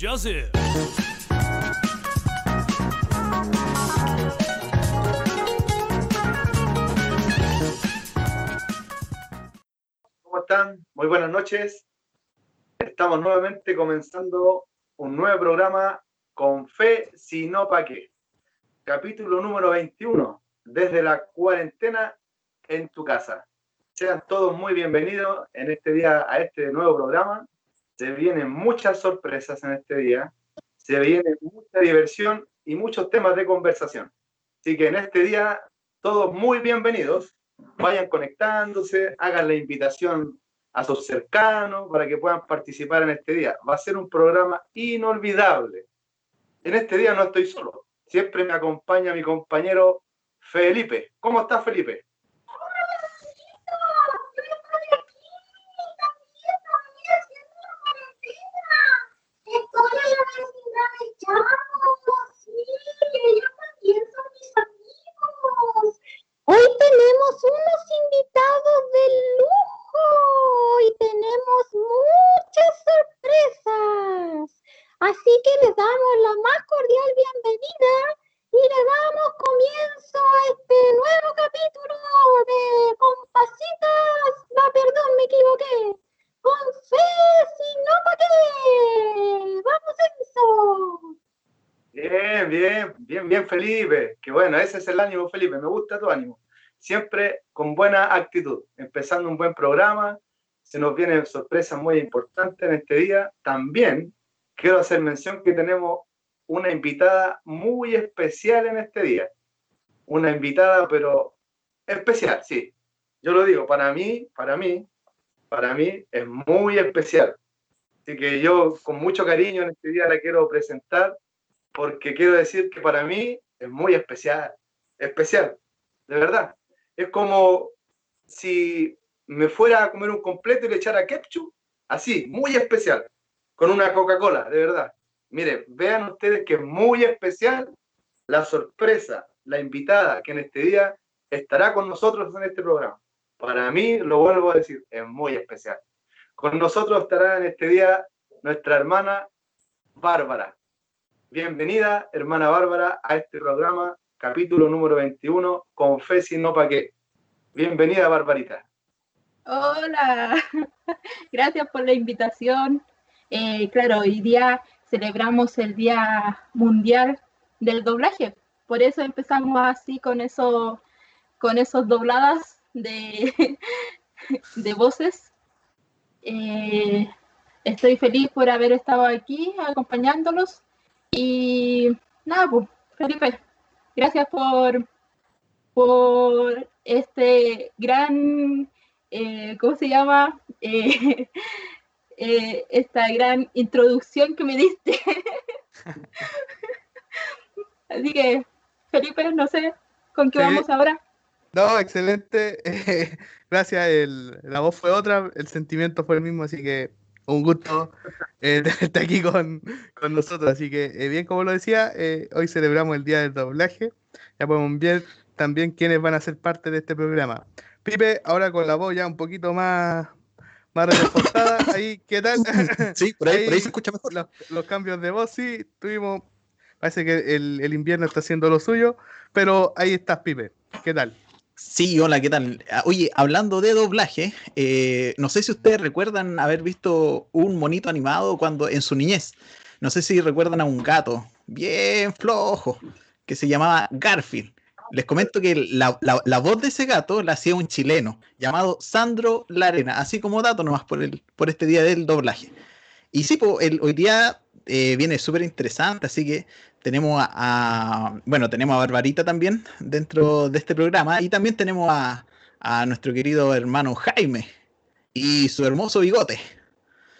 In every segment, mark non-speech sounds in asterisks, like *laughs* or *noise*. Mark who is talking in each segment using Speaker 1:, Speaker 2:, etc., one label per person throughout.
Speaker 1: Joseph.
Speaker 2: ¿Cómo están? Muy buenas noches. Estamos nuevamente comenzando un nuevo programa con fe, si no pa' qué. Capítulo número 21, desde la cuarentena en tu casa. Sean todos muy bienvenidos en este día a este nuevo programa. Se vienen muchas sorpresas en este día. Se viene mucha diversión y muchos temas de conversación. Así que en este día, todos muy bienvenidos. Vayan conectándose, hagan la invitación a sus cercanos para que puedan participar en este día. Va a ser un programa inolvidable. En este día no estoy solo. Siempre me acompaña mi compañero Felipe. ¿Cómo estás, Felipe? Felipe. Que bueno, ese es el ánimo, Felipe. Me gusta tu ánimo. Siempre con buena actitud. Empezando un buen programa. Se nos vienen sorpresas muy importantes en este día. También quiero hacer mención que tenemos una invitada muy especial en este día. Una invitada, pero especial, sí. Yo lo digo, para mí, para mí, para mí es muy especial. Así que yo con mucho cariño en este día la quiero presentar porque quiero decir que para mí es muy especial, especial, de verdad. Es como si me fuera a comer un completo y le echara ketchup, así, muy especial, con una Coca-Cola, de verdad. Miren, vean ustedes que es muy especial la sorpresa, la invitada que en este día estará con nosotros en este programa. Para mí, lo vuelvo a decir, es muy especial. Con nosotros estará en este día nuestra hermana Bárbara. Bienvenida, hermana Bárbara, a este programa, capítulo número 21, con fe si no pa' qué. Bienvenida, Barbarita.
Speaker 3: Hola, *laughs* gracias por la invitación. Eh, claro, hoy día celebramos el Día Mundial del Doblaje, por eso empezamos así con, eso, con esos dobladas de, *laughs* de voces. Eh, estoy feliz por haber estado aquí acompañándolos y nada, pues, Felipe, gracias por, por este gran, eh, ¿cómo se llama? *laughs* Eh, eh, esta gran introducción que me diste. *laughs* Así que, Felipe, no sé, ¿con qué
Speaker 4: Sí.
Speaker 3: vamos ahora?
Speaker 4: No, excelente. *laughs* gracias. el- la voz fue otra, el sentimiento fue el mismo, así que un gusto eh, *laughs* tenerte aquí con, con nosotros. Así que, eh, bien, como lo decía, eh, hoy celebramos el Día del Doblaje. Ya podemos ver también quiénes van a ser parte de este programa. Pipe, ahora con la voz ya un poquito más, más reforzada. *laughs* Ahí, ¿qué tal? *laughs*
Speaker 5: Sí, por ahí, por ahí
Speaker 4: Ahí-
Speaker 5: se escucha mejor.
Speaker 4: los, los cambios de voz, sí, tuvimos. Parece que el, el invierno está haciendo lo suyo, pero ahí estás, Pipe. ¿Qué tal?
Speaker 5: Sí, hola, ¿qué tal? Ah, Oye, hablando de doblaje, eh, no sé si ustedes recuerdan haber visto un monito animado cuando en su niñez. No sé si recuerdan a un gato bien flojo que se llamaba Garfield. Les comento que la, la- voz de ese gato la hacía un chileno llamado Sandro Larena, así como dato nomás por, el, por este día del doblaje. Y sí, el, hoy día eh, viene súper interesante, así que tenemos a, a- bueno, tenemos a Barbarita también dentro de este programa y también tenemos a, a nuestro querido hermano Jaime y su hermoso bigote.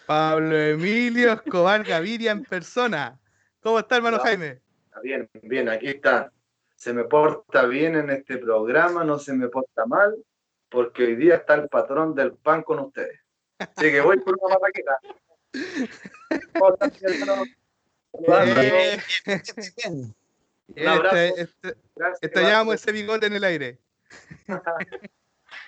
Speaker 4: Pablo Emilio Escobar Gaviria en persona. ¿Cómo está, hermano. Jaime?
Speaker 2: Bien, bien, aquí está. Se me porta bien en este programa, no se me porta mal, porque hoy día está el patrón del pan con ustedes. Así que voy por una marraqueta. ¿Cómo estás, mi hermano?
Speaker 4: Eh.
Speaker 2: Un abrazo.
Speaker 4: este- este- ese bigote en el aire. *laughs*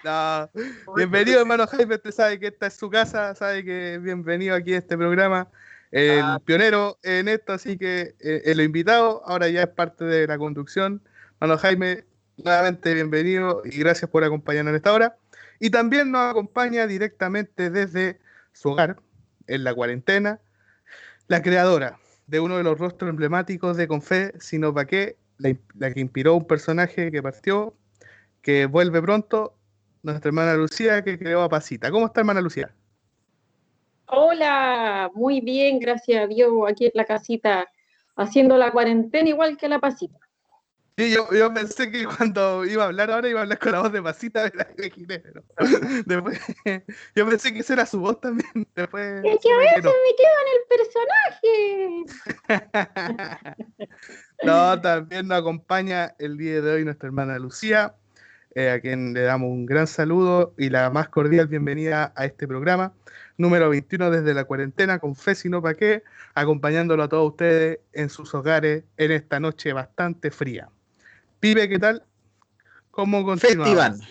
Speaker 4: No, bienvenido, hermano Jaime. Usted sabe que esta es su casa, sabe que bienvenido aquí a este programa. el
Speaker 2: Ah.
Speaker 4: pionero en esto, así que eh, el invitado ahora ya es parte de la conducción. Mano Jaime, nuevamente bienvenido y gracias por acompañarnos en esta hora. Y también nos acompaña directamente desde su hogar, en la cuarentena, la creadora de uno de los rostros emblemáticos de Confe, sino para qué, la, la que inspiró un personaje que partió, que vuelve pronto, nuestra hermana Lucía, que creó a Pasita. ¿Cómo está, hermana Lucía?
Speaker 6: Hola, muy bien, gracias a Dios, aquí en la casita, haciendo la cuarentena igual que la pasita.
Speaker 4: Sí, yo, yo pensé que cuando iba a hablar ahora iba a hablar con la voz de Pasita de la de Ginebra. *laughs* Después, *laughs* yo pensé que esa era su voz también. *laughs* Después,
Speaker 6: Es que a veces me quedo en el personaje.
Speaker 4: no. no, también nos acompaña el día de hoy nuestra hermana Lucía, eh, a quien le damos un gran saludo y la más cordial bienvenida a este programa, número 21 desde la cuarentena, con fe si no pa' qué, acompañándolo a todos ustedes en sus hogares en esta noche bastante fría. Pibe, ¿qué tal? ¿Cómo continuamos?
Speaker 5: Festival.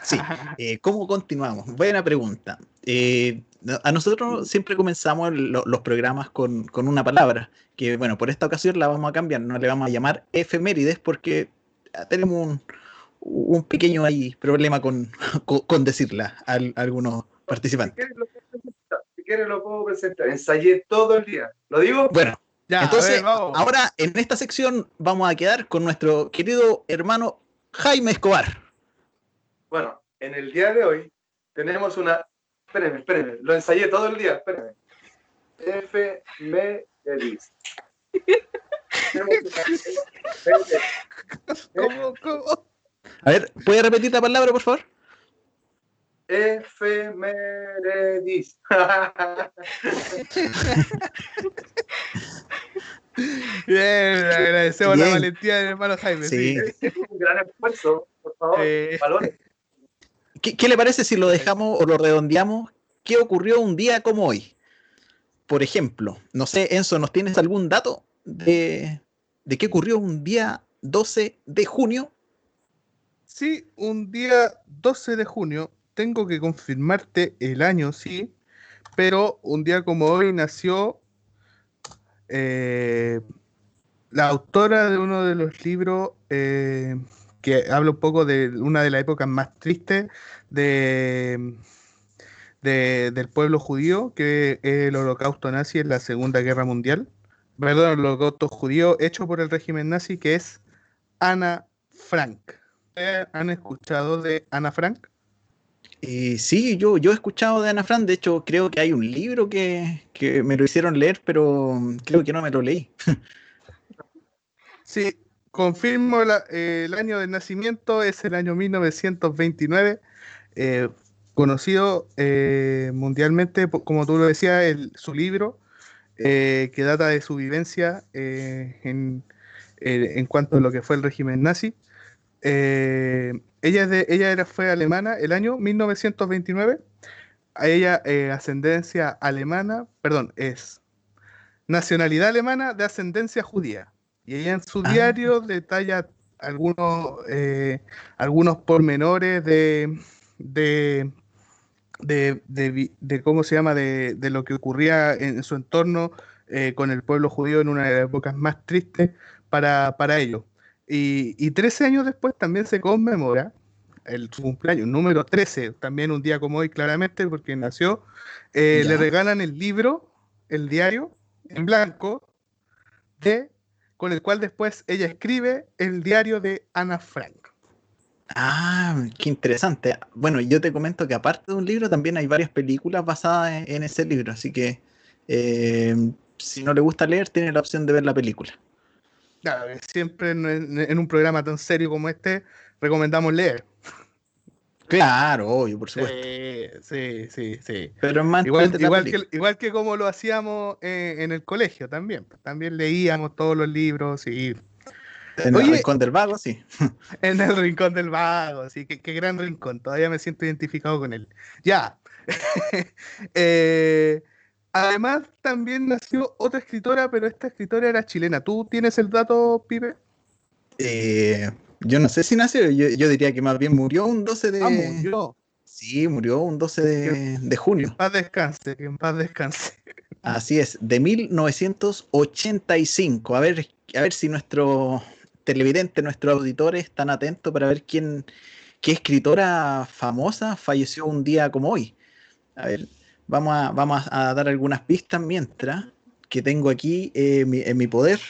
Speaker 5: Sí, *laughs* eh, ¿cómo continuamos? Buena pregunta. Eh, a nosotros siempre comenzamos lo- los programas con, con una palabra, que bueno, por esta ocasión la vamos a cambiar, no le vamos a llamar efemérides porque tenemos un, un pequeño ahí problema con, *laughs* con, con decirla a, al- a algunos
Speaker 2: Si
Speaker 5: participantes.
Speaker 2: quieres, lo puedo presentar. Si quieres, lo puedo presentar. Ensayé todo el día. ¿Lo digo?
Speaker 5: Bueno,
Speaker 4: Ya,
Speaker 5: entonces
Speaker 4: ver,
Speaker 5: ahora en esta sección vamos a quedar con nuestro querido hermano Jaime Escobar.
Speaker 2: Bueno, en el día de hoy tenemos una. Espérenme, espérenme. Lo ensayé todo el día. Espérenme. F. M. Elis.
Speaker 4: ¿Cómo, cómo?
Speaker 5: A ver, ¿puede repetir la palabra, por favor?
Speaker 2: Efemeredis. *laughs*
Speaker 4: Bien, agradecemos la valentía del hermano Jaime. Sí.
Speaker 5: Sí.
Speaker 2: Es un gran esfuerzo, por favor.
Speaker 4: Eh,
Speaker 2: Valores.
Speaker 5: ¿Qué, qué le parece si lo dejamos o lo redondeamos? ¿Qué ocurrió un día como hoy? Por ejemplo, no sé, Enzo, ¿nos tienes algún dato de, de qué ocurrió un día 12 de junio?
Speaker 4: sí, un día 12 de junio, tengo que confirmarte el año, sí, pero un día como hoy nació eh, la autora de uno de los libros eh, que habla un poco de una de las épocas más tristes de, de- del pueblo judío, que es el holocausto nazi en la Segunda Guerra Mundial. Perdón, el holocausto judío hecho por el régimen nazi, que es Ana Frank. ¿Ustedes ¿Han escuchado de Ana Frank?
Speaker 5: Eh, sí, yo, yo he escuchado de Ana Fran, de hecho creo que hay un libro que, que me lo hicieron leer, pero creo que no me lo leí.
Speaker 4: Sí, confirmo eh, el año de nacimiento, es el año 1929, eh, conocido eh, mundialmente, como tú lo decías, su libro, que data de su vivencia en, en cuanto a lo que fue el régimen nazi. Eh, ella, es de, ella era, fue alemana el año 1929. A ella, eh, ascendencia alemana, perdón, es nacionalidad alemana de ascendencia judía. Y ella en su
Speaker 5: Ah.
Speaker 4: diario detalla algunos, eh, algunos pormenores de, de, de, de cómo se llama, de, de lo que ocurría en su entorno eh, con el pueblo judío en una de las épocas más tristes para, para ellos. Y, y 13 años después también se conmemora el, su cumpleaños, número 13, también un día como hoy claramente, porque nació, eh, le regalan el libro, el diario, en blanco, de, con el cual después ella escribe el diario de Ana Frank.
Speaker 5: Ah, qué interesante. Bueno, yo te comento que aparte de un libro, también hay varias películas basadas en, en ese libro, así que eh, si no le gusta leer, tiene la opción de ver la película.
Speaker 4: Claro, que siempre en, un programa tan serio como este, recomendamos leer.
Speaker 5: Claro, obvio, por supuesto.
Speaker 4: Sí, sí, sí, sí.
Speaker 5: Pero más
Speaker 4: Igual, igual, que, igual que como lo hacíamos eh, en el colegio también. También leíamos todos los libros y
Speaker 5: En
Speaker 4: Oye-
Speaker 5: el rincón del vago, sí. *laughs*
Speaker 4: en el rincón del vago, sí, qué, qué gran rincón, todavía me siento identificado con él. Ya. *laughs* Eh, además, también nació otra escritora, pero esta escritora era chilena. ¿Tú tienes el dato, Pipe?
Speaker 5: Eh, yo no sé si nació, yo, yo diría que más bien murió un 12 de...
Speaker 4: Ah, murió.
Speaker 5: Sí, murió un 12 de, de junio.
Speaker 4: En paz descanse, que en paz descanse.
Speaker 5: Así es, de 1985. A ver, a ver si nuestro televidente, nuestros auditores están atentos para ver quién, qué escritora famosa falleció un día como hoy. A ver, vamos a, dar algunas pistas mientras que tengo aquí eh, en mi poder.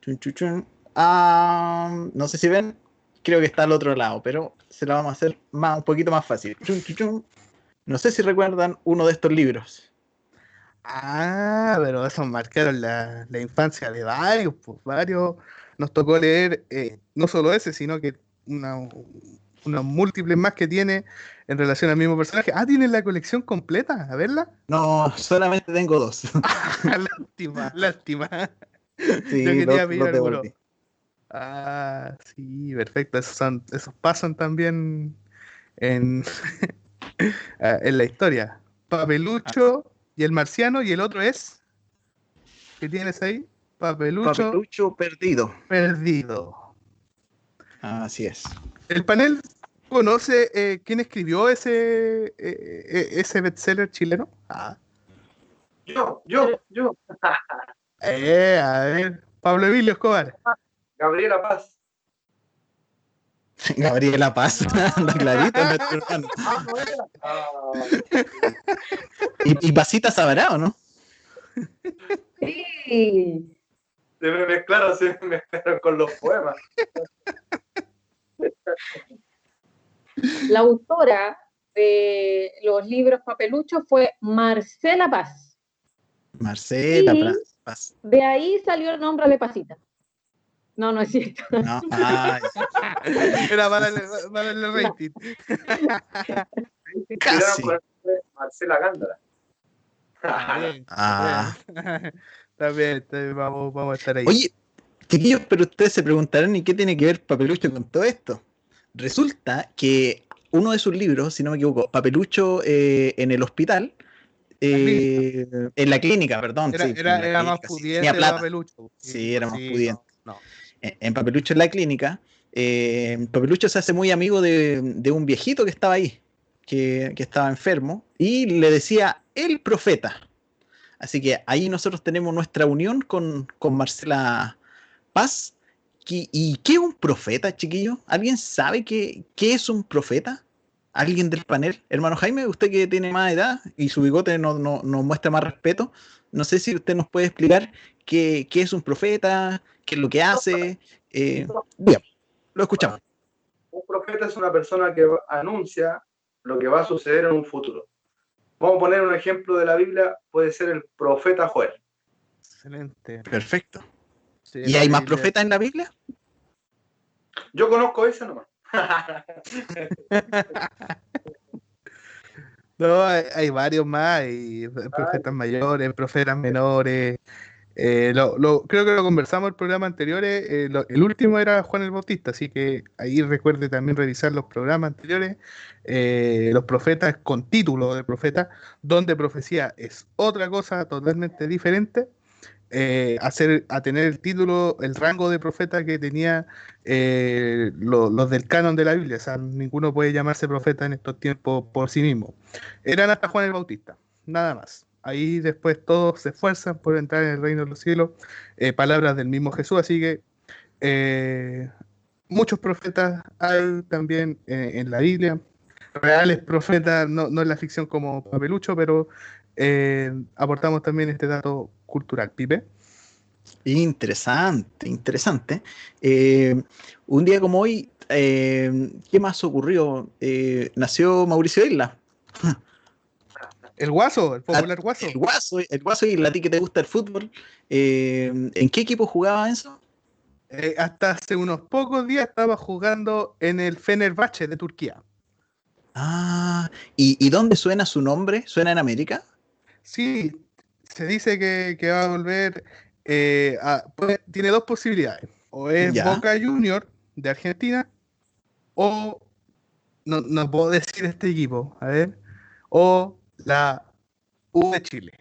Speaker 5: Chun, chun, chun. Ah, no sé si ven, creo que está al otro lado, pero se la vamos a hacer más, un poquito más fácil. No sé si recuerdan uno de estos libros.
Speaker 4: Ah, pero esos marcaron la, la infancia de varios, pues varios. Nos tocó leer eh, no solo ese, sino que una, unos múltiples más que tiene en relación al mismo personaje. Ah, tiene la colección completa, a verla.
Speaker 5: No, solamente tengo dos. *laughs*
Speaker 4: lástima, lástima.
Speaker 5: Sí,
Speaker 4: Yo quería pedir alguno. Ah, sí, perfecto. Esos, son- esos pasan también en, *laughs* ah, en la historia. Papelucho y el marciano, y el otro es. ¿Qué tienes ahí? Papelucho,
Speaker 5: Papelucho perdido.
Speaker 4: perdido.
Speaker 5: Así es.
Speaker 4: El panel conoce eh, quién escribió ese, eh, eh, ese bestseller chileno. Ah.
Speaker 2: Yo, yo, yo. *laughs*
Speaker 4: Eh, a ver, Pablo Emilio Escobar.
Speaker 2: Gabriela Paz. *laughs*
Speaker 5: Gabriela Paz, *laughs* anda clarito, nuestro hermano.
Speaker 2: Ah,
Speaker 5: Y, y Pasita sabrá, ¿o no?
Speaker 6: Sí.
Speaker 2: se me mezclaron, se me mezclaron con los poemas.
Speaker 6: La autora de los libros Papeluchos fue Marcela Paz.
Speaker 5: Marcela
Speaker 6: Sí.
Speaker 5: Paz. Paz.
Speaker 6: De ahí salió el nombre de Pasita. No, no es cierto.
Speaker 5: No, *laughs*
Speaker 4: Era para rating. *laughs*
Speaker 5: Casi.
Speaker 2: El de Marcela Gándara.
Speaker 4: Está bien, *laughs*
Speaker 5: ah.
Speaker 4: Está bien, vamos, vamos a estar ahí.
Speaker 5: Oye, chiquillos, pero ustedes se preguntarán, ¿y qué tiene que ver Papelucho con todo esto? Resulta que uno de sus libros, si no me equivoco, Papelucho eh, en el hospital, eh, en la clínica, perdón.
Speaker 4: era,
Speaker 5: sí,
Speaker 4: era, era más
Speaker 5: clínica, sí,
Speaker 4: pudiente
Speaker 5: plata.
Speaker 4: Papelucho.
Speaker 5: Sí, era más
Speaker 4: no,
Speaker 5: pudiente.
Speaker 4: no.
Speaker 5: en en Papelucho en la clínica, eh, Papelucho se hace muy amigo de, de un viejito que estaba ahí, que, que estaba enfermo, y le decía el profeta. Así que ahí nosotros tenemos nuestra unión con, con Marcela Paz. ¿Y, y qué es un profeta, chiquillo? ¿Alguien sabe qué, qué es un profeta? ¿Alguien del panel? Hermano Jaime, usted que tiene más edad y su bigote nos no, nos muestra más respeto, no sé si usted nos puede explicar qué, qué es un profeta, qué es lo que hace. Eh, bien, lo escuchamos.
Speaker 2: Un profeta es una persona que anuncia lo que va a suceder en un futuro. Vamos a poner un ejemplo de la Biblia, puede ser el profeta Joel.
Speaker 4: Excelente.
Speaker 5: Perfecto.
Speaker 4: Sí,
Speaker 5: ¿Y hay más profetas en la Biblia?
Speaker 2: Yo conozco ese nomás. *laughs*
Speaker 4: No, hay, hay varios más, y profetas mayores, profetas menores. eh, lo, lo- creo que lo conversamos en el programa anterior. eh, lo- el último era Juan el Bautista, así que ahí recuerde también revisar los programas anteriores. eh, los profetas con título de profeta, donde profecía es otra cosa totalmente diferente. Eh, a tener el título, el rango de profeta que tenía eh, lo- los del canon de la Biblia. O sea, ninguno puede llamarse profeta en estos tiempos por sí mismo. Eran hasta Juan el Bautista, nada más. Ahí después todos se esfuerzan por entrar en el reino de los cielos. eh, palabras del mismo Jesús, así que eh, muchos profetas hay también en la Biblia. Reales profetas, no, no en la ficción como Papelucho, pero aportamos también este dato cultural. Pipe.
Speaker 5: Interesante, interesante. Eh, un día como hoy, eh, ¿qué más ocurrió? Eh, nació Mauricio Isla.
Speaker 4: El Guaso, el popular Guaso.
Speaker 5: El Guaso, el Guaso Isla, a ti que te gusta el fútbol. ¿En qué equipo jugaba eso?
Speaker 4: Hasta hace unos pocos días estaba jugando en el Fenerbahce de Turquía.
Speaker 5: Ah, ¿y, y dónde suena su nombre? ¿Suena en América?
Speaker 4: Sí, se dice que, que va a volver. eh, a- puede- tiene dos posibilidades. O es
Speaker 5: Ya.
Speaker 4: Boca Junior de Argentina, o no, no puedo decir este equipo, a ver, o la U de Chile.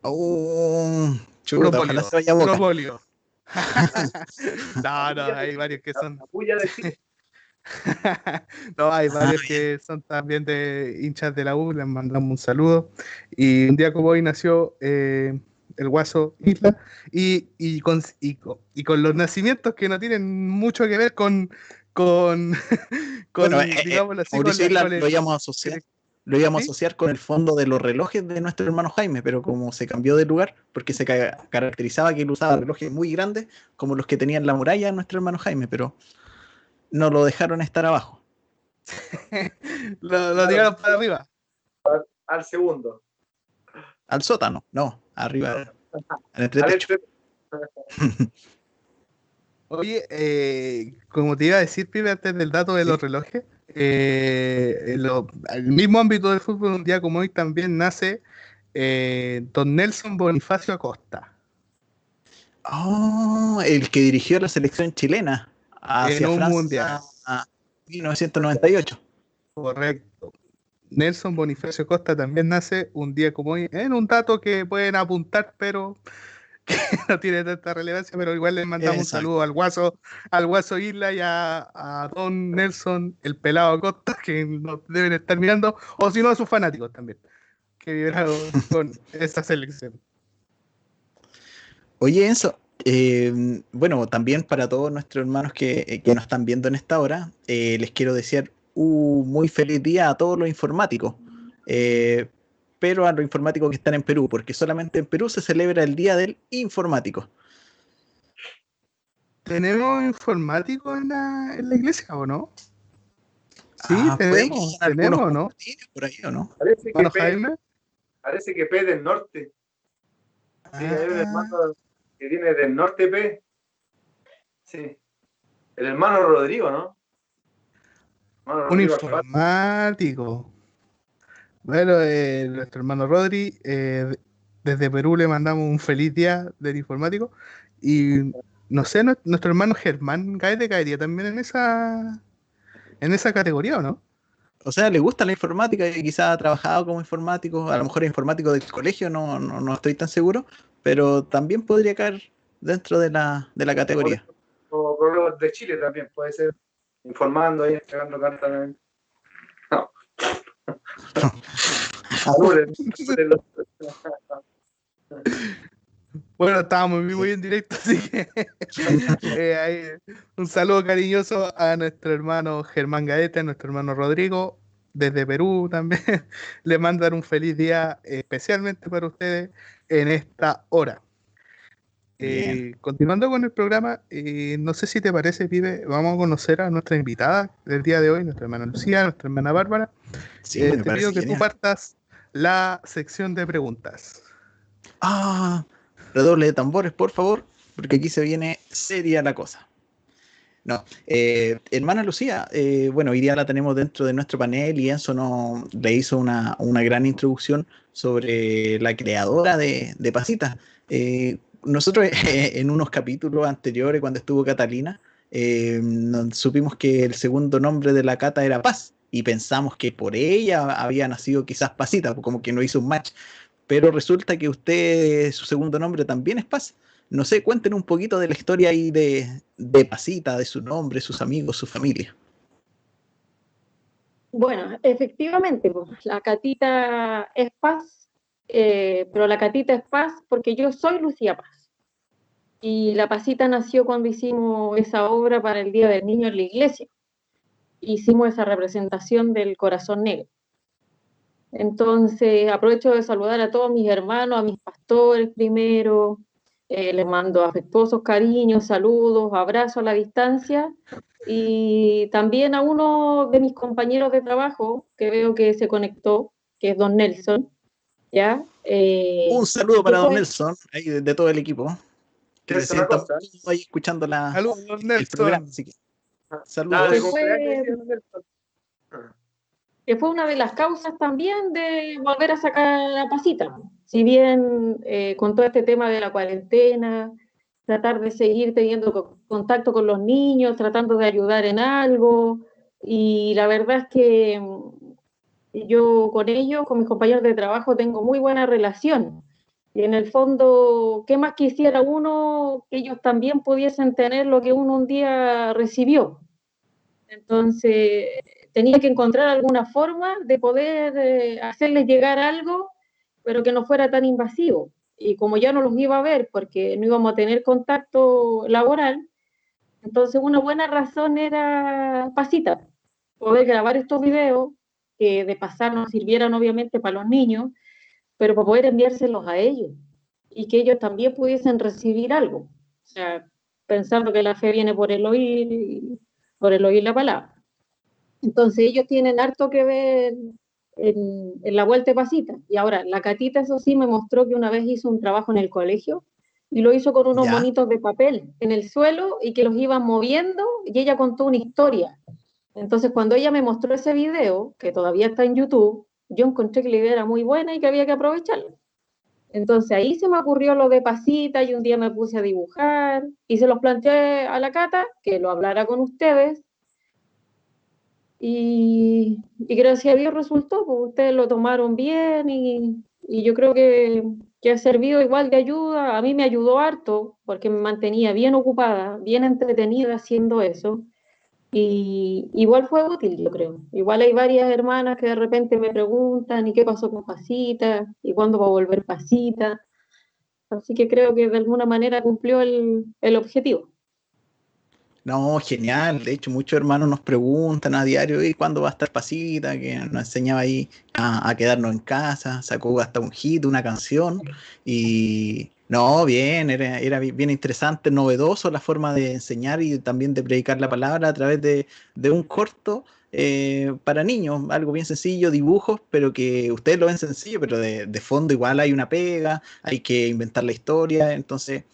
Speaker 5: Oh, chuta,
Speaker 4: Puro
Speaker 5: ojalá
Speaker 4: polio,
Speaker 5: se vaya a
Speaker 4: puro
Speaker 5: Boca.
Speaker 4: polio. *laughs* *laughs* no, no, hay varios que son.
Speaker 2: La puya de Chile. *laughs*
Speaker 4: no, hay
Speaker 5: Ah,
Speaker 4: varios que son también de hinchas de la U, les mandamos un saludo. Y un día como hoy nació eh, el Guaso Isla, y, y, con, y, con, y con los nacimientos que no tienen mucho que ver con, con, *laughs* con
Speaker 5: Bueno, eh, eh,
Speaker 4: así,
Speaker 5: Isla lo íbamos a asociar, lo íbamos a
Speaker 4: ¿Sí?
Speaker 5: asociar con el fondo de los relojes de nuestro hermano Jaime, pero como se cambió de lugar, porque se ca- caracterizaba que él usaba relojes muy grandes, como los que tenía en la muralla nuestro hermano Jaime, pero no lo dejaron estar abajo. *laughs*
Speaker 4: lo, lo tiraron para arriba.
Speaker 2: Al segundo.
Speaker 5: Al sótano, no, arriba,
Speaker 2: Al
Speaker 5: entretecho. *laughs*
Speaker 2: entre-
Speaker 4: Oye, eh, como te iba a decir, Pipe, antes del dato de los relojes, eh, lo- el mismo ámbito del fútbol, un día como hoy también nace eh, Don Nelson Bonifacio Acosta.
Speaker 5: Oh, el que dirigió la selección chilena hacia
Speaker 4: un
Speaker 5: Francia
Speaker 4: mundial.
Speaker 5: a 1998.
Speaker 4: Correcto. Nelson Bonifacio Acosta también nace un día como hoy, en un dato que pueden apuntar, pero *laughs* que no tiene tanta relevancia, pero igual les mandamos un saludo al Guaso, al Guaso Isla y a, a Don Nelson, el pelado Acosta, que nos deben estar mirando, o si no a sus fanáticos también, que vibraron *laughs* con esta selección.
Speaker 5: Oye, Enzo, eh, bueno, también para todos nuestros hermanos que, eh, que nos están viendo en esta hora, eh, les quiero desear un muy feliz día a todos los informáticos, eh, pero a los informáticos que están en Perú, porque solamente en Perú se celebra el Día del Informático.
Speaker 4: ¿Tenemos informáticos en la, en la iglesia o no? Sí,
Speaker 5: Ah, que
Speaker 4: tenemos, tenemos, ¿no?
Speaker 5: Por ahí, ¿o no?
Speaker 2: Parece que, P,
Speaker 4: Jaime.
Speaker 2: parece que P del norte. Sí,
Speaker 4: Ah.
Speaker 2: hermano que viene del norte P. Sí. El hermano Rodrigo, ¿no? Hermano
Speaker 4: Un
Speaker 2: Rodrigo
Speaker 4: informático. Bueno, eh, nuestro hermano Rodri, eh, desde Perú le mandamos un feliz día del informático. Y no sé, nue- nuestro hermano Germán Gaete caería también en esa en esa categoría, ¿o no?
Speaker 5: O sea, le gusta la informática y quizás ha trabajado como informático, a lo mejor es informático del colegio, no, no, no estoy tan seguro, pero también podría caer dentro de la, de la categoría.
Speaker 2: O Correos de Chile también, puede ser. Informando ahí, entregando cartas también. No. *laughs*
Speaker 4: Bueno, estábamos en vivo y en directo, así que *laughs* eh, ahí, un saludo cariñoso a nuestro hermano Germán Gaete, a nuestro hermano Rodrigo, desde Perú también. *laughs* Le mandan un feliz día eh, especialmente para ustedes en esta hora. Eh, continuando con el programa, eh, no sé si te parece, Pibe, vamos a conocer a nuestra invitada del día de hoy, nuestra hermana Lucía, nuestra hermana Bárbara.
Speaker 5: Sí,
Speaker 4: Eh, te pido que tú
Speaker 5: genial.
Speaker 4: partas la sección de preguntas.
Speaker 5: Ah, redoble de tambores, por favor, porque aquí se viene seria la cosa. No, hermana Lucía, bueno, hoy día la tenemos dentro de nuestro panel y Enzo no, le hizo una, una gran introducción sobre la creadora de, de Pasita. Eh, nosotros *laughs* en unos capítulos anteriores, cuando estuvo Catalina, eh, supimos que el segundo nombre de la Cata era Paz y pensamos que por ella había nacido quizás Pasita, como que no hizo un match pero resulta que usted, su segundo nombre también es Paz. No sé, cuenten un poquito de la historia ahí de, de Pasita, de su nombre, sus amigos, su familia.
Speaker 1: Bueno, efectivamente, la Catita es Paz, eh, pero la Catita es Paz porque yo soy Lucía Paz. Y la Pasita nació cuando hicimos esa obra para el Día del Niño en la iglesia. Hicimos esa representación del corazón negro. Entonces, aprovecho de saludar a todos mis hermanos, a mis pastores primero. Eh, les mando afectuosos cariños, saludos, abrazos a la distancia. Y también a uno de mis compañeros de trabajo, que veo que se conectó, que es don Nelson. ¿ya? Eh,
Speaker 5: Un saludo para Don Nelson, ahí de, de todo el equipo, que se sienta ahí escuchando la,
Speaker 4: Saludos, don
Speaker 5: el programa.
Speaker 4: Nelson.
Speaker 5: Así que, saludos.
Speaker 2: de
Speaker 1: Fue-
Speaker 2: Nelson. Ah.
Speaker 1: que fue una de las causas también de volver a sacar la pasita. Si bien eh, con todo este tema de la cuarentena, tratar de seguir teniendo co- contacto con los niños, tratando de ayudar en algo, y la verdad es que mm, yo con ellos, con mis compañeros de trabajo, tengo muy buena relación. Y en el fondo, ¿qué más quisiera uno que ellos también pudiesen tener lo que uno un día recibió? Entonces, tenía que encontrar alguna forma de poder eh, hacerles llegar algo, pero que no fuera tan invasivo. Y como ya no los iba a ver porque no íbamos a tener contacto laboral, entonces una buena razón era Pasita, poder grabar estos videos que de pasar nos sirvieran obviamente para los niños, pero para poder enviárselos a ellos y que ellos también pudiesen recibir algo. O sea, pensando que la fe viene por el oír, por el oír la palabra. Entonces ellos tienen harto que ver en, la vuelta de pasita. Y ahora, la Catita, eso sí, me mostró que una vez hizo un trabajo en el colegio y lo hizo con unos monitos de papel en el suelo y que los iban moviendo y ella contó una historia. Entonces, cuando ella me mostró ese video, que todavía está en YouTube, yo encontré que la idea era muy buena y que había que aprovecharla. Entonces ahí se me ocurrió lo de pasita y un día me puse a dibujar y se los planteé a la Cata que lo hablara con ustedes y, gracias a Dios resultó, porque ustedes lo tomaron bien y, yo creo que, que, ha servido igual de ayuda. A mí me ayudó harto porque me mantenía bien ocupada, bien entretenida haciendo eso. Y igual fue útil, yo creo. Igual hay varias hermanas que de repente me preguntan, ¿y qué pasó con Pasita? ¿Y cuándo va a volver Pasita? Así que creo que de alguna manera cumplió el, el objetivo.
Speaker 5: No, genial. De hecho, muchos hermanos nos preguntan a diario, ¿y cuándo va a estar Pasita? Que nos enseñaba ahí a, quedarnos en casa, sacó hasta un hit, una canción. Y no, bien, era, era bien interesante, novedoso la forma de enseñar y también de predicar la palabra a través de, un corto eh, para niños, algo bien sencillo, dibujos, pero que ustedes lo ven sencillo, pero de, de fondo igual hay una pega, hay que inventar la historia, entonces,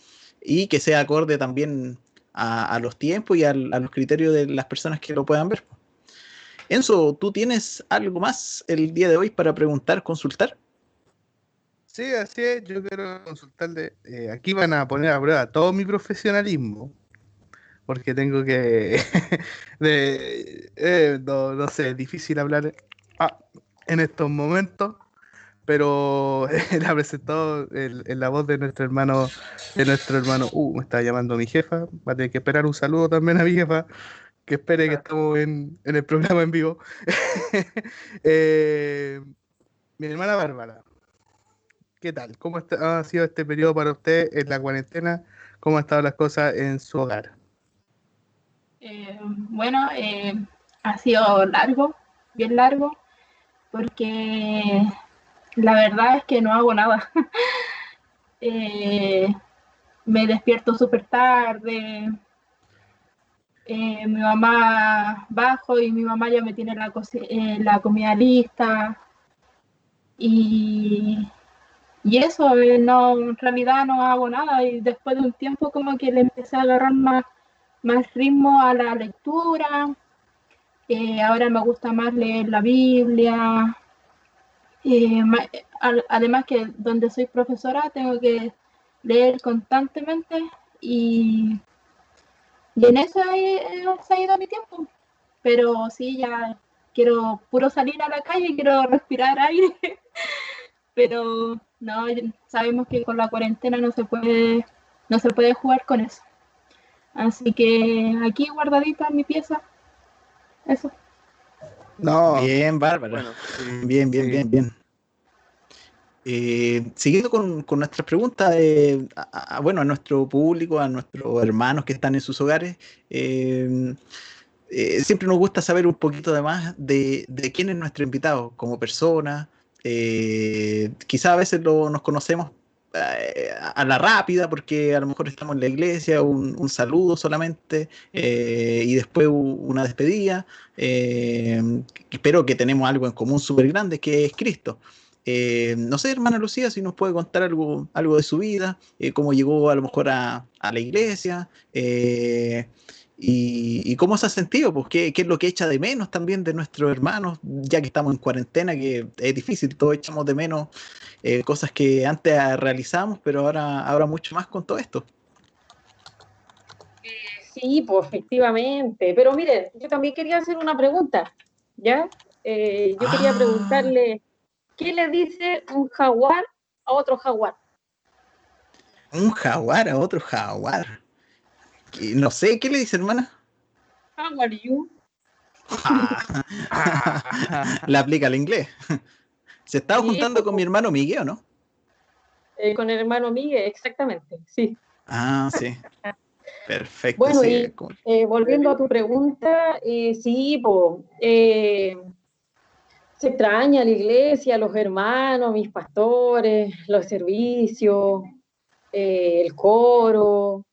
Speaker 5: y que sea acorde también a, los tiempos y a, los criterios de las personas que lo puedan ver. Enzo, ¿tú tienes algo más el día de hoy para preguntar, consultar?
Speaker 4: Sí, así es. Yo quiero consultarle. Eh, aquí van a poner a prueba todo mi profesionalismo. Porque tengo que. *laughs* Eh, no, sé, es difícil hablar ah, en estos momentos pero *laughs* la presentó en, la voz de nuestro hermano, de nuestro hermano, uh, me está llamando mi jefa, va a tener que esperar un saludo también a mi jefa, que espere que estamos en, el programa en vivo. *laughs* Eh, mi hermana Bárbara, ¿qué tal? ¿Cómo ha sido este periodo para usted en la cuarentena? ¿Cómo han estado las cosas en su hogar?
Speaker 3: Eh, bueno, eh, ha sido largo, bien largo, porque la verdad es que no hago nada. *laughs* Eh, me despierto súper tarde. Eh, mi mamá bajo y mi mamá ya me tiene la, eh, comida lista. Y, y eso, no, en realidad no hago nada. Y después de un tiempo como que le empecé a agarrar más, más ritmo a la lectura. ahora me gusta más leer la Biblia. Eh, además que donde soy profesora tengo que leer constantemente y, en eso se ha ido mi tiempo. Pero sí, ya quiero puro salir a la calle, quiero respirar aire, *laughs* pero no, sabemos que con la cuarentena no se puede, no se puede jugar con eso. Así que aquí guardadita mi pieza, eso.
Speaker 5: No. Bien, Bárbara. bien, bien, bien, bien. Eh, siguiendo con, nuestras preguntas, eh, a, bueno, a nuestro público, a nuestros hermanos que están en sus hogares, eh, siempre nos gusta saber un poquito de más de, de quién es nuestro invitado como persona. quizá a veces lo, nos conocemos a la rápida porque a lo mejor estamos en la iglesia, un, saludo solamente y después una despedida, pero que tenemos algo en común súper grande que es Cristo. Eh, no sé, hermana Lucía, si nos puede contar algo, algo de su vida, eh, cómo llegó a lo mejor a, la iglesia eh, y, cómo se ha sentido, pues ¿qué, es lo que echa de menos también de nuestros hermanos, ya que estamos en cuarentena, que es difícil, todos echamos de menos cosas que antes realizamos, pero ahora, ahora mucho más con todo esto.
Speaker 1: Sí, pues efectivamente, pero miren, yo también quería hacer una pregunta, ¿ya? yo quería ah. preguntarle ¿Qué le dice un jaguar a otro jaguar?
Speaker 5: Un jaguar a otro jaguar. No sé, ¿qué le dice, hermana?
Speaker 1: How are you?
Speaker 5: Le aplica el inglés. ¿Se estaba
Speaker 1: Sí,
Speaker 5: juntando con mi hermano Miguel o no?
Speaker 1: Eh, con el hermano Miguel, exactamente, sí.
Speaker 5: Ah, sí. Perfecto.
Speaker 1: Bueno,
Speaker 5: sí,
Speaker 1: y- Eh, volviendo a tu pregunta, eh, sí, po, eh, se extraña la iglesia, los hermanos, mis pastores, los servicios, eh, el coro,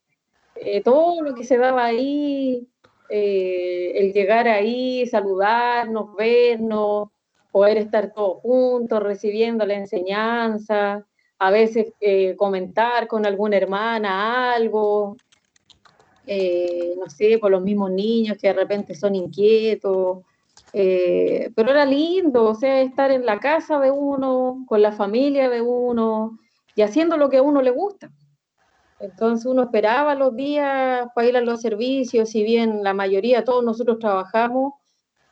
Speaker 1: eh, todo lo que se daba ahí, eh, el llegar ahí, saludarnos, vernos, poder estar todos juntos, recibiendo la enseñanza, a veces comentar con alguna hermana algo, no sé, por los mismos niños que de repente son inquietos. Eh, pero era lindo, o sea, estar en la casa de uno, con la familia de uno y haciendo lo que a uno le gusta. Entonces uno esperaba los días para ir a los servicios, si bien la mayoría, todos nosotros trabajamos,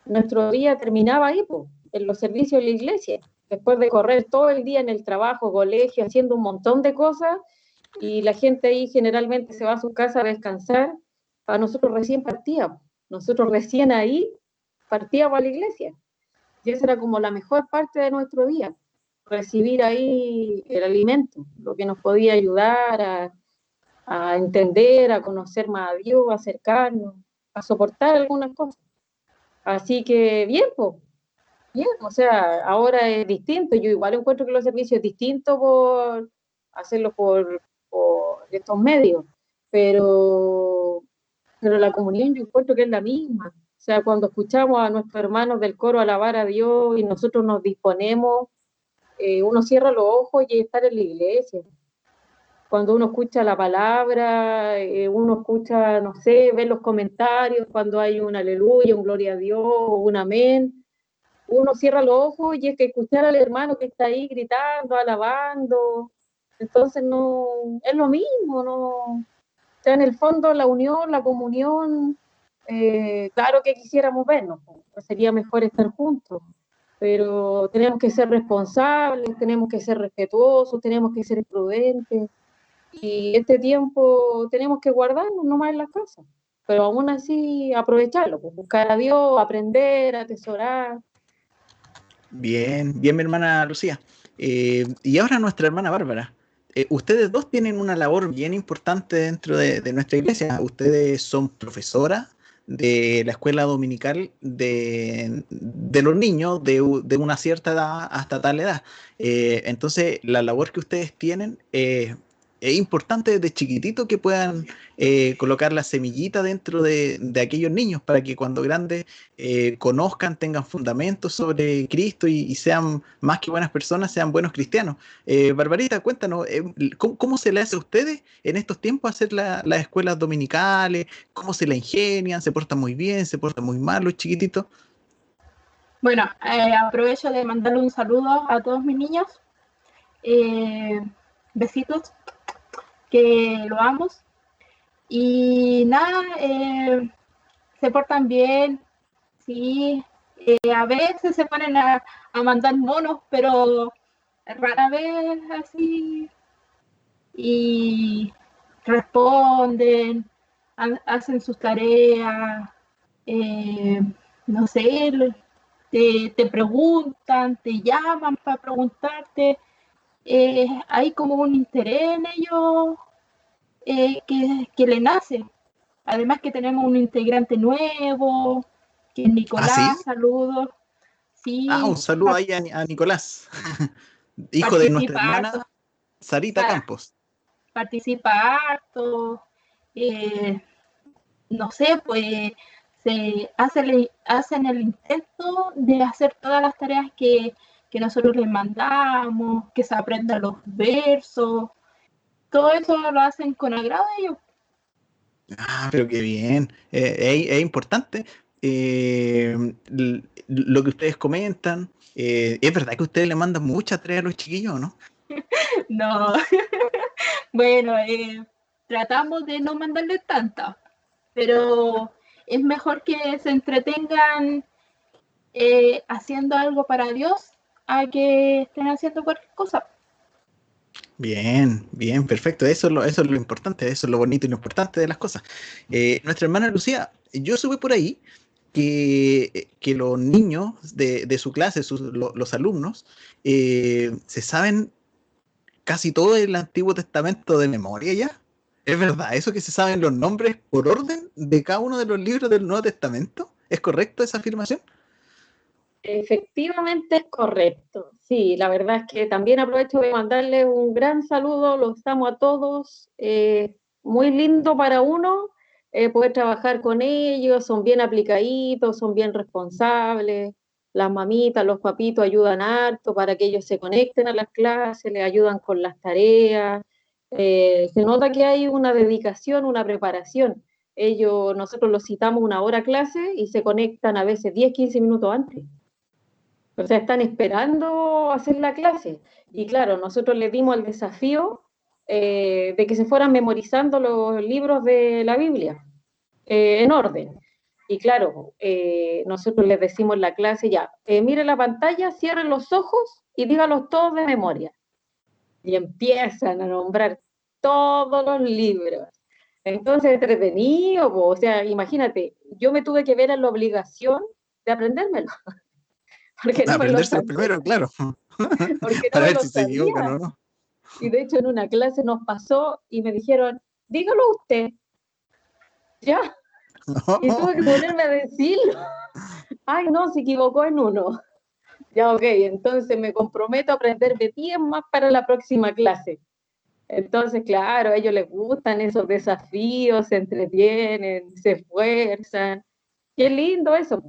Speaker 1: nuestro día terminaba ahí, en los servicios de la iglesia, después de correr todo el día en el trabajo, colegio, haciendo un montón de cosas, y la gente ahí generalmente se va a su casa a descansar, a nosotros recién partíamos, nosotros recién ahí partíamos a la iglesia. Y esa era como la mejor parte de nuestro día, recibir ahí el alimento, lo que nos podía ayudar a, entender, a conocer más a Dios, a acercarnos, a soportar algunas cosas. Así que bien, pues, bien, o sea, ahora es distinto. Yo igual encuentro que los servicios es distinto por hacerlo por, por estos medios, pero, pero la comunión yo encuentro que es la misma. O sea, cuando escuchamos a nuestros hermanos del coro alabar a Dios y nosotros nos disponemos, eh, uno cierra los ojos y estar en la iglesia. Cuando uno escucha la palabra, eh, uno escucha, no sé, ve los comentarios, cuando hay un aleluya, un gloria a Dios, un amén, uno cierra los ojos y es que escuchar al hermano que está ahí gritando, alabando, entonces no, es lo mismo, no, o sea, en el fondo la unión, la comunión, eh, claro que quisiéramos vernos, sería mejor estar juntos, pero tenemos que ser responsables, tenemos que ser respetuosos, tenemos que ser prudentes, y este tiempo tenemos que guardarnos nomás en la casa, pero aún así aprovecharlo, buscar a Dios, aprender, atesorar.
Speaker 5: Bien, bien, mi hermana Lucía. Eh, y ahora nuestra hermana Bárbara. Eh, ustedes dos tienen una labor bien importante dentro de, de nuestra iglesia. Ustedes son profesora de la escuela dominical de, de los niños de, de una cierta edad hasta tal edad. Eh, entonces, la labor que ustedes tienen eh, es importante desde chiquitito que puedan eh, colocar la semillita dentro de, aquellos niños para que cuando grandes eh, conozcan, tengan fundamentos sobre Cristo y, sean más que buenas personas, sean buenos cristianos. Eh, Barbarita, cuéntanos, eh, ¿cómo, se le hace a ustedes en estos tiempos hacer la- las escuelas dominicales? ¿Cómo se la ingenian? ¿Se portan muy bien? ¿Se portan muy mal los chiquititos?
Speaker 3: Bueno, aprovecho de mandarle un saludo a todos mis niños. Besitos, que lo amo. Y nada, eh, se portan bien, sí. Eh, a veces se ponen a, a mandar monos, pero rara vez así. Y responden, ha- hacen sus tareas, eh, no sé, te, te preguntan, te llaman para preguntarte. Eh, hay como un interés en ellos eh, que, que le nace. Además que tenemos un integrante nuevo, que es Nicolás,
Speaker 5: ¿Ah, sí?
Speaker 3: saludos. Sí,
Speaker 5: Ah, un saludo ahí a, a Nicolás, *laughs* hijo de nuestra hermana
Speaker 3: harto,
Speaker 5: Sarita
Speaker 3: Ah.
Speaker 5: Campos.
Speaker 3: participa harto, eh, no sé, pues se hace hacen el intento de hacer todas las tareas que, que nosotros les mandamos, que se aprendan los versos, todo eso lo hacen con agrado ellos.
Speaker 5: Ah, pero qué bien. Eh, es, es importante eh, lo que ustedes comentan. Eh, es verdad que ustedes le mandan mucha tarea a los chiquillos, ¿no? *laughs*
Speaker 3: No, *laughs* bueno, eh, tratamos de no mandarles tanta, pero es mejor que se entretengan haciendo algo para Dios a que estén haciendo cualquier cosa.
Speaker 5: Bien, bien, perfecto. Eso es lo, eso es lo importante, eso es lo bonito y lo importante de las cosas. Eh, nuestra hermana Lucía, yo sube por ahí que, que los niños de, de su clase, sus- lo- los alumnos, eh, se saben casi todo el Antiguo Testamento de memoria ya. ¿Es verdad eso que se saben los nombres por orden de cada uno de los libros del Nuevo Testamento? ¿Es correcto esa afirmación?
Speaker 1: Efectivamente es correcto. Sí, la verdad es que también aprovecho de mandarle un gran saludo, los amo a todos. eh, muy lindo para uno eh, poder trabajar con ellos, son bien aplicaditos, son bien responsables. Las mamitas, los papitos ayudan harto para que ellos se conecten a las clases, les ayudan con las tareas. eh, se nota que hay una dedicación, una preparación. Ellos, nosotros los citamos una hora clase y se conectan a veces 10, 15 minutos antes. O sea, están esperando hacer la clase. Y claro, nosotros les dimos el desafío eh, de que se fueran memorizando los libros de la Biblia eh, en orden. Y claro, eh, nosotros les decimos en la clase ya, eh, miren la pantalla, cierren los ojos y dígalos todos de memoria. Y empiezan a nombrar todos los libros. Entonces, entretenido, o sea, imagínate, yo me tuve que ver en la obligación de aprendérmelo. *laughs* Porque no
Speaker 5: Aprenderse el
Speaker 1: sabía,
Speaker 5: primero, claro, *laughs*
Speaker 1: porque
Speaker 5: para ver si se equivocan
Speaker 1: sabía.
Speaker 5: o no.
Speaker 1: Y de hecho en una clase nos pasó y me dijeron, dígalo usted. Ya, y tuve que *laughs* ponerme a decirlo. Ay, no, se equivocó en uno. Ya, ok, entonces me comprometo a aprenderme 10 más para la próxima clase. Entonces, claro, a ellos les gustan esos desafíos, se entretienen, se esfuerzan. Qué lindo eso.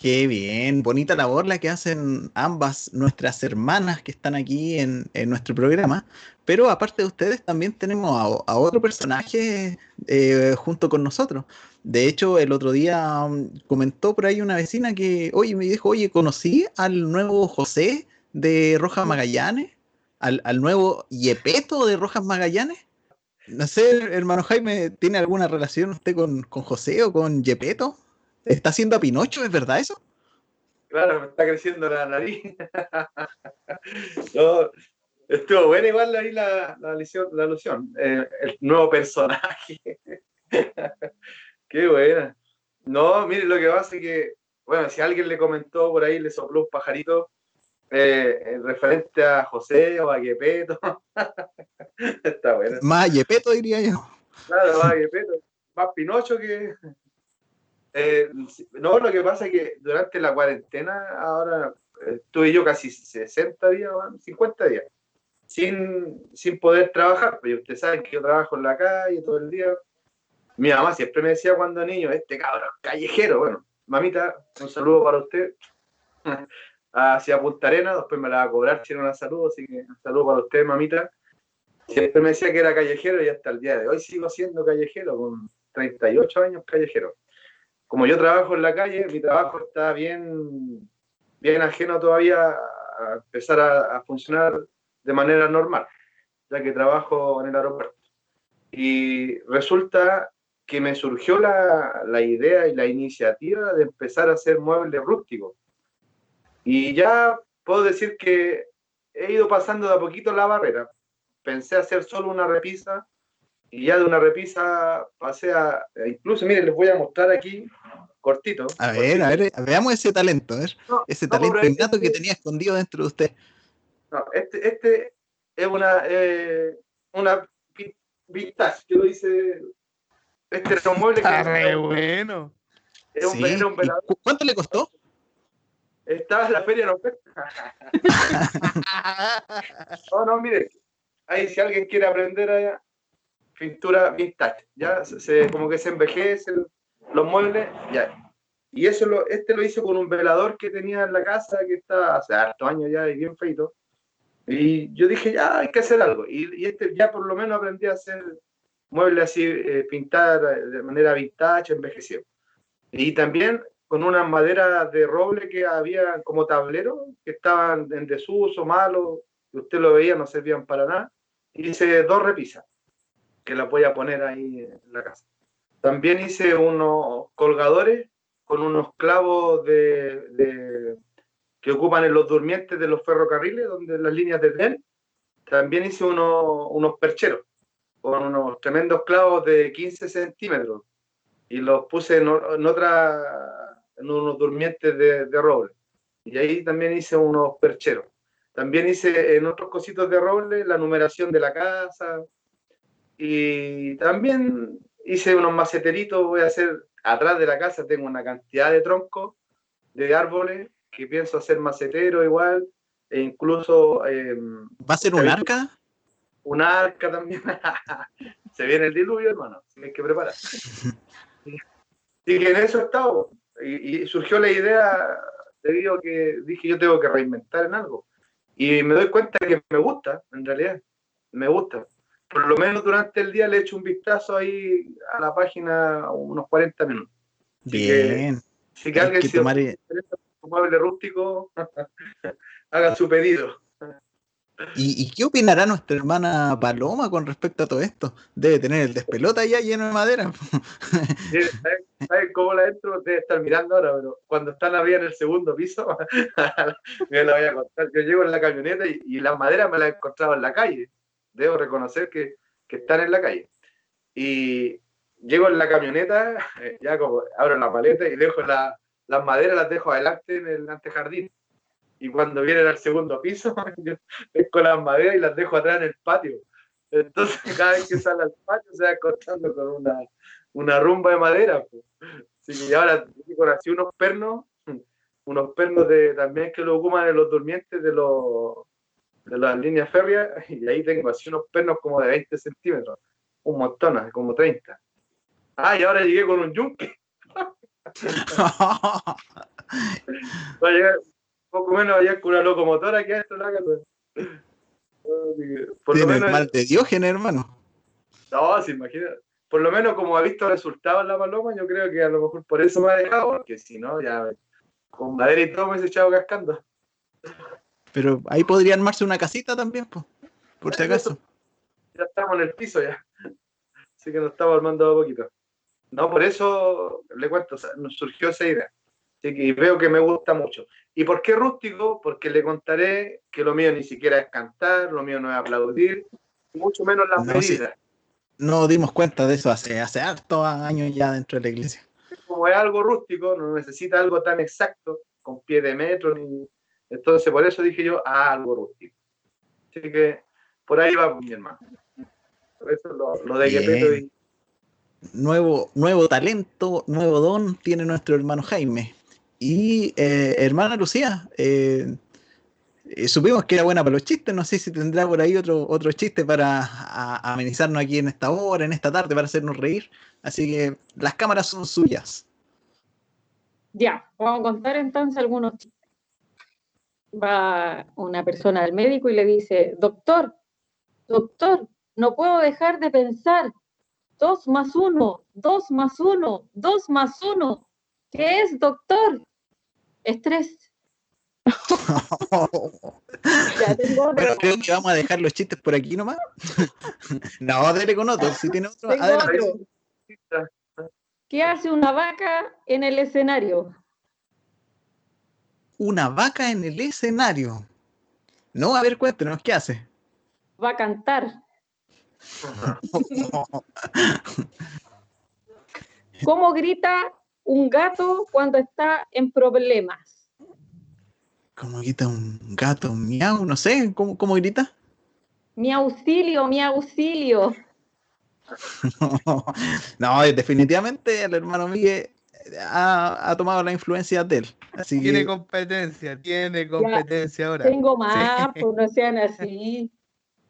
Speaker 5: Qué bien, bonita labor la que hacen ambas nuestras hermanas que están aquí en, en nuestro programa. Pero aparte de ustedes, también tenemos a, a otro personaje eh, junto con nosotros. De hecho, el otro día um, comentó por ahí una vecina que, oye, me dijo, oye, conocí al nuevo José de Rojas Magallanes, al, al nuevo Yepeto de Rojas Magallanes. No sé, hermano Jaime, ¿tiene alguna relación usted con, con José o con Yepeto? ¿Está haciendo a Pinocho? ¿Es verdad eso?
Speaker 2: Claro, me está creciendo la nariz. *laughs* No, estuvo buena igual ahí la, la, alusión, la alusión. Eh, el nuevo personaje. *laughs* Qué buena. No, mire, lo que pasa es que, bueno, si alguien le comentó por ahí, le sopló un pajarito eh, referente a José o a Guepeto. *laughs* Está bueno.
Speaker 5: Más Yepeto, diría yo.
Speaker 2: Claro, más Guepeto. Más Pinocho que. Eh, no, lo que pasa es que durante la cuarentena, ahora eh, estuve yo casi 60 días, 50 días, sin, sin poder trabajar. Pero ustedes saben que yo trabajo en la calle todo el día. Mi mamá siempre me decía cuando niño, este cabrón, callejero. Bueno, mamita, un saludo para usted. *laughs* Hacia Punta Arena, después me la va a cobrar si no la saludo, así que un saludo para usted, mamita. Siempre me decía que era callejero y hasta el día de hoy sigo siendo callejero, con 38 años callejero como yo trabajo en la calle, mi trabajo está bien, bien ajeno todavía a empezar a, funcionar de manera normal, ya que trabajo en el aeropuerto. Y resulta que me surgió la, la idea y la iniciativa de empezar a hacer muebles rústicos. Y ya puedo decir que he ido pasando de a poquito la barrera. Pensé hacer solo una repisa y ya de una repisa pasé a, incluso, miren, les voy a mostrar aquí, cortito.
Speaker 5: A
Speaker 2: cortito.
Speaker 5: ver, a ver, veamos ese talento, a ver,
Speaker 2: No,
Speaker 5: ese
Speaker 2: no,
Speaker 5: talento
Speaker 2: pero
Speaker 5: innato
Speaker 2: este-
Speaker 5: que tenía escondido dentro de usted.
Speaker 2: No, este, este es una, eh, una vi- vintage, que lo hice, este era un mueble que
Speaker 4: Está re bueno.
Speaker 2: era un,
Speaker 5: Sí,
Speaker 2: era un
Speaker 5: ¿y
Speaker 2: velador.
Speaker 5: cu- ¿Cuánto le costó?
Speaker 2: estaba en la feria de oferta. *laughs* No, no, mire, ahí si alguien quiere aprender a pintura vintage, ya se, como que se envejecen los muebles, ya. Y eso lo, este lo hice con un velador que tenía en la casa, que está hace hartos años ya y bien feito. Y yo dije, ya hay que hacer algo. Y, y este ya por lo menos aprendí a hacer muebles así, eh, pintar de manera vintage, envejecido. Y también con unas maderas de roble que había como tablero, que estaban en desuso, malos, y usted lo veía, no servían para nada. Y hice dos repisas, que las voy a poner ahí en la casa. También hice unos colgadores con unos clavos de, que ocupan en los durmientes de los ferrocarriles, donde las líneas de tren. También hice unos, unos percheros con unos tremendos clavos de 15 centímetros y los puse en, en otra en unos durmientes de, de roble. Y ahí también hice unos percheros. También hice en otros cositos de roble la numeración de la casa. Y también hice unos maceteritos. Voy a hacer atrás de la casa, tengo una cantidad de troncos de árboles que pienso hacer macetero igual. E incluso. eh,
Speaker 5: ¿Va a ser un arca?
Speaker 2: un arca también. *laughs* Se viene el diluvio, hermano. Tienes que preparar. *laughs* Y que en eso he estado. Y, y surgió la idea debido a que dije yo tengo que reinventar en algo. Y me doy cuenta que me gusta, en realidad. Me gusta. Por lo menos durante el día le echo un vistazo ahí a la página unos 40 minutos. Así que-
Speaker 5: Bien.
Speaker 2: Así que alguien
Speaker 5: que
Speaker 2: si
Speaker 5: tomar-
Speaker 2: mueble rústico, *laughs* haga su pedido.
Speaker 5: ¿Y, y qué opinará nuestra hermana Paloma con respecto a todo esto? Debe tener el despelota ya lleno de madera.
Speaker 2: Sí, ¿Saben saben cómo la entro? Debe estar mirando ahora, pero cuando están arriba en el segundo piso, *laughs* me la voy a contar. Yo llego en la camioneta y, y las maderas me las he encontrado en la calle. Debo reconocer que, que están en la calle. Y llego en la camioneta, *laughs* eh, ya como abro la paleta y dejo la- las maderas, las dejo adelante en el antejardín. Y cuando vienen al segundo piso, *laughs* yo pesco las maderas y las dejo atrás en el patio. Entonces, *laughs* cada vez que sale al patio se va encontrando con una, una rumba de madera. pues. Así que ahora conocí unos pernos, unos pernos de, también que lo ocupan en los durmientes de, los, de las líneas férreas, *laughs* y ahí tengo así unos pernos como de 20 centímetros, un montón, como 30. Ah, y ahora llegué con un yunque. *laughs* *laughs* Va a llegar poco menos allá con una locomotora que esto la casa. Por lo menos,
Speaker 5: mal de Diógenes, hermano.
Speaker 2: no, se imagina. Por lo menos como ha visto resultados la paloma, yo creo que a lo mejor por eso me ha dejado, porque si no, ya con madera y todo me he echado cascando.
Speaker 5: Pero ahí podría armarse una casita también, po, por si acaso.
Speaker 2: Ya estamos en el piso ya. Así que nos estamos armando a poquito. No, por eso le cuento, o sea, nos surgió esa idea. Así que veo que me gusta mucho. ¿Y por qué rústico? Porque le contaré que lo mío ni siquiera es cantar, lo mío no es aplaudir, mucho menos las
Speaker 5: No, sí.
Speaker 2: medidas.
Speaker 5: No dimos cuenta de eso hace, hace hartos años ya dentro de la iglesia.
Speaker 2: Como es algo rústico, no necesita algo tan exacto, con pie de metro, ni... entonces por eso dije yo, ah, algo rústico. Así que por ahí va mi hermano. Por eso lo, lo de. Yepeto y
Speaker 5: Nuevo, nuevo talento, nuevo don tiene nuestro hermano Jaime. Y eh, hermana Lucía, eh, eh, supimos que era buena para los chistes, no sé si tendrá por ahí otro, otro chiste para a- amenizarnos aquí en esta hora, en esta tarde, para hacernos reír. Así que las cámaras son suyas.
Speaker 1: Ya, vamos a contar entonces algunos chistes. Va una persona al médico y le dice, doctor, doctor, no puedo dejar de pensar. Dos más uno, dos más uno, dos más uno. ¿Qué es, doctor? Estrés. *laughs* Ya tengo.
Speaker 5: Bueno, creo que vamos a dejar los chistes por aquí nomás. *laughs* no, dele con otro. Si tiene otro, adelante.
Speaker 1: otro. ¿Qué hace una vaca en el escenario?
Speaker 5: Una vaca en el escenario. No, a ver, cuéntenos, ¿qué hace?
Speaker 1: Va a cantar. *laughs* ¿Cómo grita un gato cuando está en problemas?
Speaker 5: ¿Cómo grita un gato? Miau, no sé, ¿cómo, cómo grita?
Speaker 1: Mi auxilio, mi auxilio. *laughs*
Speaker 5: no, definitivamente el hermano Miguel ha, ha tomado la influencia de él. Así
Speaker 4: Tiene
Speaker 5: que
Speaker 4: competencia, tiene competencia ahora.
Speaker 1: Tengo más, pues no sean así.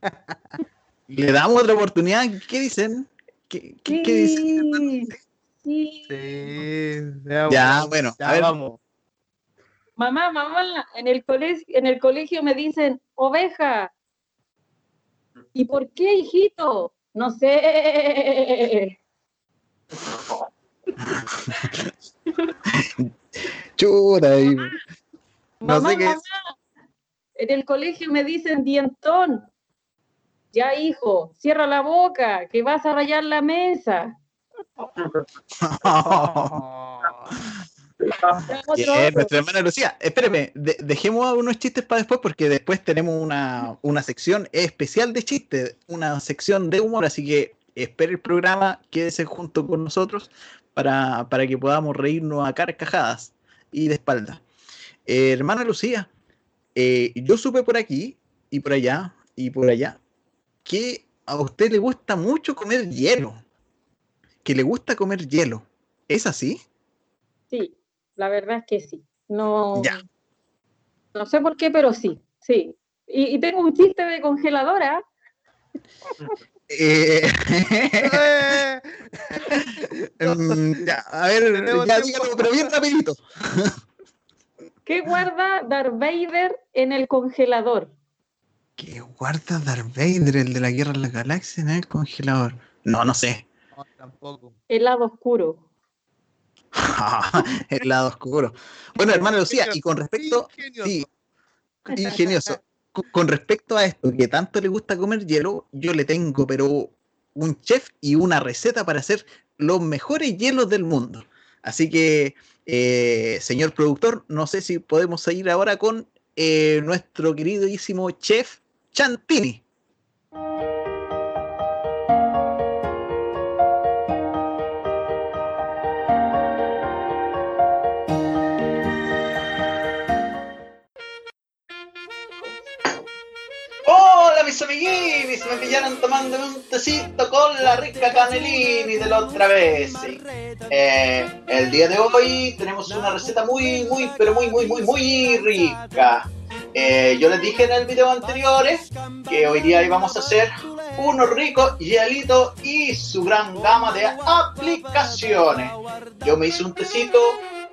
Speaker 1: *laughs*
Speaker 5: le damos otra oportunidad. ¿Qué dicen? ¿Qué, qué- qué dicen?
Speaker 1: Sí.
Speaker 5: Ya, bueno,
Speaker 4: Ya
Speaker 5: a ver.
Speaker 4: vamos.
Speaker 1: Mamá, mamá, en el, colegio, en el colegio me dicen oveja. ¿Y por qué, hijito? No sé.
Speaker 5: Chuta, y- no
Speaker 1: Mamá,
Speaker 5: sé qué
Speaker 1: mamá, en el colegio me dicen dientón. Ya, hijo, cierra la boca, que vas a rayar la mesa. *laughs*
Speaker 5: Bien, nuestra hermana Lucía, espéreme, de- dejemos algunos chistes para después porque después tenemos una, una sección especial de chistes, una sección de humor, así que espere el programa, quédese junto con nosotros para, para que podamos reírnos a carcajadas.
Speaker 7: y de espalda. Eh, hermana Lucía, eh, yo supe por aquí y por allá y por allá que a usted le gusta mucho comer hielo. Que le gusta comer hielo. ¿Es así?
Speaker 1: Sí, la verdad es que sí. No,
Speaker 7: Ya.
Speaker 1: no sé por qué, pero sí, sí. Y, y tengo un chiste de congeladora. *laughs*
Speaker 7: Eh, *laughs*
Speaker 4: Eh,
Speaker 7: mm, ya, a ver, ya dígalo, pero bien rapidito. *laughs*
Speaker 1: ¿Qué guarda Darth Vader en el congelador?
Speaker 7: ¿Qué guarda Darth Vader, el de la Guerra de las Galaxias, en el congelador? No, no sé.
Speaker 4: no, tampoco.
Speaker 1: El lado oscuro. *laughs*
Speaker 7: el lado oscuro. Bueno, hermano Lucía, y con respecto,
Speaker 4: Ingenioso.
Speaker 7: sí, ingenioso. Con- respecto a esto, que tanto le gusta comer hielo, yo le tengo, pero un chef y una receta para hacer los mejores hielos del mundo. Así que, eh, señor productor, no sé si podemos seguir ahora con eh, nuestro queridísimo chef Chantini. Mis amiguinis, me pillaron tomando un tecito con la rica canelini de la otra vez. Eh, el día de hoy tenemos una receta muy, muy, pero muy, muy, muy, muy rica. Eh, yo les dije en el video anterior que hoy día íbamos a hacer unos ricos hielitos y su gran gama de aplicaciones. Yo me hice un tecito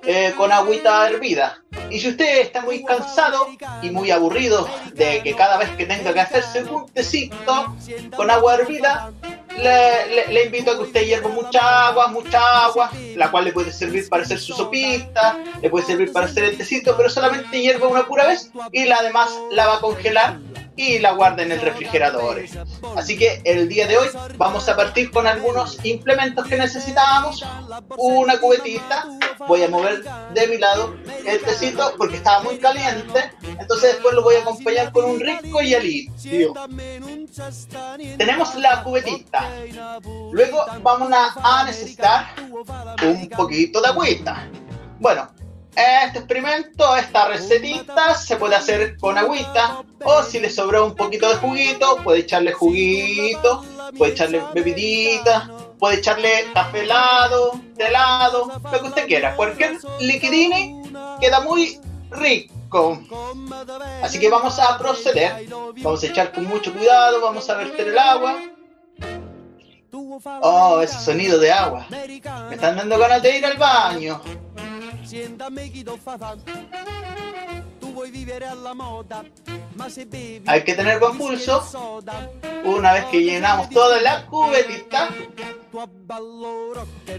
Speaker 7: eh, con agüita hervida. Y si usted está muy cansado y muy aburrido de que cada vez que tenga que hacerse un tecito con agua hervida, le, le- le invito a que usted hierva mucha agua, mucha agua, la cual le puede servir para hacer su sopita, le puede servir para hacer el tecito, pero solamente hierva una pura vez y la demás la va a congelar y la guarda en el refrigerador. Así que el día de hoy vamos a partir con algunos implementos que necesitábamos. Una cubetita, voy a mover de mi lado el tecito porque estaba muy caliente, entonces después lo voy a acompañar con un rico hielito. Tenemos la cubetita. Luego vamos a, necesitar un poquito de agüita. Bueno, este experimento, esta recetita se puede hacer con agüita o si le sobró un poquito de juguito, puede echarle juguito, puede echarle bebidita, puede echarle café helado, helado, lo que usted quiera. Cualquier liquidini queda muy rico. Así que vamos a proceder. Vamos a echar con mucho cuidado, vamos a verter el agua. Oh, ese sonido de agua. Me están dando ganas de ir al baño. Hay que tener buen pulso. Una vez que llenamos toda la cubetita,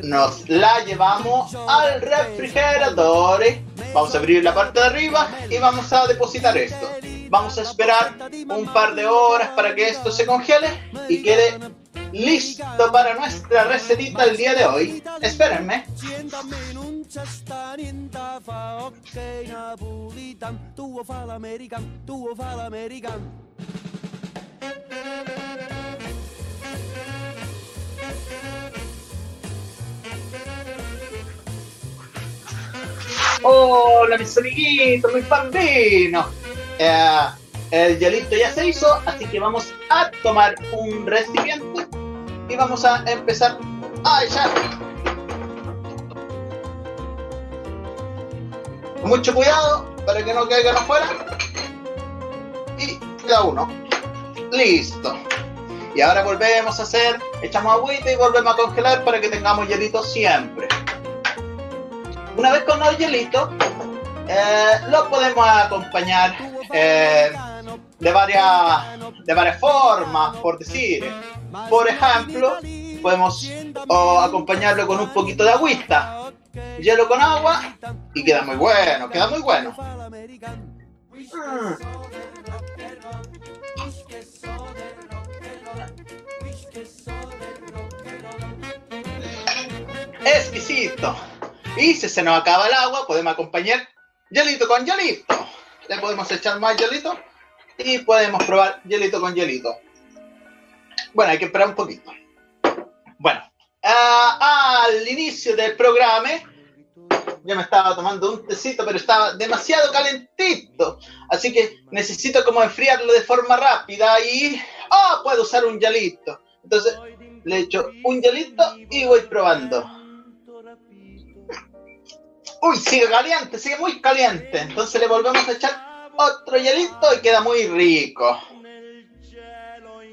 Speaker 7: nos la llevamos al refrigerador. Vamos a abrir la parte de arriba y vamos a depositar esto. Vamos a esperar un par de horas para que esto se congele y quede listo para nuestra recetita el día de hoy. Espérenme. Hola mis amiguitos, mis bambinos. Eh, el hielito ya se hizo, así que vamos a tomar un recipiente y vamos a empezar a echar. Mucho cuidado para que no caigan afuera. Y cada uno. Listo. Y ahora volvemos a hacer, echamos agüita y volvemos a congelar para que tengamos hielito siempre. Una vez con los hielitos, eh, lo podemos acompañar eh, de, varias, de varias formas, por decir. Por ejemplo, podemos acompañarlo con un poquito de agüita, hielo con agua y queda muy bueno, queda muy bueno. Exquisito. Y si se nos acaba el agua, podemos acompañar hielito con hielito. Le podemos echar más hielito y podemos probar hielito con hielito. Bueno, hay que esperar un poquito. Bueno, al inicio del programa
Speaker 5: ya me estaba tomando un tecito, pero estaba demasiado calentito. Así que necesito como enfriarlo de forma rápida y... ¡Ah! puedo usar un hielito. Entonces le echo un hielito y voy probando. Uy, sigue caliente, sigue muy caliente. Entonces le volvemos a echar otro hielito y queda muy rico.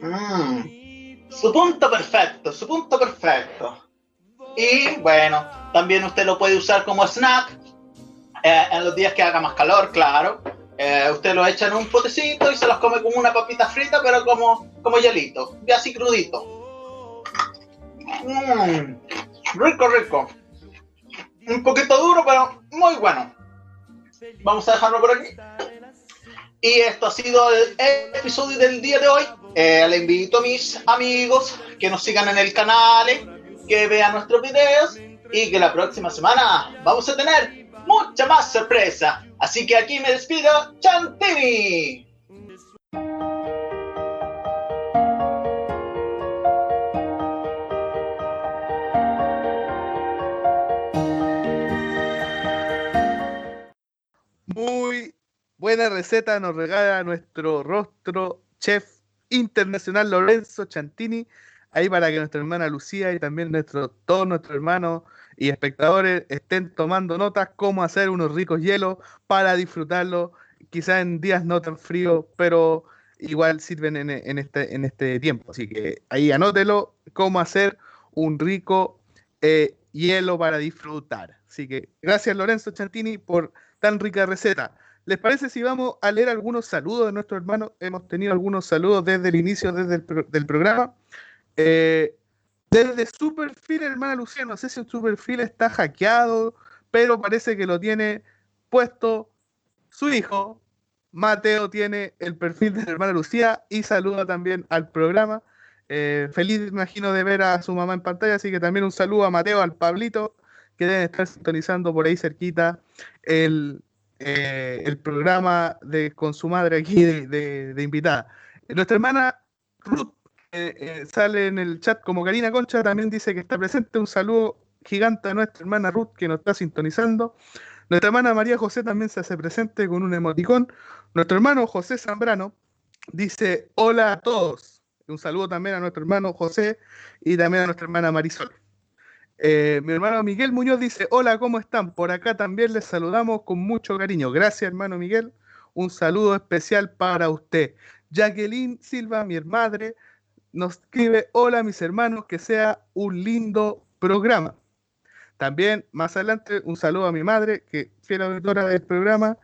Speaker 5: Mm. Su punto perfecto, su punto perfecto. Y bueno, también usted lo puede usar como snack eh, en los días que haga más calor, claro. Eh, usted lo echa en un potecito y se los come como una papita frita, pero como, como hielito, y así crudito. Mm, rico, rico. Un poquito duro, pero muy bueno. Vamos a dejarlo por aquí. Y esto ha sido el episodio del día de hoy. Eh, le invito a mis amigos que nos sigan en el canal, que vean nuestros videos y que la próxima semana vamos a tener mucha más sorpresa. Así que aquí me despido, Chantini.
Speaker 4: Muy buena receta nos regala nuestro rostro chef internacional Lorenzo Chantini, ahí para que nuestra hermana Lucía y también nuestro, todos nuestros hermanos y espectadores estén tomando notas cómo hacer unos ricos hielos para disfrutarlo, quizás en días no tan fríos, pero igual sirven en, este, en este tiempo. Así que ahí anótelo cómo hacer un rico eh, hielo para disfrutar. Así que gracias Lorenzo Chantini por tan rica receta. ¿Les parece si vamos a leer algunos saludos de nuestros hermanos? Hemos tenido algunos saludos desde el inicio desde el del programa. Eh, desde su perfil, hermana Lucía, no sé si su perfil está hackeado, pero parece que lo tiene puesto su hijo. Mateo tiene el perfil de la hermana Lucía y saluda también al programa. Eh, feliz, imagino, de ver a su mamá en pantalla, así que también un saludo a Mateo, al Pablito, que deben estar sintonizando por ahí cerquita el, eh, el programa de, con su madre aquí de, invitada. Nuestra hermana Ruth eh, sale en el chat como Karina Concha, también dice que está presente. Un saludo gigante a nuestra hermana Ruth que nos está sintonizando. Nuestra hermana María José también se hace presente con un emoticón. Nuestro hermano José Zambrano dice hola a todos. Un saludo también a nuestro hermano José y también a nuestra hermana Marisol. Eh, mi hermano Miguel Muñoz dice, hola, ¿cómo están? Por acá también les saludamos con mucho cariño. Gracias, hermano Miguel. Un saludo especial para usted. Jacqueline Silva, mi madre, nos escribe, hola mis hermanos, que sea un lindo programa. También más adelante un saludo a mi madre, que fiel auditora del programa,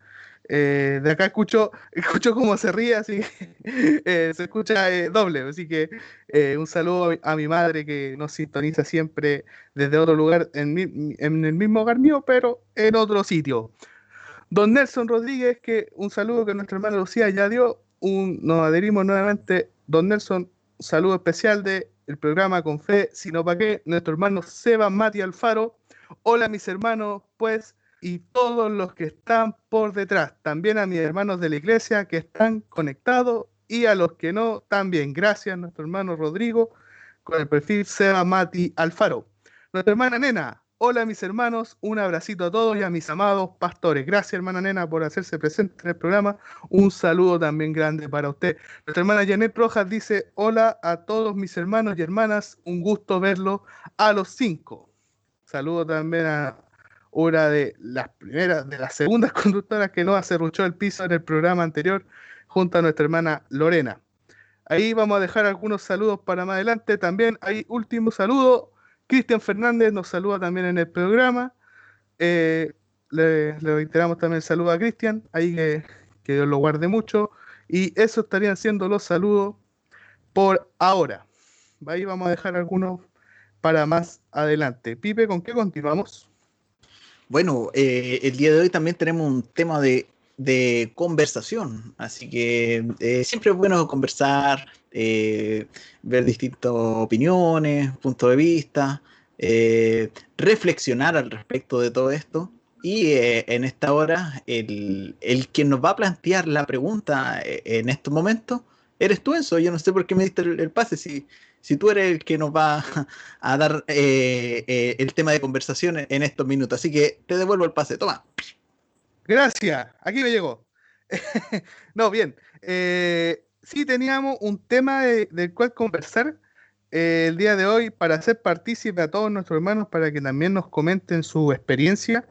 Speaker 4: eh, de acá escucho, *laughs* escucho cómo se ríe, así que *laughs* eh, se escucha eh, doble. Así que un saludo a mi madre que nos sintoniza siempre desde otro lugar, en, el mismo hogar mío, pero en otro sitio. Don Nelson Rodríguez, que un saludo que nuestra hermana Lucía ya dio. Nos adherimos nuevamente. Don Nelson, un saludo especial el programa Con Fe, sino para qué, nuestro hermano Seba Mati Alfaro. Hola mis hermanos, pues y todos los que están por detrás, también a mis hermanos de la iglesia que están conectados y a los que no también. Gracias, nuestro hermano Rodrigo, con el perfil Seba Mati Alfaro. Nuestra hermana Nena, hola mis hermanos, un abracito a todos y a mis amados pastores. Gracias, hermana Nena, por hacerse presente en el programa. Un saludo también grande para usted. Nuestra hermana Janet Rojas dice, hola a todos mis hermanos y hermanas, un gusto verlo a los cinco. Saludo también a, una de las primeras, de las segundas *laughs* conductoras que no acerruchó el piso en el programa anterior, junto a nuestra hermana Lorena. Ahí vamos a dejar algunos saludos para más adelante. También hay último saludo. Cristian Fernández nos saluda también en el programa. Eh, le, reiteramos también el saludo a Cristian, ahí que, que Dios lo guarde mucho. Y eso estarían siendo los saludos por ahora. Ahí vamos a dejar algunos para más adelante. Pipe, ¿con qué continuamos?
Speaker 5: Bueno, eh, el día de hoy también tenemos un tema de, conversación, así que eh, siempre es bueno conversar, eh, ver distintas opiniones, puntos de vista, reflexionar al respecto de todo esto. Y en esta hora, el, el quien nos va a plantear la pregunta en estos momentos, eres tú, Enzo. Yo no sé por qué me diste el, pase, si, si tú eres el que nos va a dar eh, eh, el tema de conversación en estos minutos. Así que te devuelvo el pase, toma.
Speaker 4: Gracias, aquí me llegó. *laughs* no, bien. Eh, sí teníamos un tema del cual conversar el día de hoy para hacer partícipe a todos nuestros hermanos para que también nos comenten su experiencia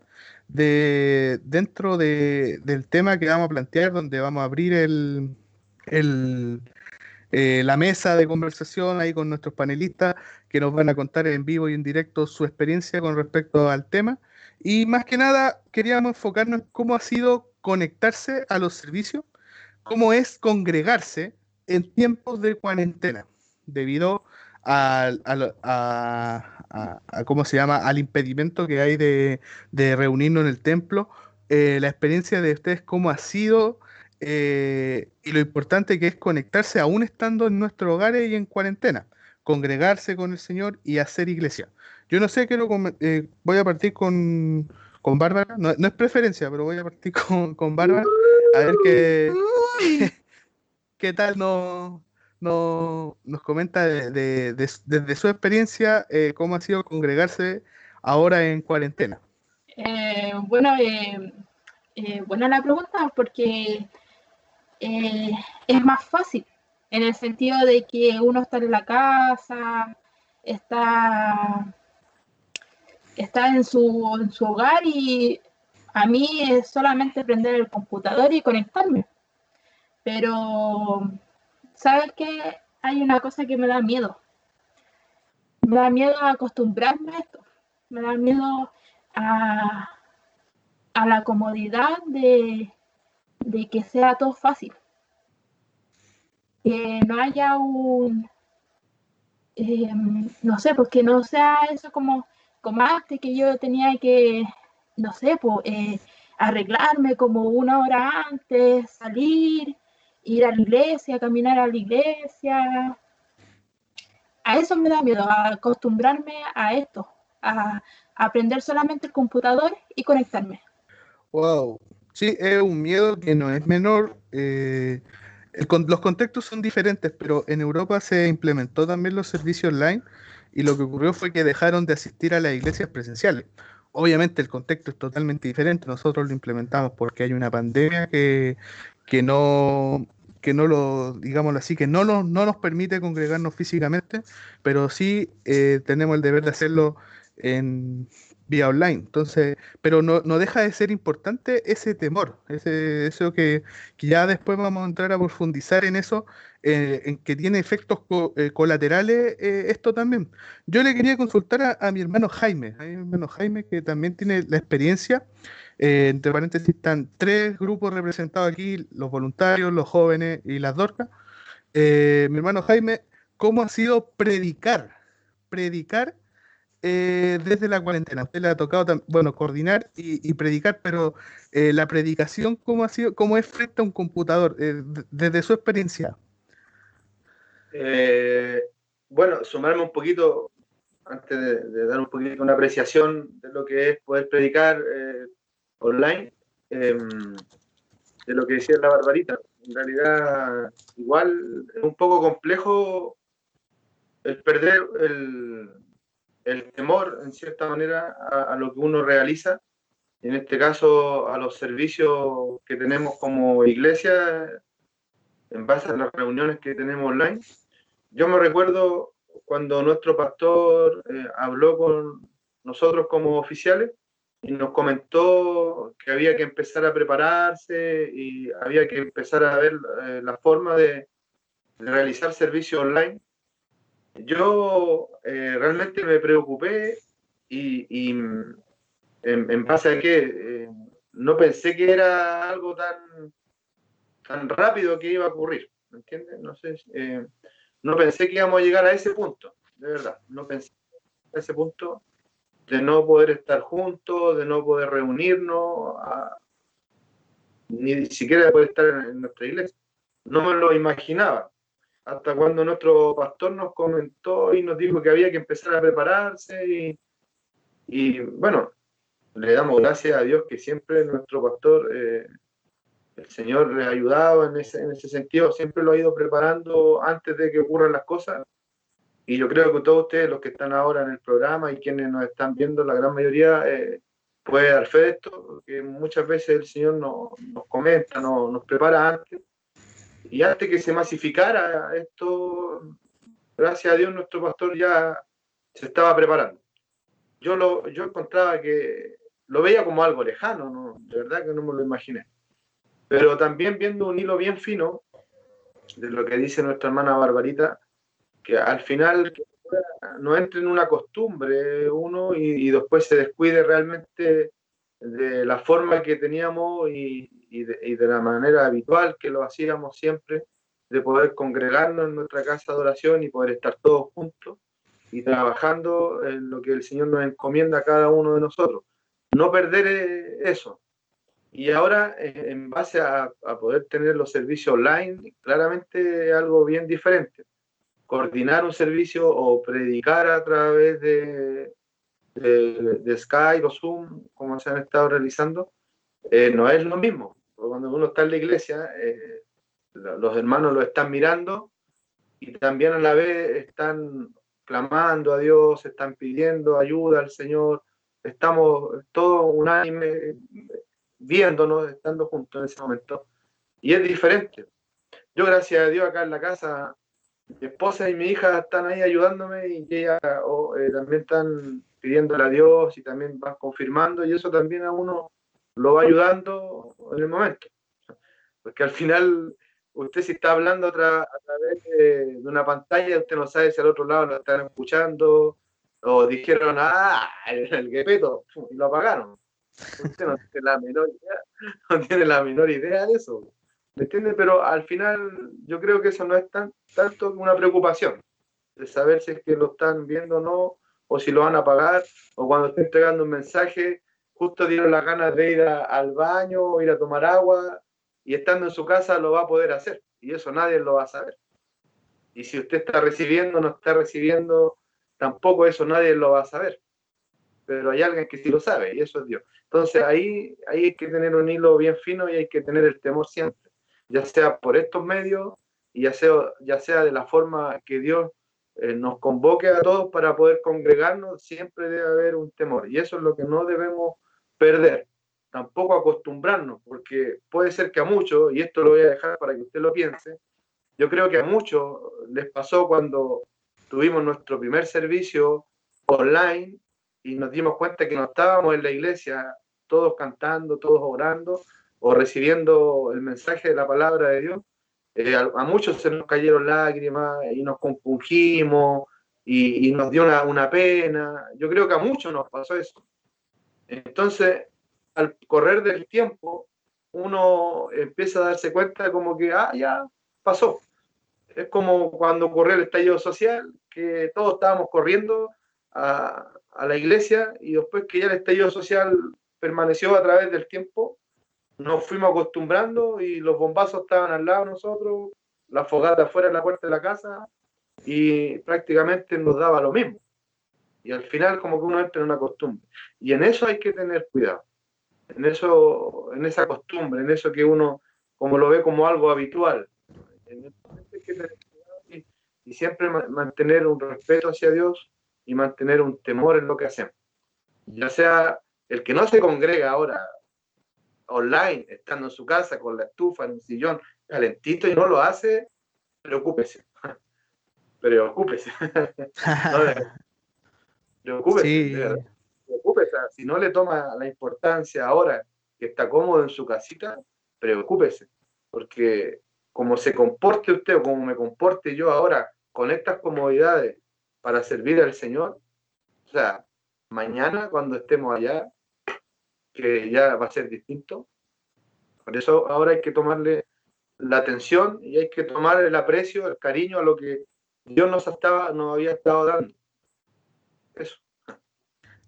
Speaker 4: de, dentro del tema que vamos a plantear, donde vamos a abrir el, eh, la mesa de conversación ahí con nuestros panelistas que nos van a contar en vivo y en directo su experiencia con respecto al tema. Y más que nada, queríamos enfocarnos en cómo ha sido conectarse a los servicios, cómo es congregarse en tiempos de cuarentena, debido a, ¿cómo se llama? al impedimento que hay de, reunirnos en el templo. Eh, la experiencia de ustedes, cómo ha sido eh, y lo importante que es conectarse aún estando en nuestros hogares y en cuarentena, congregarse con el Señor y hacer iglesia. Yo no sé, quiero, eh, voy a partir con, con Bárbara, no, es preferencia, pero voy a partir *laughs* con, con Bárbara, a ver qué, qué tal nos, nos comenta de, desde su experiencia eh, cómo ha sido congregarse ahora en cuarentena.
Speaker 3: Eh, bueno, buena la pregunta porque es más fácil en el sentido de que uno está en la casa, está está en su, en su hogar y a mí es solamente prender el computador y conectarme. Pero, ¿sabes qué? Hay una cosa que me da miedo. Me da miedo acostumbrarme a esto. Me da miedo a, a la comodidad de, de que sea todo fácil. Que no haya un, em, no sé, pues que no sea eso como como antes que yo tenía que, no sé, pues, arreglarme como una hora antes, salir, ir a la iglesia, caminar a la iglesia. A eso me da miedo, a acostumbrarme a esto, a, aprender solamente el computador y conectarme.
Speaker 4: Wow, sí, es un miedo que no es menor. Eh, los contextos son diferentes, pero en Europa se implementó también los servicios online y lo que ocurrió fue que dejaron de asistir a las iglesias presenciales. Obviamente el contexto es totalmente diferente, nosotros lo implementamos porque hay una pandemia que, que no que no lo, digámoslo así, que no, no nos permite congregarnos físicamente, pero sí eh, tenemos el deber de hacerlo en, vía online. Entonces, pero no, no, deja de ser importante ese temor, ese, eso que, que, ya después vamos a entrar a profundizar en eso, eh, en que tiene efectos eh, colaterales eh, esto también. Yo le quería consultar a, mi hermano Jaime, a mi hermano Jaime que también tiene la experiencia. entre paréntesis están tres grupos representados aquí, los voluntarios, los jóvenes y las dorcas. mi hermano Jaime, ¿cómo ha sido predicar? Predicar eh, desde la cuarentena? Usted le ha tocado, bueno, coordinar y, predicar, pero eh, la predicación, ¿cómo ha sido, cómo es frente a un computador, eh, desde su experiencia?
Speaker 2: bueno, sumarme un poquito, antes de, dar un poquito una apreciación de lo que es poder predicar online, em, de lo que decía la Barbarita. En realidad, igual es un poco complejo el perder el, el temor, en cierta manera, a, lo que uno realiza, en este caso a los servicios que tenemos como iglesia, en base a las reuniones que tenemos online. Yo me recuerdo cuando nuestro pastor eh, habló con nosotros como oficiales y nos comentó que había que empezar a prepararse y había que empezar a ver eh, la forma de, de realizar servicios online yo eh, realmente me preocupé y, en, base a que eh, no pensé que era algo tan, tan rápido que iba a ocurrir, ¿me entiendes? No sé, eh, no pensé que íbamos a llegar a ese punto, de verdad, no pensé a ese punto de no poder estar juntos, de no poder reunirnos, ni siquiera de poder estar en nuestra iglesia. No me lo imaginaba hasta cuando nuestro pastor nos comentó y nos dijo que había que empezar a prepararse y, bueno, le damos gracias a Dios que siempre nuestro pastor, eh, el Señor le ha ayudado en ese, en ese sentido, siempre lo ha ido preparando antes de que ocurran las cosas Y yo creo que todos ustedes, los que están ahora en el programa y quienes nos están viendo, la gran mayoría eh, puede dar fe de esto, porque muchas veces el Señor nos, nos comenta, nos, nos prepara antes. Y antes que se masificara esto, gracias a Dios nuestro pastor ya se estaba preparando. Yo, lo, yo encontraba que lo veía como algo lejano, ¿no? de verdad que no me lo imaginé. Pero también viendo un hilo bien fino de lo que dice nuestra hermana Barbarita, que al final no entre en una costumbre uno y, y después se descuide realmente de la forma que teníamos y, y, de, y, de, la manera habitual que lo hacíamos siempre, de poder congregarnos en nuestra casa de oración y poder estar todos juntos y trabajando en lo que el Señor nos encomienda a cada uno de nosotros. No perder eh, eso. Y ahora, eh, en base a, a poder tener los servicios online, claramente algo bien diferente coordinar un servicio o predicar a través de, de, de Skype o Zoom, como se han estado realizando, eh, no es lo mismo. Cuando uno está en la iglesia, eh, los hermanos lo están mirando y también a la vez están clamando a Dios, están pidiendo ayuda al Señor, estamos todos unánime viéndonos, estando juntos en ese momento. Y es diferente. Yo, gracias a Dios, acá en la casa mi esposa y mi hija están ahí ayudándome y ella oh, eh, también están pidiéndole a Dios y también van confirmando y eso también a uno lo va ayudando en el momento. Porque al final usted si está hablando a, a través de, una pantalla, usted no sabe si al otro lado lo están escuchando o dijeron, ah, el, el guepeto, y lo apagaron. Usted no tiene la menor idea, *laughs* no tiene la menor idea de eso. ¿Me entiendes? Pero al final yo creo que eso no es tan, tanto una preocupación de saber si es que lo están viendo o no, o si lo van a pagar, o cuando estén entregando un mensaje, justo dieron las ganas de ir a, al baño ir a tomar agua, y estando en su casa lo va a poder hacer, y eso nadie lo va a saber. Y si usted está recibiendo o no está recibiendo, tampoco eso nadie lo va a saber. Pero hay alguien que sí lo sabe, y eso es Dios. Entonces ahí, ahí hay que tener un hilo bien fino y hay que tener el temor siempre ya sea por estos medios y ya sea, ya sea de la forma que Dios eh, nos convoque a todos para poder congregarnos, siempre debe haber un temor. Y eso es lo que no debemos perder. Tampoco acostumbrarnos, porque puede ser que a muchos, y esto lo voy a dejar para que usted lo piense, yo creo que a muchos les pasó cuando tuvimos nuestro primer servicio online y nos dimos cuenta que no estábamos en la iglesia todos cantando, todos orando, o recibiendo el mensaje de la palabra de Dios, eh, a, muchos se nos cayeron lágrimas y nos compungimos y, y nos dio una, una, pena. Yo creo que a muchos nos pasó eso. Entonces, al correr del tiempo, uno empieza a darse cuenta como que, ah, ya pasó. Es como cuando ocurrió el estallido social, que todos estábamos corriendo a, la iglesia y después que ya el estallido social permaneció a través del tiempo, nos fuimos acostumbrando y los bombazos estaban al lado de nosotros, la fogata fuera de la puerta de la casa y prácticamente nos daba lo mismo. Y al final como que uno entra en una costumbre. Y en eso hay que tener cuidado. En eso, en esa costumbre, en eso que uno como lo ve como algo habitual. En hay que tener cuidado y, siempre mantener un respeto hacia Dios y mantener un temor en lo que hacemos. Ya sea el que no se congrega ahora online, estando en su casa con la estufa en un sillón calentito y no lo hace, preocúpese. *laughs* Preocúpese. *laughs* preocúpese. Sí. Preocúpese. Si no le toma la importancia ahora que está cómodo en su casita, preocúpese. Porque como se comporte usted o como me comporte yo ahora con estas comodidades para servir al Señor, o sea, mañana cuando estemos allá, que ya va a ser distinto. Por eso ahora hay que tomarle la atención y hay que tomar el aprecio, el cariño a lo que Dios nos, estaba, nos había estado dando. Eso.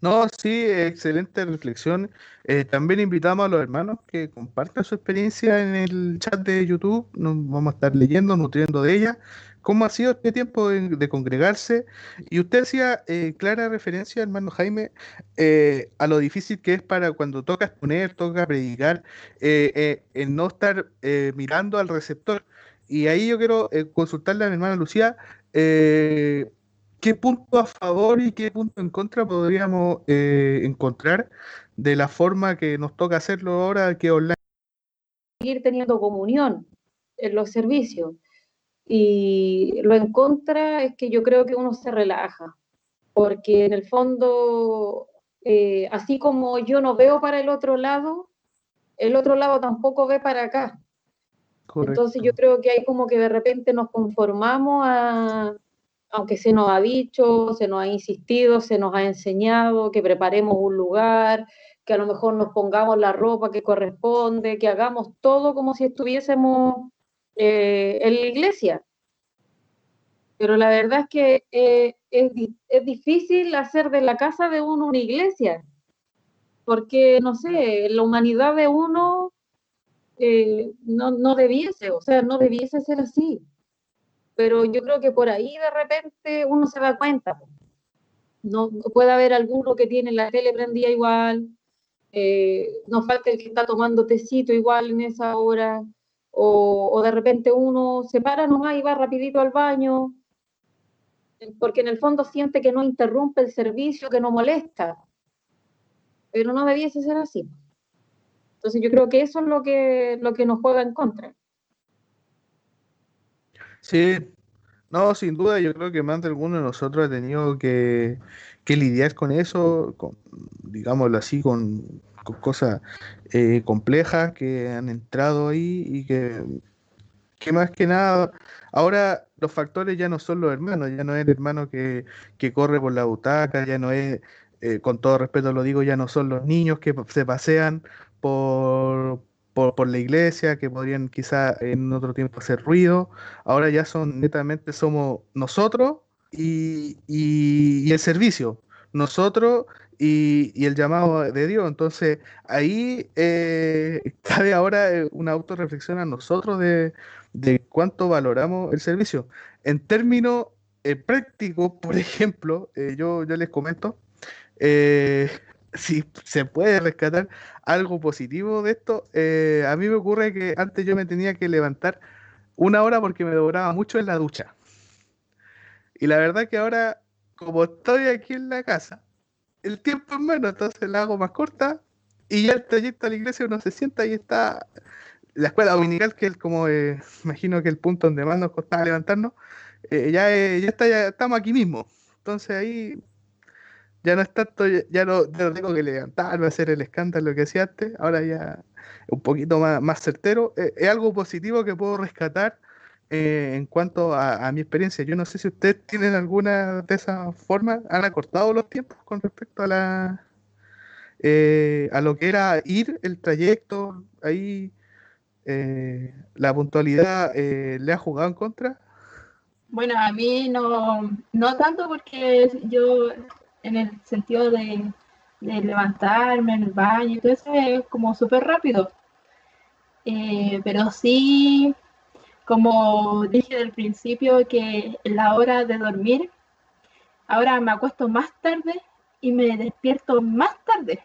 Speaker 4: No, sí, excelente reflexión. Eh, también invitamos a los hermanos que compartan su experiencia en el chat de YouTube. Nos vamos a estar leyendo, nutriendo de ella cómo ha sido este tiempo de, congregarse. Y usted hacía eh, clara referencia, hermano Jaime, eh, a lo difícil que es para cuando toca exponer, toca predicar, eh, el no estar mirando al receptor. Y ahí yo quiero consultarle a mi hermana Lucía, ¿qué punto a favor y qué punto en contra podríamos eh, encontrar de la forma que nos toca hacerlo ahora que online?
Speaker 1: Seguir teniendo comunión en los servicios. Y lo en contra es que yo creo que uno se relaja, porque en el fondo, eh, así como yo no veo para el otro lado, el otro lado tampoco ve para acá. Entonces yo creo que hay como que de repente nos conformamos a, aunque se nos ha dicho, se nos ha insistido, se nos ha enseñado que preparemos un lugar, que a lo mejor nos pongamos la ropa que corresponde, que hagamos todo como si estuviésemos eh, en la iglesia. Pero la verdad es que eh, es, difícil hacer de la casa de uno una iglesia, porque, no sé, la humanidad de uno eh, no, no debiese, o sea, no debiese ser así. Pero yo creo que por ahí de repente uno se da cuenta. No, puede haber alguno que tiene la tele prendida igual, eh, nos falta el que está tomando tecito igual en esa hora, o, o, de repente uno se para nomás y va rapidito al baño, porque en el fondo siente que no interrumpe el servicio, que no molesta, pero no debiese ser así. Entonces yo creo que eso es lo que, lo que nos juega en contra.
Speaker 4: Sí, no, sin duda, yo creo que más de alguno de nosotros ha tenido que, que lidiar con eso, con, digámoslo así, con, cosas eh, complejas que han entrado ahí y que, que más que nada, ahora los factores ya no son los hermanos, ya no es el hermano que, que corre por la butaca, ya no es, eh, con todo respeto lo digo, ya no son los niños que se pasean por, por, la iglesia, que podrían quizá en otro tiempo hacer ruido. Ahora ya son netamente somos nosotros y, y, el servicio. Nosotros y, y, el llamado de Dios. Entonces, ahí eh, *laughs* cabe ahora eh, una autorreflexión a nosotros de, de cuánto valoramos el servicio. En términos eh, prácticos, *laughs* por ejemplo, eh, yo, yo les comento, eh, si se puede rescatar algo positivo de esto, eh, a mí me ocurre que antes yo me tenía que levantar una hora porque me demoraba mucho en la ducha. Y la verdad que ahora, como estoy aquí en la casa, el tiempo es menos, entonces la hago más corta y ya el trayecto a la iglesia uno se sienta y está la escuela dominical, que es como, eh, imagino que el punto donde más nos costaba levantarnos, eh, ya, eh, ya, está, ya estamos aquí mismo. Entonces ahí ya no es tanto, ya no, tengo que levantarme, hacer el escándalo que hacía antes, ahora ya un poquito más, más certero. Eh, es algo positivo que puedo rescatar eh, en cuanto a, mi experiencia. Yo no sé si ustedes tienen alguna de esas formas, han acortado los tiempos con respecto a la eh, a lo que era ir el trayecto, ahí la puntualidad le ha jugado en contra.
Speaker 3: Bueno, a mí no, no tanto porque yo en el sentido de, levantarme en el baño todo eso es como súper rápido. Eh, pero sí, como dije del principio, que la hora de dormir, ahora me acuesto más tarde y me despierto más tarde.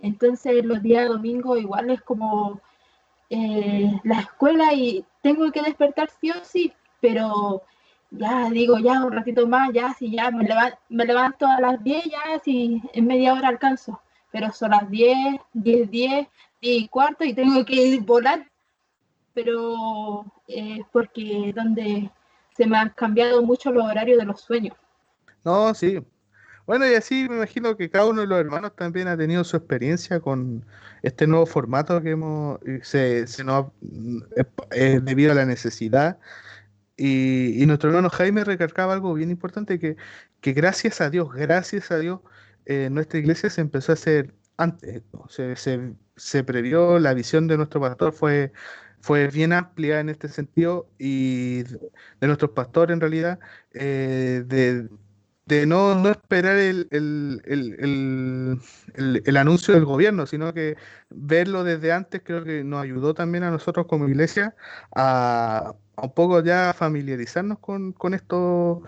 Speaker 3: Entonces los días domingos igual es como eh, la escuela y tengo que despertar sí o sí, pero ya digo, ya un ratito más, ya si ya me, levanto a las 10, ya si en media hora alcanzo, pero son las 10, 10, 10, 10 y cuarto y tengo que ir volar, pero es porque donde se me han cambiado mucho los horarios de los sueños.
Speaker 4: No, sí. Bueno, y así me imagino que cada uno de los hermanos también ha tenido su experiencia con este nuevo formato que hemos, se, se nos, es debido a la necesidad y, nuestro hermano Jaime recargaba algo bien importante, que, que gracias a Dios, gracias a Dios, eh, nuestra iglesia se empezó a hacer antes, se, se, se, previó, la visión de nuestro pastor fue, fue bien amplia en este sentido y de nuestros pastores en realidad, eh, de, de no, no, esperar el, el, el, el, anuncio del gobierno, sino que verlo desde antes creo que nos ayudó también a nosotros como iglesia a un poco ya familiarizarnos con, con esto,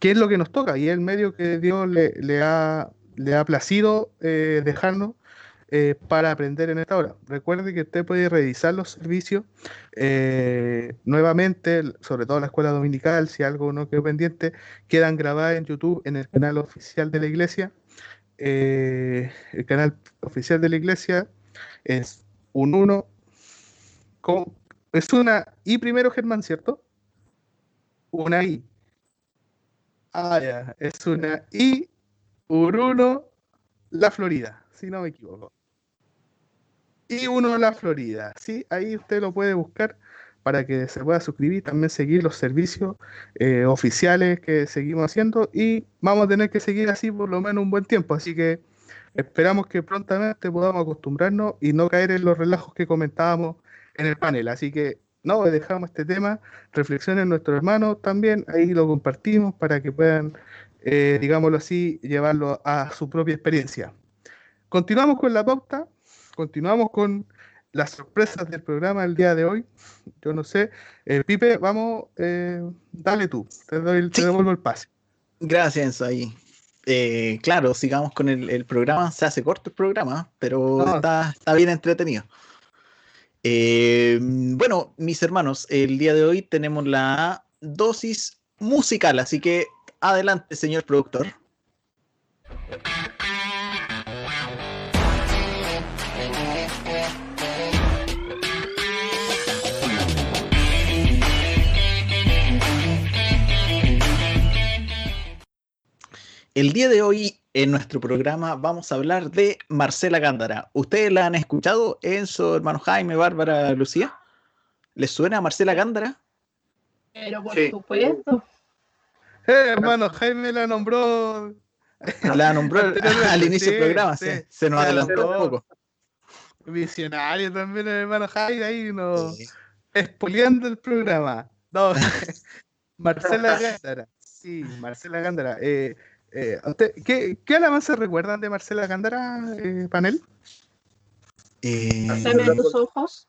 Speaker 4: qué es lo que nos toca. Y el medio que Dios le, le, ha, le ha placido eh, dejarnos eh, para aprender en esta hora. Recuerde que usted puede revisar los servicios eh, nuevamente, sobre todo la escuela dominical, si algo no quedó pendiente, quedan grabadas en YouTube en el canal oficial de la iglesia. Eh, el canal oficial de la iglesia es un 1. Es una I primero, Germán, ¿cierto? Una I. Ah, ya. Es una I, Uruno, La Florida, si no me equivoco. Y uno La Florida, ¿sí? Ahí usted lo puede buscar para que se pueda suscribir, también seguir los servicios eh, oficiales que seguimos haciendo y vamos a tener que seguir así por lo menos un buen tiempo, así que esperamos que prontamente podamos acostumbrarnos y no caer en los relajos que comentábamos en el panel, así que no dejamos este tema, reflexionen nuestros hermanos también, ahí lo compartimos para que puedan, eh, digámoslo así, llevarlo a su propia experiencia. Continuamos con la pauta, continuamos con las sorpresas del programa el día de hoy. Yo no sé, eh, Pipe, vamos, eh, dale tú, te, doy, te devuelvo el pase.
Speaker 5: Gracias, ahí. Eh, claro, sigamos con el, programa. Se hace corto el programa, pero está, está, bien entretenido. bueno, mis hermanos, el día de hoy tenemos la dosis musical, así que adelante, señor productor. El día de hoy en nuestro programa vamos a hablar de Marcela Gándara. ¿Ustedes la han escuchado, Enzo, hermano Jaime, Bárbara, Lucía? ¿Les suena a Marcela Gándara?
Speaker 3: Pero por supuesto.
Speaker 4: Eh, hermano Jaime la nombró.
Speaker 5: La nombró al *laughs* inicio del programa, sí, se nos adelantó un poco.
Speaker 4: Visionario también, hermano Jaime, ahí nos expoliando el programa. No, *laughs* Marcela Gándara. Sí, Marcela Gándara. Eh, eh, ¿qué, ¿Qué alabanza recuerdan de Marcela Gándara, eh, panel?
Speaker 3: Eh, Dame tus ojos.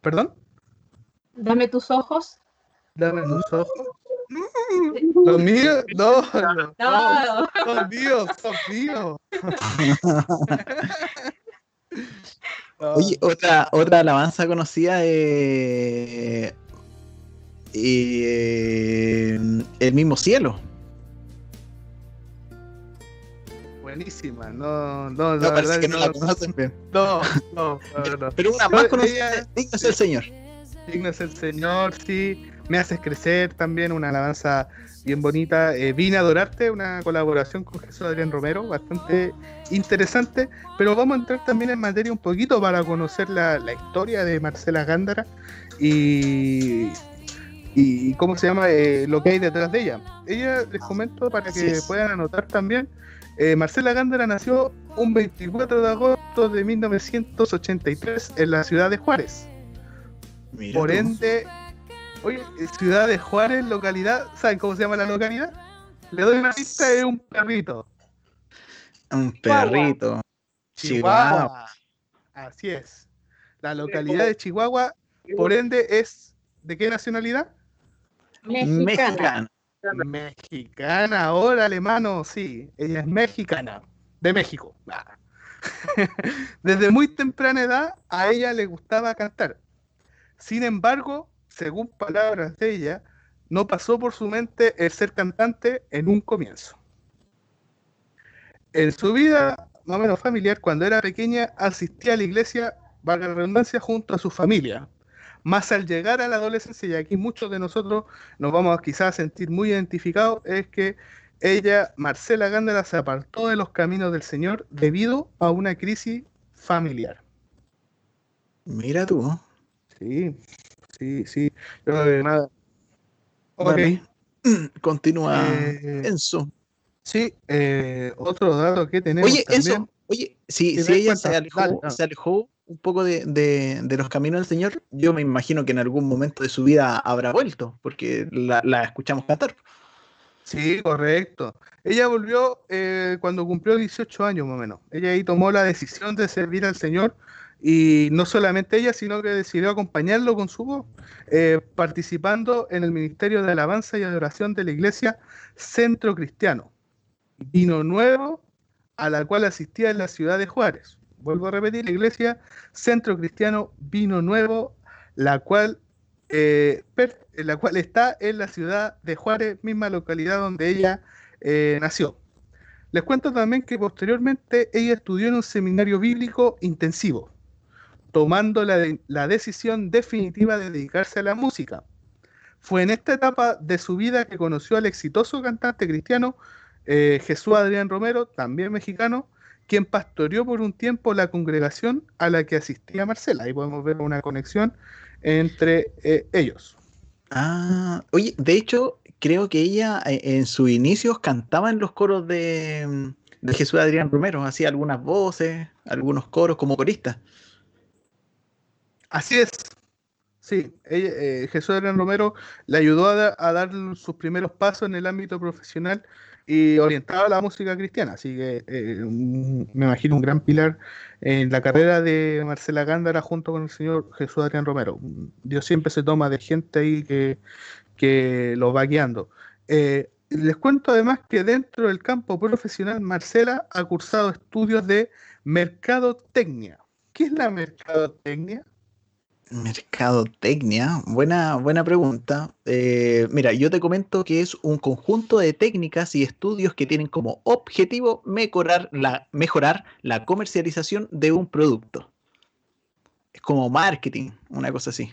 Speaker 4: ¿Perdón?
Speaker 3: Dame tus ojos.
Speaker 4: Dame tus ojos. Los míos, no, no, no, son míos, son míos. *laughs*
Speaker 5: Oye, otra, otra alabanza conocida de eh, El mismo cielo.
Speaker 4: Buenísima. No, no, la verdad
Speaker 5: que no, la conocen
Speaker 4: bien. No, no, no, *laughs*
Speaker 5: Pero una más conocida, digno es el Señor.
Speaker 4: Digno es el Señor, sí. Me haces crecer también, una alabanza bien bonita. Eh, Vine a adorarte, una colaboración con Jesús Adrián Romero, bastante interesante. Pero vamos a entrar también en materia un poquito para conocer la, la historia de Marcela Gándara y, y cómo se llama eh, lo que hay detrás de ella. Ella les comento para que puedan anotar también. Eh, Marcela Gándara nació un 24 de agosto de 1983 en la ciudad de Juárez. Por ende, oye, ciudad de Juárez, localidad, ¿saben cómo se llama la localidad? Le doy una pista, es un perrito.
Speaker 5: Un perrito.
Speaker 4: Chihuahua. Así es. La localidad de Chihuahua, por ende, es ¿de qué nacionalidad?
Speaker 5: Mexicana.
Speaker 4: Mexicana, ahora alemano, sí, ella es mexicana, de México. Ah. *laughs* Desde muy temprana edad a ella le gustaba cantar. Sin embargo, según palabras de ella, no pasó por su mente el ser cantante en un comienzo. En su vida, más o menos familiar, cuando era pequeña, asistía a la iglesia, valga la redundancia, junto a su familia, más al llegar a la adolescencia, y aquí muchos de nosotros nos vamos quizás a sentir muy identificados, es que ella, Marcela Gándara, se apartó de los caminos del Señor debido a una crisis familiar.
Speaker 5: Mira tú.
Speaker 4: Sí, sí, sí. Yo, nada.
Speaker 5: Ok. *clears throat* Continúa, eh, Enzo.
Speaker 4: Sí, eh, otro dato que tenemos.
Speaker 5: Oye, Enzo, oye, si, si ella se alejó, se alejó un poco de, los caminos del Señor, yo me imagino que en algún momento de su vida habrá vuelto, porque la, escuchamos cantar.
Speaker 4: Sí, correcto. Ella volvió eh, cuando cumplió 18 años más o menos. Ella ahí tomó la decisión de servir al Señor y no solamente ella, sino que decidió acompañarlo con su voz, eh, participando en el Ministerio de Alabanza y Adoración de la Iglesia Centro Cristiano. Vino nuevo a la cual asistía en la ciudad de Juárez. Vuelvo a repetir, la iglesia Centro Cristiano Vino Nuevo, la cual, eh, la cual está en la ciudad de Juárez, misma localidad donde ella eh, nació. Les cuento también que posteriormente ella estudió en un seminario bíblico intensivo, tomando la, decisión definitiva de dedicarse a la música. Fue en esta etapa de su vida que conoció al exitoso cantante cristiano eh, Jesús Adrián Romero, también mexicano, quien pastoreó por un tiempo la congregación a la que asistía Marcela. Ahí podemos ver una conexión entre eh, ellos.
Speaker 5: Ah, oye, de hecho, creo que ella eh, en sus inicios cantaba en los coros de, de Jesús Adrián Romero, hacía algunas voces, algunos coros como corista.
Speaker 4: Así es. Sí, ella, Jesús Adrián Romero le ayudó a, a, dar sus primeros pasos en el ámbito profesional y orientado a la música cristiana. Así que eh, me imagino un gran pilar en la carrera de Marcela Gándara junto con el señor Jesús Adrián Romero. Dios siempre se toma de gente ahí que, que lo va guiando. Eh, les cuento además que dentro del campo profesional, Marcela ha cursado estudios de mercadotecnia. ¿Qué es la mercadotecnia?
Speaker 5: Mercadotecnia, buena, buena pregunta. Eh, mira, yo te comento que es un conjunto de técnicas y estudios que tienen como objetivo mejorar la, mejorar la comercialización de un producto. Es como marketing, una cosa así.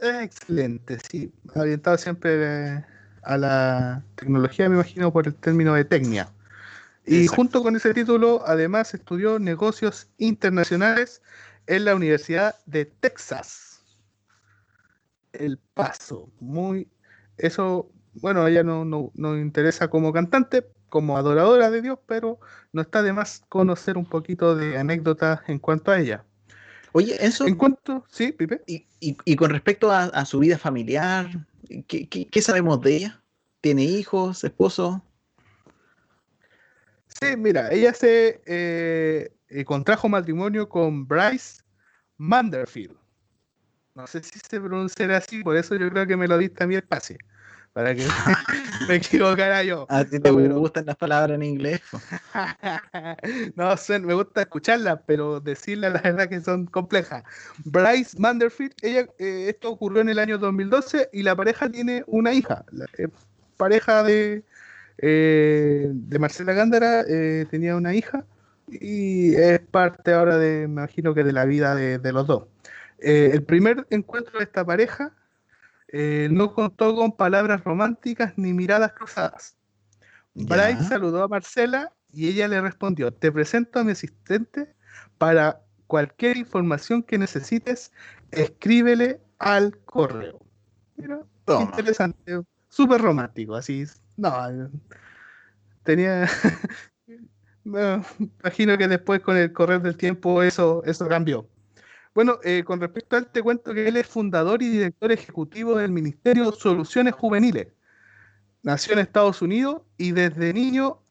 Speaker 4: Excelente, sí. Orientado siempre a la tecnología, me imagino, por el término de tecnia. Y Exacto. junto con ese título, además, estudió negocios internacionales en la Universidad de Texas. El Paso, muy, eso, bueno, ella no, no, no interesa como cantante, como adoradora de Dios, pero no está de más conocer un poquito de anécdotas en cuanto a ella.
Speaker 5: Oye, eso.
Speaker 4: En cuanto, sí, Pipe.
Speaker 5: Y, y, y con respecto a, a, su vida familiar, ¿qué, ¿qué, qué, sabemos de ella? ¿Tiene hijos, esposo?
Speaker 4: Sí, mira, ella se eh, eh, contrajo matrimonio con Bryce Manderfield. No sé si se pronunciará así, por eso yo creo que me lo diste a mí el pase. Para que *laughs* me equivocara yo.
Speaker 5: ¿A ti te gustan las palabras en inglés? *laughs*
Speaker 4: no sé, me gusta escucharlas, pero decirlas la verdad que son complejas. Bryce Manderfield, ella, eh, esto ocurrió en el año 2012 y la pareja tiene una hija. La, eh, pareja de, eh, de Marcela Gándara tenía una hija y es parte ahora de, me imagino que de la vida de, de los dos. Eh, el primer encuentro de esta pareja eh, no contó con palabras románticas ni miradas cruzadas. Bryce saludó a Marcela y ella le respondió, te presento a mi asistente para cualquier información que necesites, escríbele al correo. Mira, interesante, súper romántico, así. No, tenía, *laughs* me imagino que después con el correr del tiempo eso, eso cambió. Bueno, eh, con respecto a él, te cuento que él es fundador y director ejecutivo del Ministerio Soluciones Juveniles. Nació en Estados Unidos y desde niño,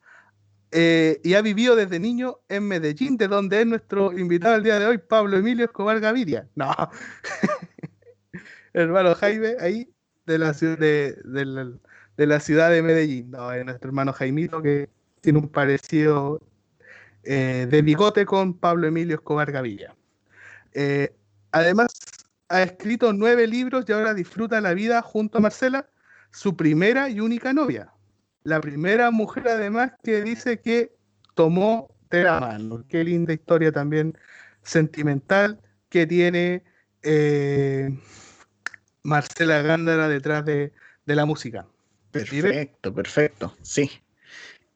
Speaker 4: eh, y ha vivido desde niño en Medellín, de donde es nuestro invitado el día de hoy, Pablo Emilio Escobar Gaviria. No, *laughs* hermano Jaime, ahí, de la, de, de, la, de la ciudad de Medellín. No, es nuestro hermano Jaimito que tiene un parecido eh, de bigote con Pablo Emilio Escobar Gaviria. Eh, además, ha escrito nueve libros y ahora disfruta la vida junto a Marcela, su primera y única novia. La primera mujer, además, que dice que tomó de la mano. Qué linda historia también sentimental que tiene eh, Marcela Gándara detrás de, de la música.
Speaker 5: Perfecto, perfecto, sí.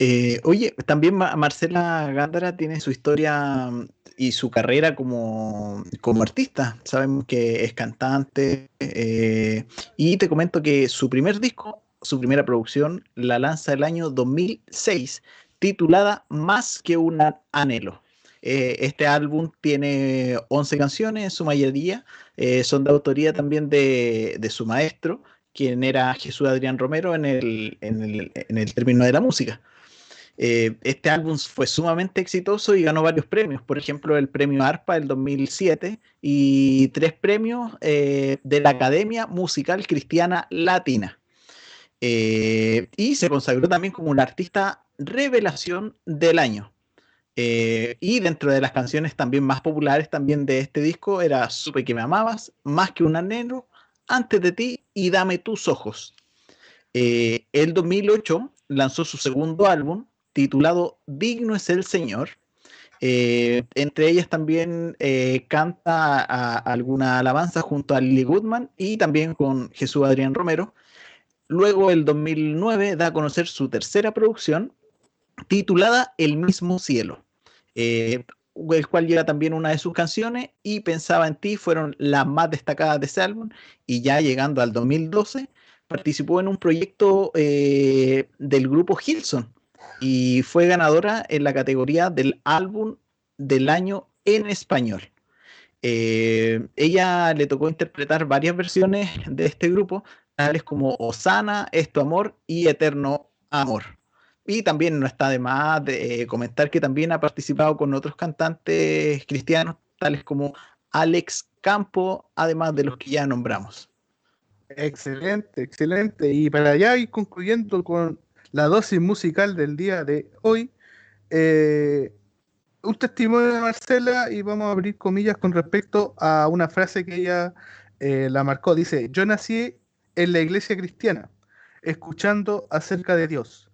Speaker 5: Eh, oye, también Marcela Gándara tiene su historia y su carrera como, como artista. Sabemos que es cantante. Eh, y te comento que su primer disco, su primera producción, la lanza el año 2006, titulada Más que un anhelo. Eh, este álbum tiene 11 canciones, en su mayoría son de autoría también de, de, su maestro, quien era Jesús Adrián Romero en el, en el, en el término de la música. Eh, este álbum fue sumamente exitoso y ganó varios premios, por ejemplo el premio ARPA del 2007 y tres premios eh, de la Academia Musical Cristiana Latina. Eh, y se consagró también como un artista Revelación del Año. Y dentro de las canciones también más populares también de este disco era Supe que me amabas, Más que un anhelo, Antes de ti y Dame tus ojos. El 2008 lanzó su segundo álbum titulado Digno es el Señor. Eh, entre ellas también canta alguna alabanza junto a Lily Goodman y también con Jesús Adrián Romero. Luego, el 2009, da a conocer su tercera producción, titulada El mismo cielo, eh, el cual lleva también una de sus canciones y Pensaba en ti fueron las más destacadas de ese álbum y ya llegando al 2012 participó en un proyecto eh, del grupo Hilson y fue ganadora en la categoría del álbum del año en español. Eh, ella le tocó interpretar varias versiones de este grupo, tales como Osana, Esto Amor y Eterno Amor. Y también no está de más de eh, comentar que también ha participado con otros cantantes cristianos, tales como Alex Campo, además de los que ya nombramos.
Speaker 4: Excelente, excelente. Y para ya ir concluyendo con la dosis musical del día de hoy, eh, un testimonio de Marcela y vamos a abrir comillas con respecto a una frase que ella eh, la marcó. Dice, yo nací en la iglesia cristiana, escuchando acerca de Dios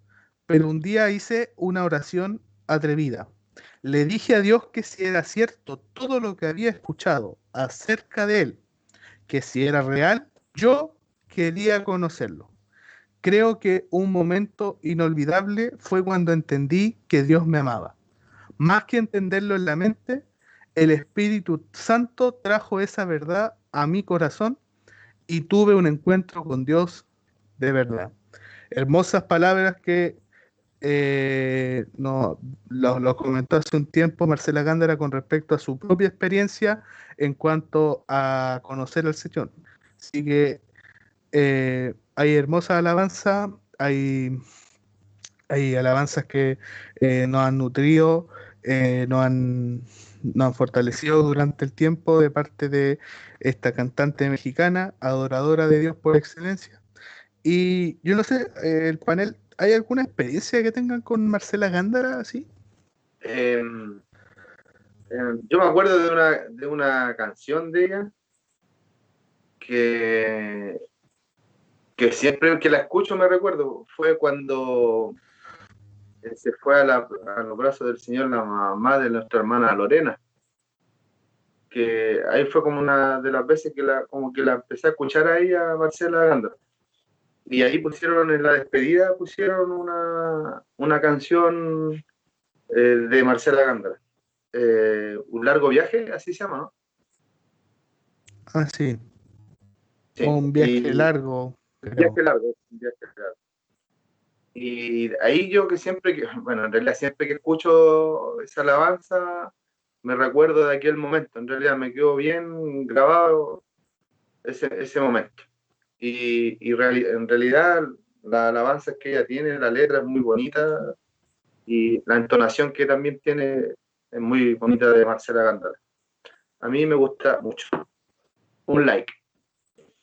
Speaker 4: pero un día hice una oración atrevida. Le dije a Dios que si era cierto todo lo que había escuchado acerca de Él, que si era real, yo quería conocerlo. Creo que un momento inolvidable fue cuando entendí que Dios me amaba. Más que entenderlo en la mente, el Espíritu Santo trajo esa verdad a mi corazón y tuve un encuentro con Dios de verdad. Hermosas palabras que eh, no, lo, comentó hace un tiempo Marcela Gándara con respecto a su propia experiencia en cuanto a conocer al Señor. Así que eh, hay hermosa alabanza, hay, alabanzas que eh, nos han nutrido, nos, han, nos han fortalecido durante el tiempo de parte de esta cantante mexicana, adoradora de Dios por excelencia. Y yo no sé, el panel ¿Hay alguna experiencia que tengan con Marcela Gándara así?
Speaker 2: Em, em, yo me acuerdo de una, de una canción de ella que, que siempre que la escucho me recuerdo. Fue cuando se fue a, los brazos del Señor la mamá de nuestra hermana Lorena. Que ahí fue como una de las veces que la, como que la empecé a escuchar ahí a Marcela Gándara. Y ahí pusieron en la despedida, pusieron una, una canción eh, de Marcela Gándara. Eh, un largo viaje, así se llama, ¿no?
Speaker 4: Ah, sí. un viaje largo.
Speaker 2: Un viaje largo, un viaje largo. Y ahí yo que siempre, que, *laughs* bueno, en realidad siempre que escucho esa alabanza, me recuerdo de aquel momento. En realidad me quedó bien grabado ese, ese momento. Y, en realidad la alabanza que ella tiene, la letra es muy bonita y la entonación que también tiene es muy bonita de Marcela Gándara. A mí me gusta mucho. Un like.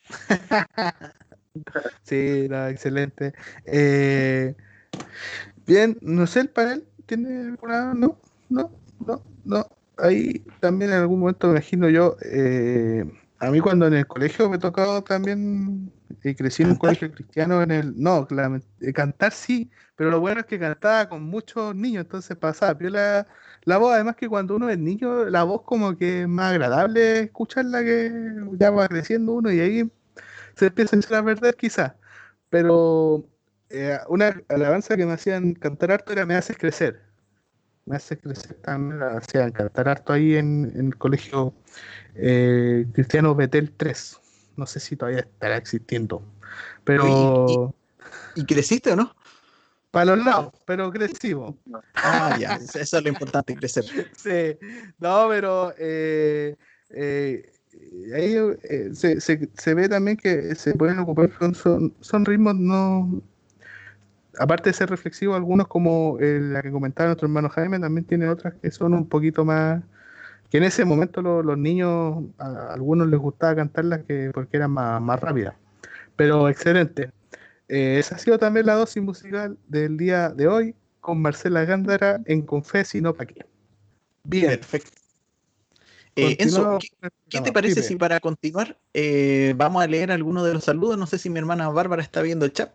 Speaker 2: *laughs* *laughs*
Speaker 4: sí, excelente. Eh, bien, no sé, el panel tiene alguna. No, no, no, no. Ahí también en algún momento me imagino yo. Eh, a mí cuando en el colegio me tocaba también, y crecí en un colegio cristiano, en el, no, eh, cantar sí, pero lo bueno es que cantaba con muchos niños, entonces pasaba, pero la, la voz, además que cuando uno es niño, la voz como que es más agradable escucharla que ya va creciendo uno y ahí se empieza a echar a perder quizás, pero eh, una alabanza que me hacían cantar harto era Me haces crecer, me haces crecer también, la hacían cantar harto ahí en, en el colegio eh, Cristiano Betel 3. No sé si todavía estará existiendo. Pero.
Speaker 5: ¿Y, creciste o no?
Speaker 4: Para los lados, pero crecimos.
Speaker 5: Ah, ya, eso es lo importante, crecer. *laughs*
Speaker 4: Sí, no, pero eh, eh, ahí se, se, ve también que se pueden ocupar, son, son ritmos no. Aparte de ser reflexivos, algunos como la que comentaba nuestro hermano Jaime, también tienen otras que son un poquito más que en ese momento los niños, a algunos les gustaba cantarlas que, porque eran más, más rápidas. Pero excelente. Eh, esa ha sido también la dosis musical del día de hoy con Marcela Gándara en Confes y no pa' qué. Bien.
Speaker 5: Perfecto. Eh, Enzo, ¿qué, te parece si para continuar eh, vamos a leer algunos de los saludos? No sé si mi hermana Bárbara está viendo el chat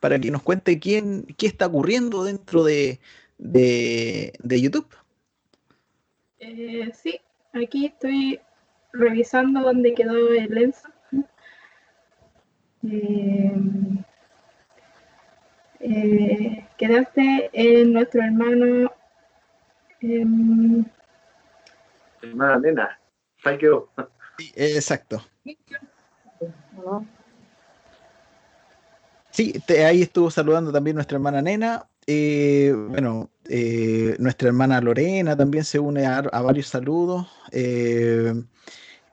Speaker 5: para que nos cuente quién, qué está ocurriendo dentro de, de, de YouTube.
Speaker 3: Eh, sí, aquí estoy revisando dónde quedó el Enzo. Eh, eh, quedaste en nuestro hermano.
Speaker 2: Hermana nena, ahí quedó.
Speaker 5: Sí, exacto. Sí, te- ahí estuvo saludando también nuestra hermana Nena. eh, bueno, eh, nuestra hermana Lorena también se une a, varios saludos. eh,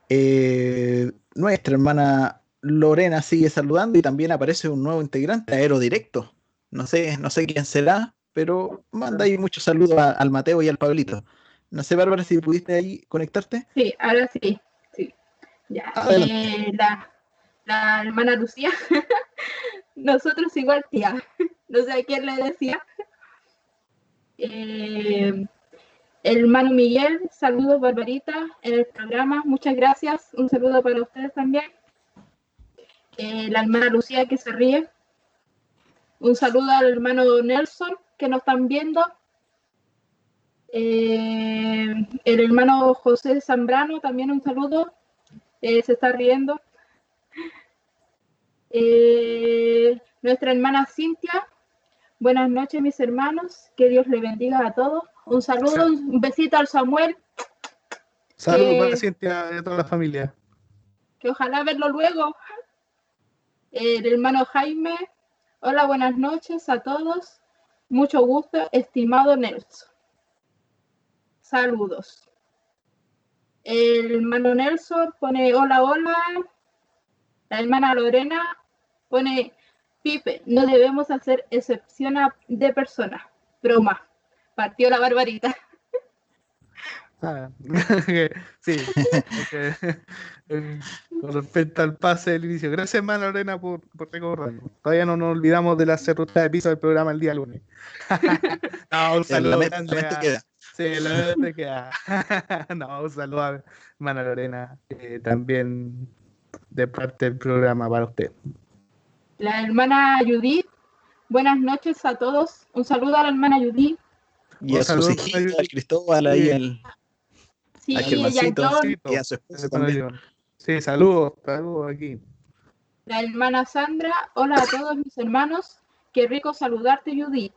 Speaker 5: eh, nuestra hermana Lorena sigue saludando y también aparece un nuevo integrante, Aero Directo. No sé, no sé quién será, pero manda ahí muchos saludos al Mateo y al Pablito. No sé, Bárbara, si pudiste ahí conectarte.
Speaker 3: sí, ahora sí. sí. Ya. Eh, la, la hermana Lucía. *laughs* Nosotros igual tía. *laughs* No sé a quién le decía. Eh, el hermano Miguel, saludos Barbarita en el programa, muchas gracias, un saludo para ustedes también. Eh, la hermana Lucía que se ríe, un saludo al hermano Nelson que nos están viendo. Eh, el hermano José Zambrano también un saludo, eh, se está riendo. Eh, nuestra hermana Cintia, buenas noches mis hermanos, que Dios les bendiga a todos. Un saludo, un besito al Samuel,
Speaker 4: Saludos para Cintia y a toda la familia.
Speaker 3: que ojalá verlo luego. El hermano Jaime, hola, buenas noches a todos. Mucho gusto, estimado Nelson. Saludos. El hermano Nelson pone hola, hola. La hermana Lorena pone Pipe, no debemos hacer excepción a- de personas. Broma. Partió la barbarita. *laughs*
Speaker 4: Ah, *laughs* sí. Eh, con respecto al pase del inicio. Gracias, hermana Lorena, por, por recordarnos. Todavía no nos olvidamos de la cerruta de piso del programa el día lunes. *laughs* no, un saludo grande a-. Sí, la mente queda. *laughs* no, un saludo a hermana Lorena, eh, también de parte del programa para usted.
Speaker 3: La hermana Judith, buenas noches a todos. Un saludo a la hermana Judith.
Speaker 5: Y a sus
Speaker 4: para-
Speaker 5: al Cristóbal, ahí
Speaker 4: Sí.
Speaker 5: el,
Speaker 3: Sí,
Speaker 5: a
Speaker 3: y a
Speaker 5: y su esposa también.
Speaker 4: Sí, saludos, saludos aquí.
Speaker 3: la hermana Sandra. Hola a todos mis hermanos. Qué rico saludarte, Judith.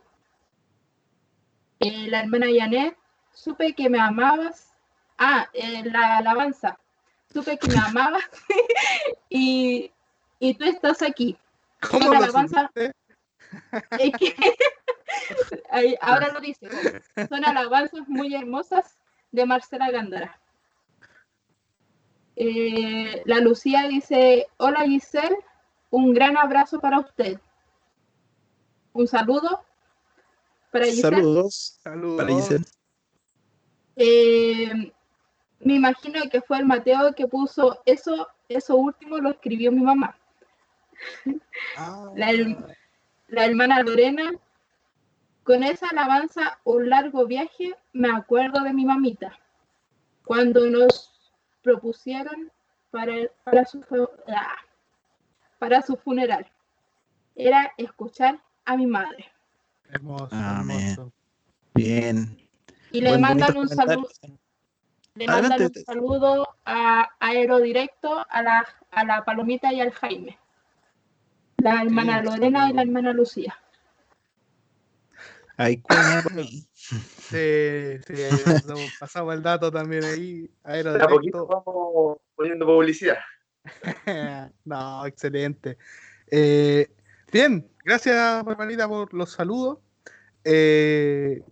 Speaker 3: Eh, la hermana Janet, supe que me amabas. Ah, eh, la alabanza. Supe que me *laughs* amabas *laughs* y, y tú estás aquí.
Speaker 4: ¿Cómo lo
Speaker 3: alabanza. *laughs* Es que ahí- ahora lo dice. Son alabanzas muy hermosas de Marcela Gándara. Eh, la Lucía dice, hola Giselle, un gran abrazo para usted. Un saludo para Giselle.
Speaker 5: Saludos
Speaker 4: Saludos.
Speaker 5: para Giselle.
Speaker 3: Eh, me imagino que fue el Mateo que puso eso, eso último lo escribió mi mamá. La, her- la hermana Lorena, con esa alabanza, un largo viaje, me acuerdo de mi mamita, cuando nos propusieron para, para, su, ah, para su funeral. Era escuchar a mi madre.
Speaker 4: Hermoso,
Speaker 5: Amén.
Speaker 4: hermoso.
Speaker 5: Bien.
Speaker 3: Y le mandan un saludo, le
Speaker 5: Adelante,
Speaker 3: mandan un saludo a Aerodirecto, a la, a la Palomita y al Jaime. La hermana
Speaker 4: Sí,
Speaker 3: Lorena y la hermana Lucía.
Speaker 5: Hay cuña por ahí. *laughs*
Speaker 4: Sí, sí, ahí pasamos el dato también ahí. Aero
Speaker 2: De a poquito
Speaker 4: directo.
Speaker 2: vamos poniendo publicidad. *laughs*
Speaker 4: no, excelente. Eh, bien, gracias, hermanita, por los saludos. Eh,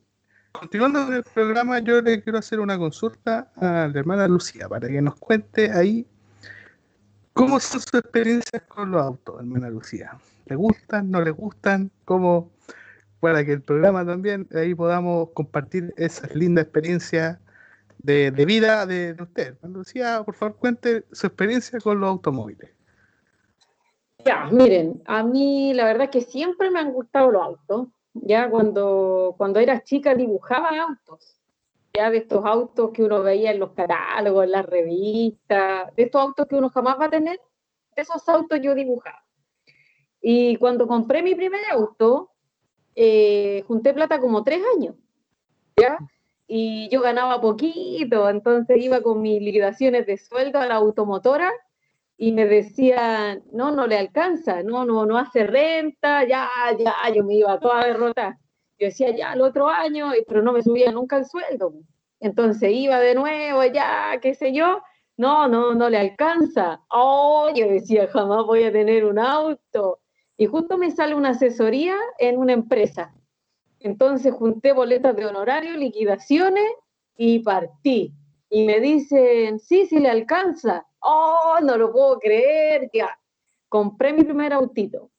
Speaker 4: continuando con el programa, yo le quiero hacer una consulta a la hermana Lucía para que nos cuente ahí cómo son sus experiencias con los autos, hermana Lucía. ¿Le gustan? ¿No le gustan? ¿Cómo? Para que el programa también ahí podamos compartir esas lindas experiencias de, de vida de, usted. Hermana Lucía, por favor, cuente su experiencia con los automóviles.
Speaker 1: Ya, miren, a mí la verdad que siempre me han gustado los autos, ya cuando, cuando era chica dibujaba autos, ya de estos autos que uno veía en los catálogos, en las revistas, de estos autos que uno jamás va a tener, de esos autos yo dibujaba. Y cuando compré mi primer auto, eh, junté plata como tres años, ¿ya? Y yo ganaba poquito, entonces iba con mis liquidaciones de sueldo a la automotora y me decían, no, no le alcanza, no, no, no hace renta, ya, ya, yo me iba toda derrotada. Yo decía, ya, el otro año, pero no me subía nunca el sueldo. Entonces iba de nuevo, ya, qué sé yo, no, no, no le alcanza. Oh, yo decía, jamás voy a tener un auto. Y justo me sale una asesoría en una empresa. Entonces junté boletas de honorario, liquidaciones y partí. Y me dicen, sí, sí le alcanza oh, no lo puedo creer, ya. Compré mi primer autito.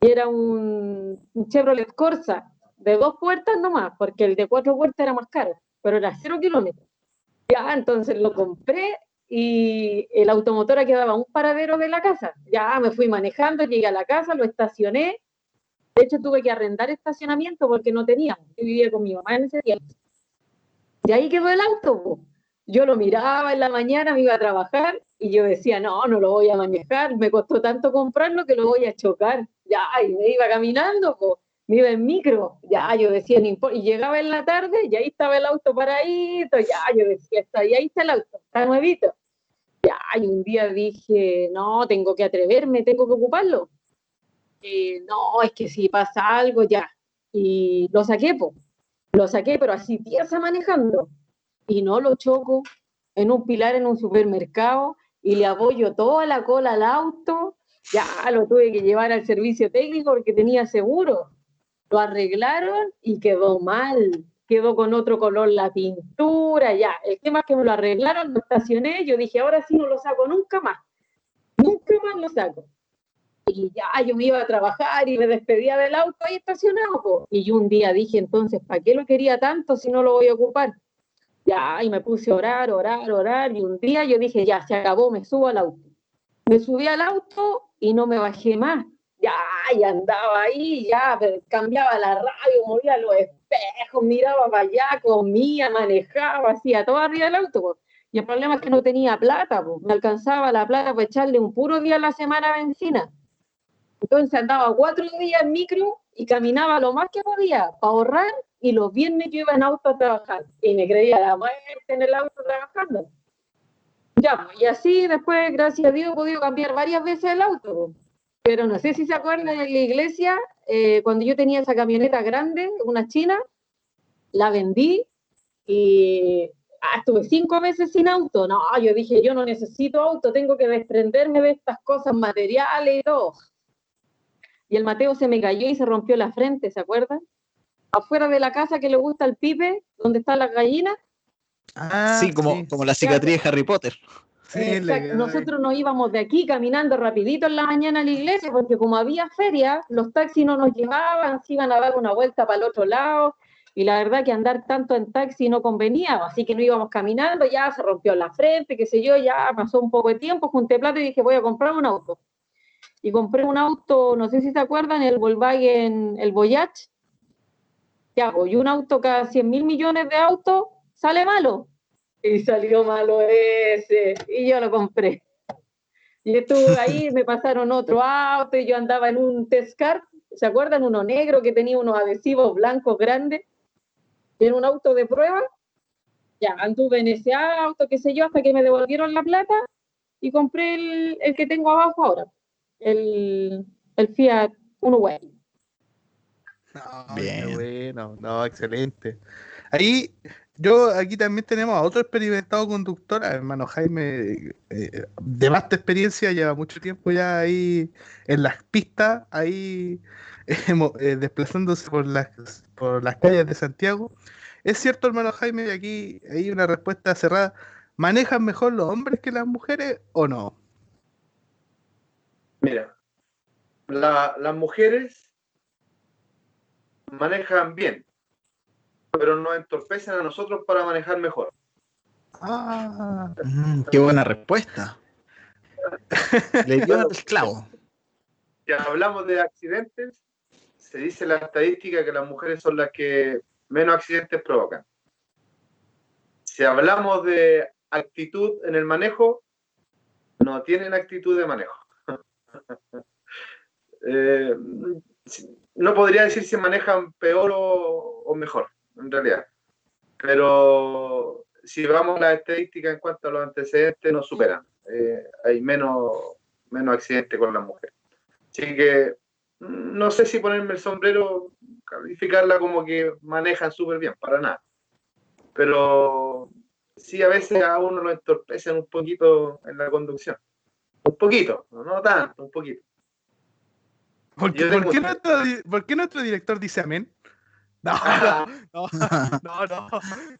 Speaker 1: Y era un, Chevrolet Corsa de dos puertas nomás, porque el de cuatro puertas era más caro, pero era cero kilómetros. Ya, entonces lo compré y el automotor quedaba un paradero de la casa. Ya me fui manejando, llegué a la casa, lo estacioné. De hecho, tuve que arrendar estacionamiento porque no tenía. Yo vivía con mi mamá en ese. Y ahí quedó el auto. Yo lo miraba en la mañana, me iba a trabajar y yo decía, no, no lo voy a manejar, me costó tanto comprarlo que lo voy a chocar. Ya, y me iba caminando, pues, me iba en micro, ya, yo decía, y llegaba en la tarde y ahí estaba el auto paradito, ya, yo decía, está, y ahí está el auto, está nuevito. Ya, y un día dije, no, tengo que atreverme, tengo que ocuparlo. No, es que si pasa algo, ya. Y lo saqué, pues, lo saqué, pero así piensa manejando y no lo choco en un pilar en un supermercado y le apoyo toda la cola al auto, ya lo tuve que llevar al servicio técnico porque tenía seguro. Lo arreglaron y quedó mal, quedó con otro color la pintura, ya. El tema es que me lo arreglaron, lo estacioné, yo dije, ahora sí no lo saco nunca más, nunca más lo saco. Y ya yo me iba a trabajar y me despedía del auto ahí estacionado. Y yo un día dije, entonces, ¿para qué lo quería tanto si no lo voy a ocupar? Ya, y me puse a orar, orar, orar, y un día yo dije, ya, se acabó, me subo al auto. Me subí al auto y no me bajé más. Ya, y andaba ahí, ya, cambiaba la radio, movía los espejos, miraba para allá, comía, manejaba, hacía todo arriba del auto. Y el problema es que no tenía plata, pues. me alcanzaba la plata para echarle un puro día a la semana a benzina. Entonces andaba cuatro días en micro y caminaba lo más que podía para ahorrar y los viernes yo iba en auto a trabajar y me creía la muerte en el auto trabajando. Ya, y así después, gracias a Dios, he podido cambiar varias veces el auto. Pero no sé si se acuerdan en la iglesia, eh, cuando yo tenía esa camioneta grande, una china, la vendí y ah, estuve cinco meses sin auto. No, yo dije, yo no necesito auto, tengo que desprenderme de estas cosas materiales y todo. Y el Mateo se me cayó y se rompió la frente, ¿se acuerdan? Afuera de la casa que le gusta el pipe, donde está la gallina.
Speaker 5: Ah, sí, como, como la cicatriz de Harry Potter.
Speaker 1: Sí, Nosotros nos íbamos de aquí caminando rapidito en la mañana a la iglesia porque como había feria, los taxis no nos llevaban, se iban a dar una vuelta para el otro lado y la verdad que andar tanto en taxi no convenía, así que no íbamos caminando, ya se rompió la frente, qué sé yo, ya pasó un poco de tiempo, junté plata y dije voy a comprar un auto. Y compré un auto, no sé si se acuerdan, el Volkswagen, el Voyage, y un auto cada 100 mil millones de autos sale malo. Y salió malo ese, y yo lo compré. Y estuve ahí, *laughs* me pasaron otro auto, y yo andaba en un Tescar, ¿se acuerdan? Uno negro que tenía unos adhesivos blancos grandes, en un auto de prueba. Ya, anduve en ese auto, qué sé yo, hasta que me devolvieron la plata y compré el, el que tengo abajo ahora, el, el Fiat Way.
Speaker 4: No, Bien. bueno, no, excelente. Ahí, yo aquí también tenemos a otro experimentado conductor, hermano Jaime, eh, de vasta experiencia, lleva mucho tiempo ya ahí en las pistas, ahí *laughs* eh, desplazándose por las, por las calles de Santiago. ¿Es cierto, hermano Jaime, y aquí hay una respuesta cerrada? ¿Manejan mejor los hombres que las mujeres o no?
Speaker 2: Mira, las mujeres manejan bien, pero nos entorpecen a nosotros para manejar mejor.
Speaker 5: Ah, mm, qué buena respuesta. Le dio el clavo.
Speaker 2: Ya hablamos de accidentes, se dice la estadística que las mujeres son las que menos accidentes provocan. Si hablamos de actitud en el manejo, no tienen actitud de manejo. *laughs* Eh, no podría decir si manejan peor o, mejor, en realidad. Pero si vamos a la estadística en cuanto a los antecedentes, nos superan. Eh, hay menos, menos accidentes con las mujeres. Así que no sé si ponerme el sombrero, calificarla como que manejan súper bien, para nada. Pero sí, a veces a uno lo entorpecen un poquito en la conducción. Un poquito, no tanto, un poquito.
Speaker 4: ¿Por qué, nuestro, director dice amén? *laughs* No, no, no, no,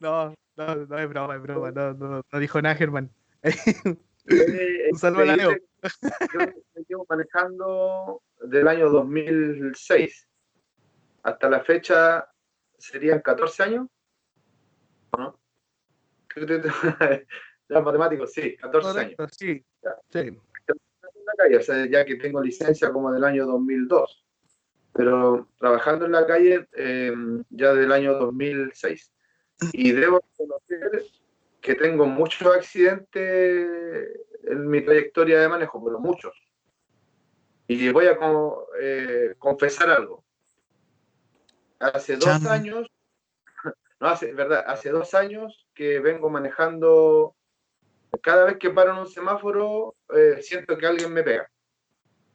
Speaker 4: no, no, no, es broma, es broma, no, no, no dijo nada, Germán. *laughs*
Speaker 2: Un saludo a la Leo. Yo me llevo manejando del año 2006 hasta la fecha serían 14 años. ¿No? *laughs* Ya matemático, sí, 14 años. Sí, sí la calle, o sea, ya que tengo licencia como del año 2002, pero trabajando en la calle eh, ya del año 2006. Y debo reconocer que tengo muchos accidentes en mi trayectoria de manejo, pero muchos. Y voy a eh, confesar algo. Hace dos años, *laughs* no hace, verdad, hace dos años que vengo manejando cada vez que paro en un semáforo, eh, siento que alguien me pega.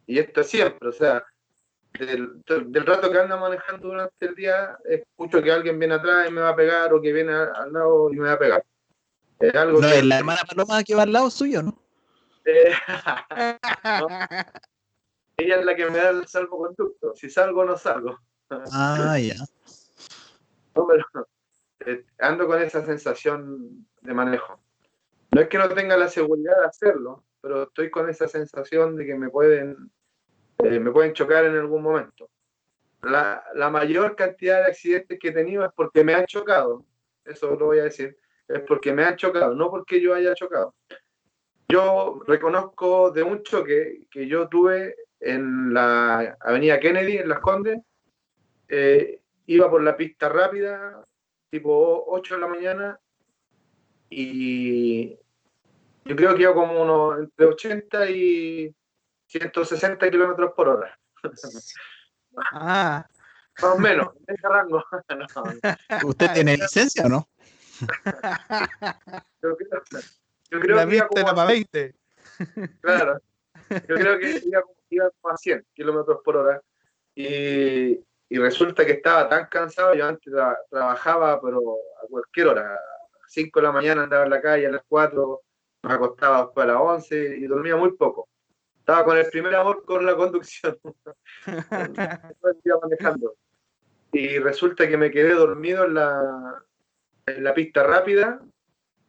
Speaker 2: Y esto es siempre, o sea, del, rato que ando manejando durante el día, escucho que alguien viene atrás y me va a pegar, o que viene al, lado y me va a pegar.
Speaker 5: Es algo no, es la hermana Paloma que va al lado suyo, ¿no? Eh, *laughs*
Speaker 2: ella es la que me da el salvoconducto. Si salgo, no salgo.
Speaker 5: Ah, ya.
Speaker 2: No, pero eh, ando con esa sensación de manejo. No es que no tenga la seguridad de hacerlo, pero estoy con esa sensación de que me pueden, eh, me pueden chocar en algún momento. La, mayor cantidad de accidentes que he tenido es porque me han chocado. Eso lo voy a decir. Es porque me han chocado, no porque yo haya chocado. Yo reconozco de un choque que yo tuve en la avenida Kennedy, en Las Condes. Eh, iba por la pista rápida, tipo 8 de la mañana, y yo creo que iba como unos entre 80 y 160 kilómetros por hora.
Speaker 4: Ah.
Speaker 2: Más o menos, en ese rango. *laughs*
Speaker 5: ¿Usted tiene licencia o no? *laughs*
Speaker 2: yo creo, yo creo
Speaker 4: la que iba como a 20.
Speaker 2: Claro. *laughs* Yo creo que iba, iba como a 100 kilómetros por hora. Y, y, resulta que estaba tan cansado. Yo antes trabajaba, pero a cualquier hora. A 5 de la mañana andaba en la calle, a las 4 me acostaba después a las 11 y dormía muy poco. Estaba con el primer amor con la conducción. *laughs* manejando. Y resulta que me quedé dormido en la, en la pista rápida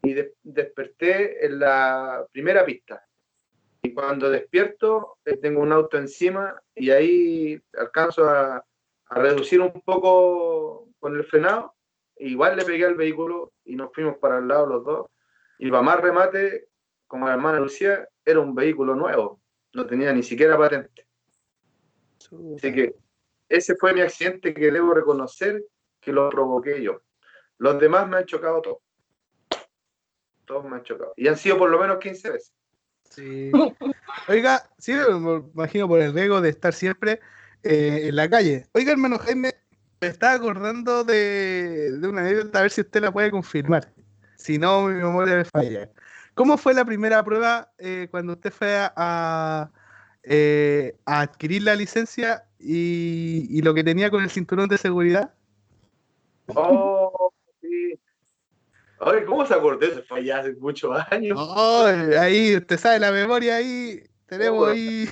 Speaker 2: y desperté en la primera pista. Y cuando despierto, eh, tengo un auto encima y ahí alcanzo a, a reducir un poco con el frenado. Igual le pegué al vehículo y nos fuimos para el lado los dos y para más remate, como la hermana Lucía, era un vehículo nuevo, no tenía ni siquiera patente. Así que ese fue mi accidente que debo reconocer que lo provoqué yo. Los demás me han chocado todos. Todos me han chocado. Y han sido por lo menos 15 veces.
Speaker 4: Sí. Oiga, sí, me imagino por el riesgo de estar siempre eh, en la calle. Oiga, hermano Jaime, me estaba acordando de, de, una anécdota, a ver si usted la puede confirmar. Si no, mi memoria me falla. ¿Cómo fue la primera prueba eh, cuando usted fue a, eh, a, adquirir la licencia y, lo que tenía con el cinturón de seguridad?
Speaker 2: Oh, sí. Oye, ¿cómo se acordó eso? Fue ya hace muchos años.
Speaker 4: Oh, ahí, usted sabe, la memoria ahí, tenemos ahí.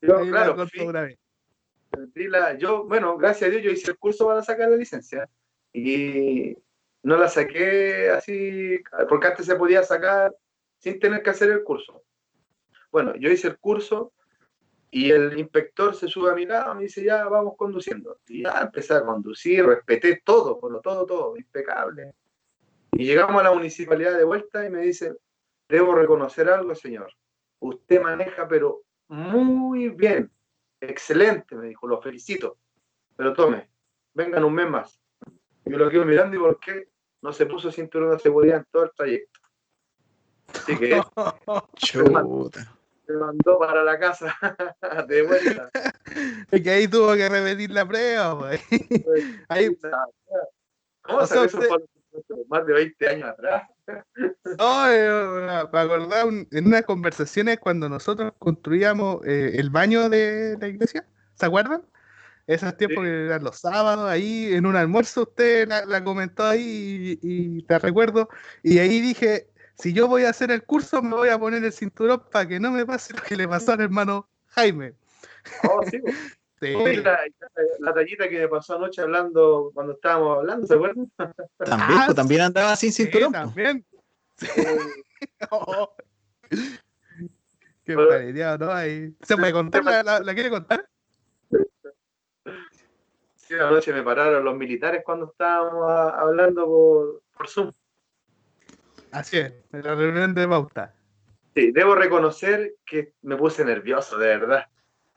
Speaker 2: Yo, *laughs* claro, yo, bueno, gracias a Dios, yo hice el curso para sacar la licencia. Y no la saqué así, porque antes se podía sacar sin tener que hacer el curso. Bueno, yo hice el curso y el inspector se sube a mi lado y me dice, ya vamos conduciendo. Y ya empecé a conducir, respeté todo, por todo, todo, impecable. Y llegamos a la municipalidad de vuelta y me dice, debo reconocer algo, señor. Usted maneja, pero muy bien, excelente, me dijo, lo felicito, pero tome, vengan un mes más. Yo lo quedo mirando y por qué no se puso cinturón de seguridad en todo el trayecto. Así que *laughs*
Speaker 5: Chuta.
Speaker 2: me mandó para la casa *laughs* de vuelta.
Speaker 4: Es que ahí tuvo que repetir la prueba, pues. Ahí- *laughs*
Speaker 2: ¿Cómo
Speaker 4: O sea,
Speaker 2: sabes eso
Speaker 4: usted-
Speaker 2: fue más de 20 años atrás?
Speaker 4: No, eh, me acordaba un- en unas conversaciones cuando nosotros construíamos eh, el baño de la iglesia, ¿se acuerdan? Esos tiempos
Speaker 2: Sí.
Speaker 4: que eran los sábados, ahí en un almuerzo usted la, la comentó ahí y, y te recuerdo. Y ahí dije, si yo voy a hacer el curso, me voy a poner el cinturón para que no me pase lo que le pasó al hermano Jaime.
Speaker 2: Oh, sí. *laughs*
Speaker 4: Sí.
Speaker 2: La, la tallita que me pasó anoche hablando, cuando estábamos hablando, ¿se acuerdan? *laughs*
Speaker 5: También,
Speaker 4: Ah,
Speaker 5: pues, también andaba sin
Speaker 4: Sí,
Speaker 5: cinturón. pues.
Speaker 4: también. *laughs* Oh. Qué paleteado, ¿no? Ahí- ¿Se puede contar? ¿La, la- la quiere contar?
Speaker 2: Sí, anoche me pararon los militares cuando estábamos a- hablando por, por Zoom.
Speaker 4: Así es, en la reunión de pauta.
Speaker 2: Sí, debo reconocer que me puse nervioso, de verdad.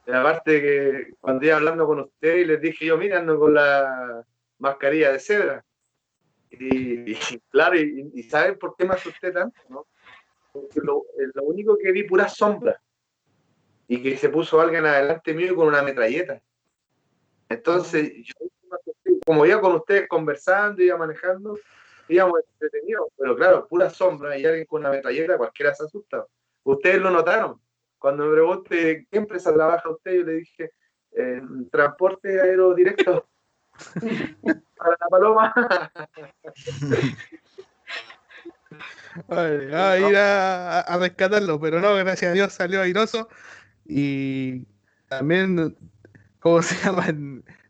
Speaker 2: Aparte que cuando iba hablando con usted y les dije yo, mira, ando con la mascarilla de cebra. Y, y *laughs* claro, y, y ¿saben por qué me asusté tanto? No? Porque lo, eh, lo único que vi pura sombra. Y que se puso alguien adelante mío con una metralleta. Entonces, yo como iba con ustedes conversando, iba manejando, íbamos entretenidos, pero claro, pura sombra y alguien con una metralleta, cualquiera se asusta. Ustedes lo notaron. Cuando me pregunté qué empresa trabaja usted, yo le dije, en transporte aéreo directo *laughs* para la paloma. *laughs*
Speaker 4: A ir a rescatarlo, pero no, gracias a Dios salió airoso. Y también, ¿cómo se *laughs* llama?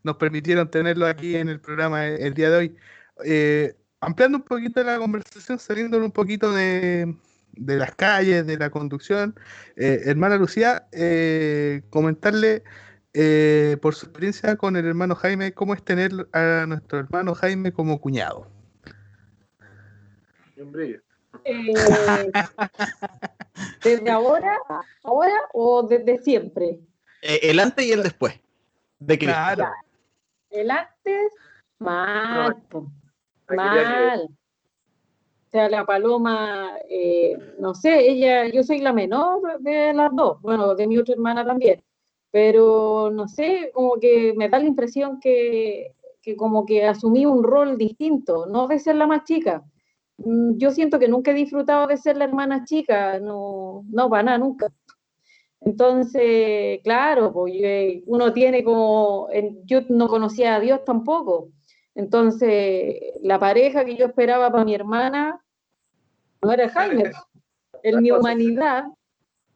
Speaker 4: Nos permitieron tenerlo aquí en el programa el, el día de hoy. Eh, ampliando un poquito la conversación, saliendo un poquito de, de las calles, de la conducción, eh, hermana Lucía, eh, comentarle eh, por su experiencia con el hermano Jaime, cómo es tener a nuestro hermano Jaime como cuñado.
Speaker 1: Eh, ¿Desde ahora, ahora o desde siempre?
Speaker 5: Eh, el antes y el después de Cristo.
Speaker 4: Claro.
Speaker 1: El antes, mal,
Speaker 2: llegué.
Speaker 1: mal. O sea, la paloma, eh, no sé, ella, yo soy la menor de las dos, bueno, de mi otra hermana también, pero no sé, como que me da la impresión que, que como que asumí un rol distinto, no de ser la más chica. Mm, Yo siento que nunca he disfrutado de ser la hermana chica, no, no, para nada, nunca. Entonces, claro, pues eh, uno tiene como, yo no conocía a Dios tampoco, entonces la pareja que yo esperaba para mi hermana no era Jaime, en mi humanidad,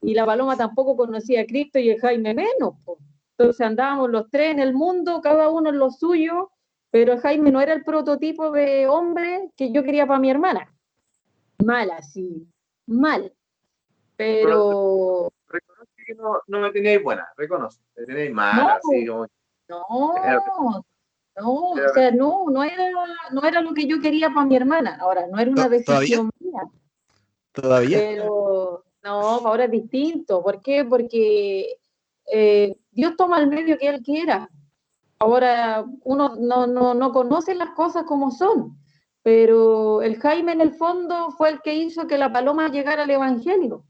Speaker 1: y la Paloma tampoco conocía a Cristo y el Jaime menos. pues. Entonces andábamos los tres en el mundo, cada uno en lo suyo, pero Jaime no era el prototipo de hombre que yo quería para mi hermana. Mal así, mal. Pero
Speaker 2: que no, no me teníais buena, reconoce. Me teníais mala,
Speaker 1: No.
Speaker 2: así como.
Speaker 1: no,
Speaker 2: Era-
Speaker 1: no,
Speaker 2: era-
Speaker 1: o sea, no, no era, no era lo que yo quería para mi hermana. Ahora, no era una decisión mía.
Speaker 5: Todavía.
Speaker 1: Pero no, ahora es distinto. ¿Por qué? Porque eh, Dios toma el medio que Él quiera. Ahora uno no, no, no conoce las cosas como son, pero el Jaime en el fondo fue el que hizo que la paloma llegara al Evangelio.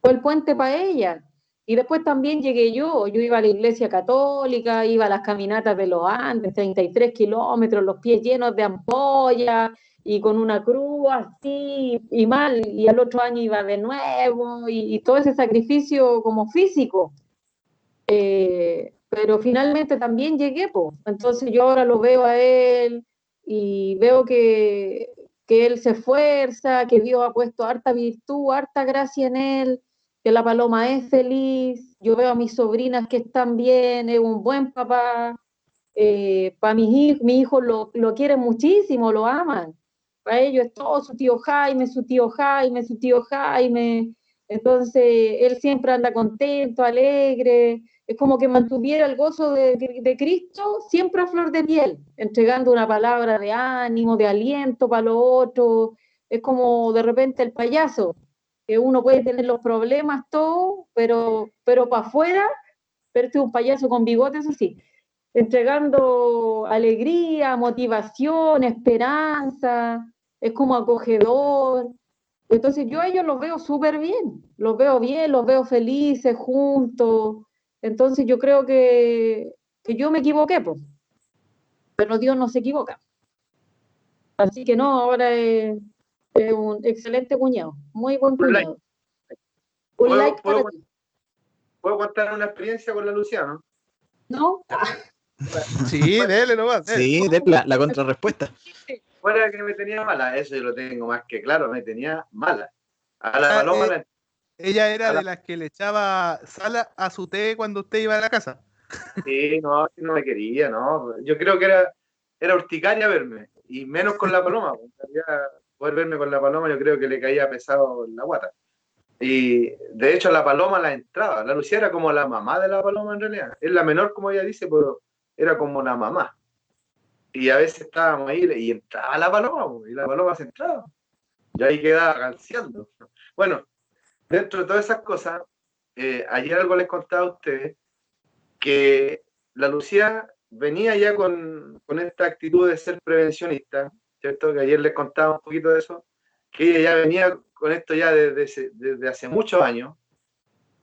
Speaker 1: Fue el puente para ella. Y después también llegué yo. Yo iba a la iglesia católica, iba a las caminatas de los Andes, 33 kilómetros, los pies llenos de ampollas y con una cruz así y mal, y al otro año iba de nuevo, y, y todo ese sacrificio como físico. Eh, pero finalmente también llegué, pues. Entonces yo ahora lo veo a él y veo que, que él se esfuerza, que Dios ha puesto harta virtud, harta gracia en él, que la paloma es feliz. Yo veo a mis sobrinas que están bien, es un buen papá. para mis hijos, mis hijos lo, lo quieren muchísimo, lo aman para ellos es todo su tío Jaime, su tío Jaime, su tío Jaime. Entonces, él siempre anda contento, alegre. Es como que mantuviera el gozo de, de Cristo siempre a flor de piel, entregando una palabra de ánimo, de aliento para los otros. Es como de repente el payaso, que uno puede tener los problemas, todo, pero, pero para afuera es un payaso con bigote, eso sí, entregando alegría, motivación, esperanza, es como acogedor. Entonces yo a ellos los veo súper bien, los veo bien, los veo felices juntos. Entonces yo creo que, que yo me equivoqué, pues. pero Dios no se equivoca. Así que no, ahora es, es un excelente cuñado, muy buen
Speaker 2: Un like.
Speaker 1: cuñado. Un
Speaker 2: ¿Puedo-
Speaker 1: like para
Speaker 2: puedo-
Speaker 1: ti.
Speaker 2: ¿Puedo contar una experiencia con la Luciana?
Speaker 1: ¿No? *laughs*
Speaker 4: Sí, dele nomás. dele.
Speaker 5: Sí, de la, la contrarrespuesta.
Speaker 2: Fuera que me tenía mala, eso yo lo tengo más que claro, me tenía mala. A la
Speaker 4: Ah,
Speaker 2: paloma
Speaker 4: eh,
Speaker 2: la-
Speaker 4: Ella era
Speaker 2: la-
Speaker 4: de las que le echaba sal a- su té cuando usted iba a la casa.
Speaker 2: Sí, no, sí no me quería, no. Yo creo que era, era urticaria verme, y menos con la paloma. realidad, poder verme con la paloma, yo creo que le caía pesado la guata. Y de hecho, la paloma la entraba. La Lucía era como la mamá de la paloma en realidad. Es la menor, como ella dice, pero era como la mamá. Y a veces estábamos ahí y entraba la paloma, y la paloma se entraba. Y ahí quedaba canseando. Bueno, dentro de todas esas cosas, eh, ayer algo les contaba a ustedes que la Lucía venía ya con, con esta actitud de ser prevencionista, ¿cierto? Que ayer les contaba un poquito de eso, que ella ya venía con esto ya desde, desde hace muchos años.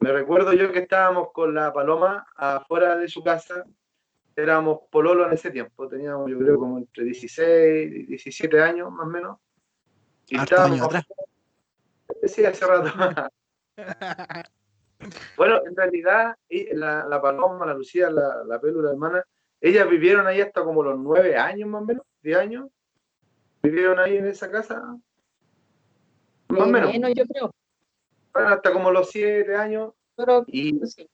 Speaker 2: Me recuerdo yo que estábamos con la paloma afuera de su casa, éramos pololo en ese tiempo, teníamos yo creo como entre 16 y 17 años más o menos. Y estábamos
Speaker 5: atrás. *laughs*
Speaker 2: Sí, hace rato. *laughs* bueno, en realidad, la, la Paloma, la Lucía, la, la Pelu, la hermana, ellas vivieron ahí hasta como los nueve años más o menos, diez años. Vivieron ahí en esa casa. Más o menos.
Speaker 1: Menos, yo creo.
Speaker 2: Bueno, hasta como los siete años.
Speaker 1: Pero
Speaker 2: Y,
Speaker 1: sí.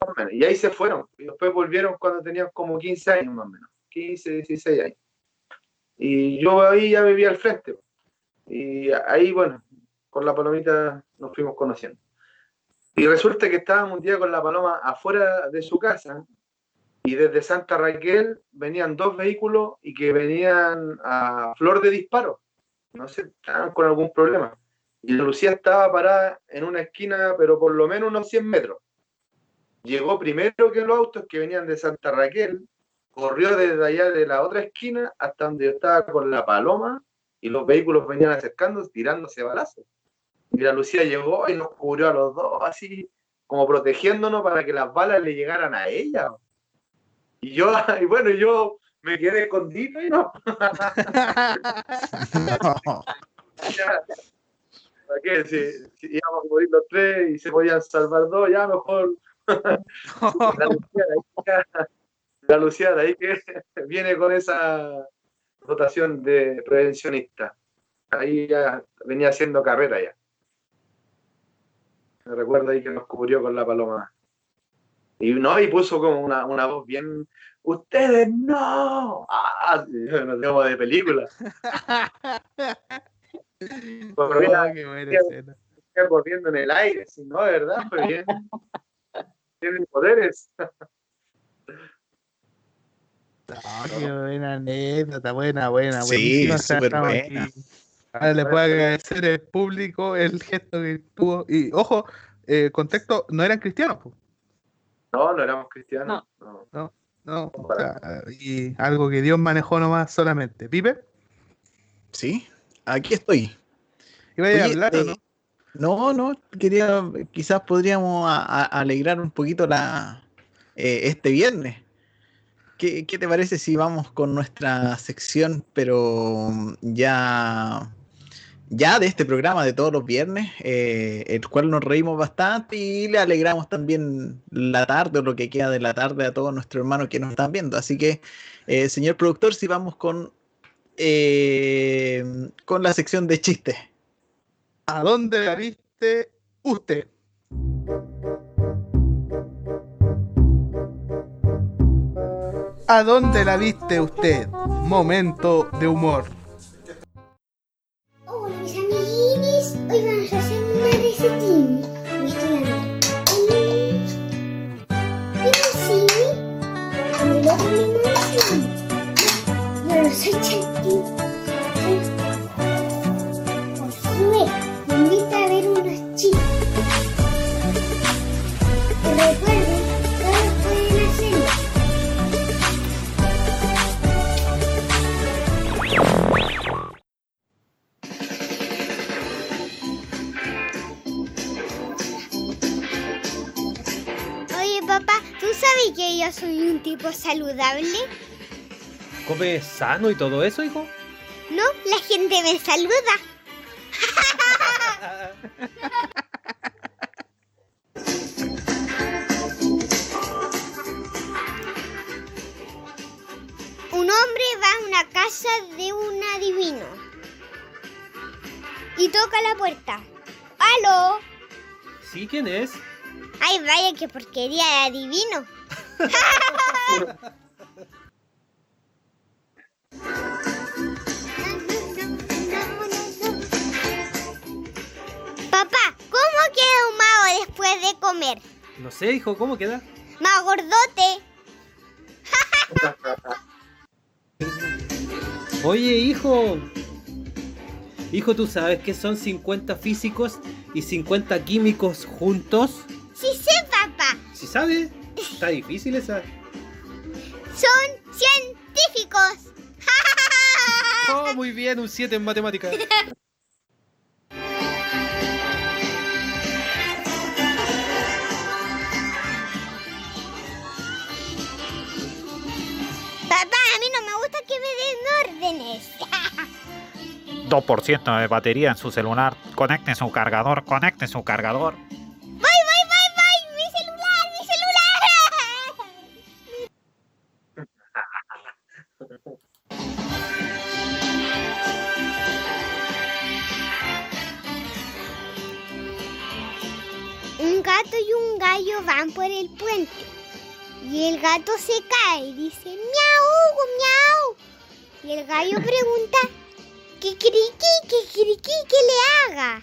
Speaker 2: más o menos, y ahí se fueron. Y después volvieron cuando tenían como 15 años más o menos. 15, 16 años. Y yo ahí ya vivía al frente. Y ahí, bueno, con la palomita nos fuimos conociendo. Y resulta que estábamos un día con la paloma afuera de su casa y desde Santa Raquel venían dos vehículos y que venían a flor de disparo. No sé, estaban con algún problema. Y Lucía estaba parada en una esquina, pero por lo menos unos 100 metros. Llegó primero que los autos que venían de Santa Raquel, corrió desde allá de la otra esquina hasta donde yo estaba con la paloma y los vehículos venían acercando, tirándose balazos. Y la Lucía llegó y nos cubrió a los dos, así como protegiéndonos para que las balas le llegaran a ella. Y yo, *laughs* y bueno, yo me quedé escondido y no. ya, *laughs* *laughs* ¿Para qué? Si, si íbamos a morir los tres y se podían salvar dos, ya mejor. la ya- la Lucía de ahí que viene con esa dotación de prevencionista. Ahí ya venía haciendo carrera ya. Me recuerdo ahí que nos cubrió con la paloma. Y no, y puso como una, una voz bien. ¡Ustedes no! ¡Ah! *laughs* Nos como de película. *laughs*
Speaker 4: Oh, buena
Speaker 2: corriendo en el aire, si no, verdad, fue bien. *laughs* Tienen poderes.
Speaker 4: Ah, qué buena anécdota, buena, buena.
Speaker 5: Sí,
Speaker 4: o sea,
Speaker 5: súper buena.
Speaker 4: aquí. Ahora le puedo agradecer al público el gesto que tuvo. Y ojo, eh, contexto, no eran cristianos, po.
Speaker 2: No, no éramos cristianos. no.
Speaker 4: no, o sea, y algo que Dios manejó nomás solamente. ¿Pipe?
Speaker 5: Sí, aquí estoy.
Speaker 4: Iba a
Speaker 5: Oye,
Speaker 4: hablar, ¿o
Speaker 5: eh,
Speaker 4: no?
Speaker 5: No, no, quería, quizás podríamos a- a- alegrar un poquito la, eh, este viernes. ¿Qué, qué te parece si vamos con nuestra sección, pero ya, ya de este programa de todos los viernes, eh, el cual nos reímos bastante y le alegramos también la tarde o lo que queda de la tarde a todos nuestros hermanos que nos están viendo. Así que, eh, señor productor, si vamos con, eh, con la sección de chistes.
Speaker 4: ¿A dónde la viste usted? ¿A dónde la viste usted? Momento de humor.
Speaker 6: soy Chiqui. Josué me invita a ver unas chicas. Recuerden, todos pueden hacerlo. Oye, papá, ¿tú sabes que yo soy un tipo saludable?
Speaker 8: ¿Come sano y todo eso, hijo?
Speaker 6: No, la gente me saluda. *laughs* Un hombre va a una casa de un adivino y toca la puerta. ¡Aló!
Speaker 8: ¿Sí? ¿Quién es?
Speaker 6: ¡Ay, vaya, qué porquería de adivino! *laughs* Papá, ¿cómo queda un mago después de comer?
Speaker 8: No sé, hijo, ¿cómo queda?
Speaker 6: Más gordote. *laughs*
Speaker 8: Oye, hijo. Hijo, ¿tú sabes que son 50 físicos y 50 químicos juntos?
Speaker 6: Sí sé, papá.
Speaker 8: ¿Sí sabes? Está difícil esa.
Speaker 6: Son científicos. *laughs*
Speaker 8: Oh, muy bien, un 7 en matemáticas. *laughs*
Speaker 6: mí no me gusta que me den órdenes. *laughs*
Speaker 9: 2% de batería en su celular. Conecte su cargador, conecte su cargador.
Speaker 6: ¡Voy, voy, voy, voy! ¡Mi celular, mi celular! *laughs* Un gato y un gallo van por el puente. Y el gato se cae y dice, miau, miau. Y el gallo pregunta, ¿qué criqui, qué criqui, que le haga?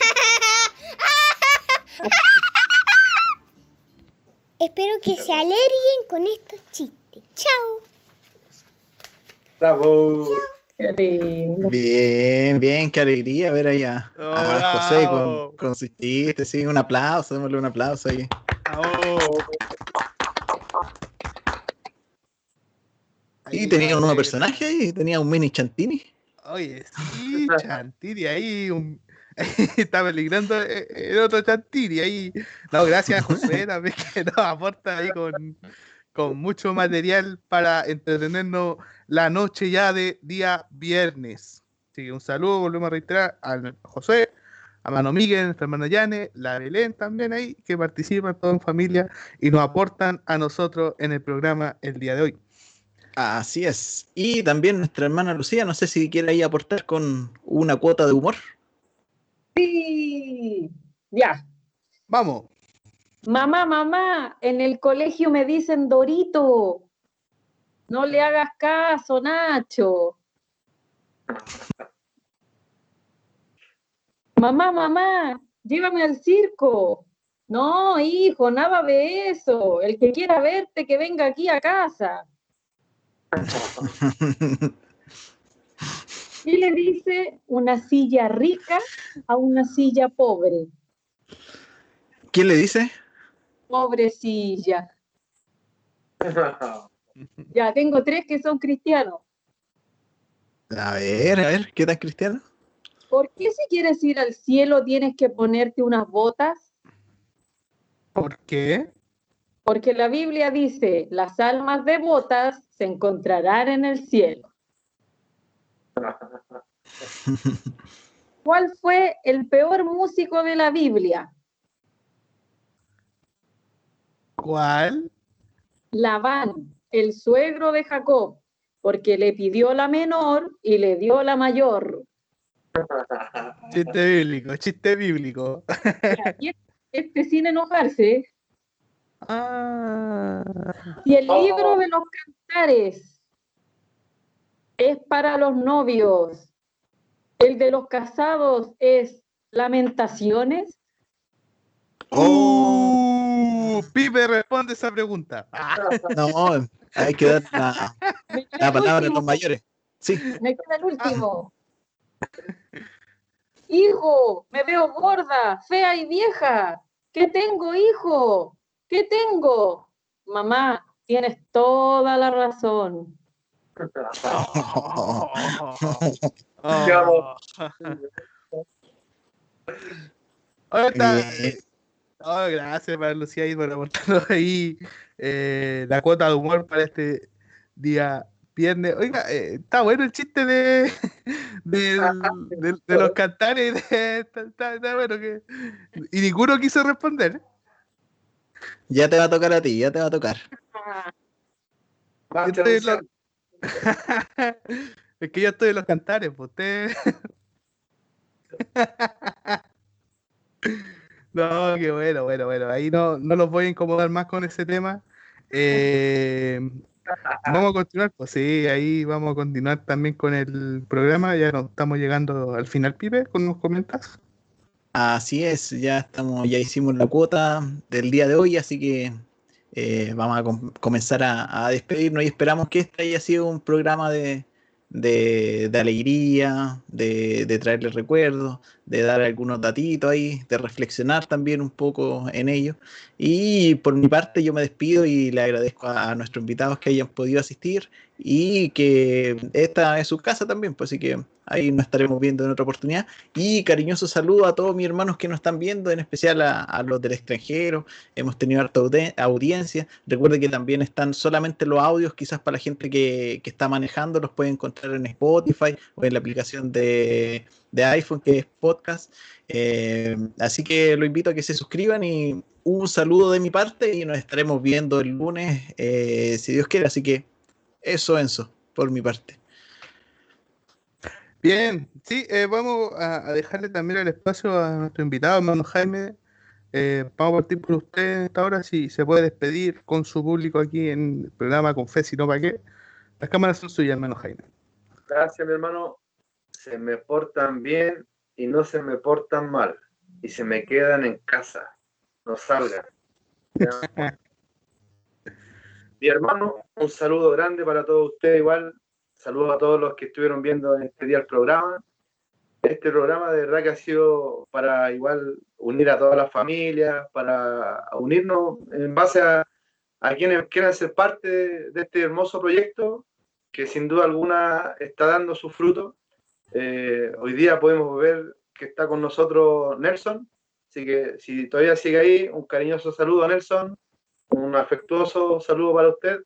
Speaker 6: *laughs* Espero que se alerguen con estos chistes. Chao.
Speaker 2: Bravo.
Speaker 5: Bien, bien, qué alegría ver ahí a, a José con, con sus chistes. Sí, un aplauso, démosle un aplauso ahí.
Speaker 4: Oh.
Speaker 5: Y tenía un nuevo personaje ahí, tenía un mini Chantini.
Speaker 4: Oye, sí, Chantiri, ahí un... *laughs* está peligrando eh, el otro Chantiri, ahí. No, gracias a José *laughs* también que nos aporta ahí con, con mucho material para entretenernos la noche ya de día viernes. Así que un saludo, volvemos a reiterar a José, a Mano Miguel, nuestra hermana Yane, la Belén también ahí, que participan todos en familia y nos aportan a nosotros en el programa el día de hoy.
Speaker 5: Así es. Y también nuestra hermana Lucía, no sé si quiere ahí aportar con una cuota de humor.
Speaker 1: Sí. Ya.
Speaker 4: Vamos.
Speaker 1: Mamá, mamá, en el colegio me dicen Dorito. No le hagas caso, Nacho. Mamá, mamá, llévame al circo. No, hijo, nada de eso. El que quiera verte, que venga aquí a casa. *laughs* Y le dice una silla rica a una silla pobre.
Speaker 5: ¿Quién le dice?
Speaker 1: Pobrecilla. Ya, tengo tres que son cristianos.
Speaker 5: A ver, a ver, ¿qué tal cristiano?
Speaker 1: ¿Por qué si quieres ir al cielo tienes que ponerte unas botas?
Speaker 4: ¿Por qué?
Speaker 1: Porque la Biblia dice, las almas devotas se encontrarán en el cielo. *laughs* ¿Cuál fue el peor músico de la Biblia?
Speaker 4: ¿Cuál?
Speaker 1: Labán, el suegro de Jacob, porque le pidió la menor y le dio la mayor.
Speaker 4: Chiste bíblico, chiste bíblico.
Speaker 1: Este- este sin enojarse,
Speaker 4: Ah,
Speaker 1: Si el libro de los cantares es para los novios, el de los casados es lamentaciones,
Speaker 4: Uh, Pipe responde esa pregunta. Ah, *laughs*
Speaker 5: No, hay que dar la, la palabra a los mayores. Sí.
Speaker 1: me queda el último. Hijo, me veo gorda, fea y vieja. ¿Qué tengo, hijo? ¿Qué tengo? Mamá, tienes toda la razón. *laughs*
Speaker 4: oh. Está,
Speaker 5: Bien.
Speaker 4: Oh, gracias para Lucía y por aportarnos ahí eh, la cuota de humor para este día viernes. Oiga, eh, está bueno el chiste de, *laughs* los cantares. de- *laughs* está, está- está bueno que. Y ninguno quiso responder.
Speaker 5: Ya te va a tocar a ti, ya te va a tocar.
Speaker 4: Este *laughs* es que yo estoy en los cantares, pues usted. *laughs* No, qué bueno, bueno, bueno. Ahí no, no los voy a incomodar más con ese tema. Eh, vamos a continuar, pues sí, ahí vamos a continuar también con el programa. Ya nos estamos llegando al final, Pipe, con unos comentas.
Speaker 5: Así es, ya estamos, ya hicimos la cuota del día de hoy, así que eh, vamos a com- comenzar a, despedirnos y esperamos que este haya sido un programa de, de, de alegría, de, de traerles recuerdos, de dar algunos datitos ahí, de reflexionar también un poco en ello. Y por mi parte yo me despido y le agradezco a, nuestros invitados que hayan podido asistir y que esta es su casa también, pues así que ahí nos estaremos viendo en otra oportunidad. Y cariñoso saludo a todos mis hermanos que nos están viendo, en especial a, los del extranjero. Hemos tenido harta audi- audiencia. Recuerde que también están solamente los audios, quizás para la gente que, que está manejando, los puede encontrar en Spotify o en la aplicación de, de iPhone que es podcast. Eh, así que lo invito a que se suscriban y un saludo de mi parte y nos estaremos viendo el lunes, eh, si Dios quiere. Así que eso, Enzo, por mi parte.
Speaker 4: Bien, sí, eh, vamos a, a dejarle también el espacio a nuestro invitado, hermano Jaime. Eh, vamos a partir por usted en esta hora, si se puede despedir con su público aquí en el programa con fe, si no, ¿para qué? Las cámaras son suyas, hermano Jaime.
Speaker 2: Gracias, mi hermano. Se me portan bien y no se me portan mal. Y se me quedan en casa. No salgan. Mi hermano, un saludo grande para todos ustedes. Igual, saludo a todos los que estuvieron viendo en este día el programa. Este programa de verdad que ha sido para igual unir a todas las familias, para unirnos en base a, a quienes quieran ser parte de, de este hermoso proyecto que sin duda alguna está dando su fruto. Eh, hoy día podemos ver que está con nosotros Nelson, así que si todavía sigue ahí, un cariñoso saludo a Nelson, un afectuoso saludo para usted.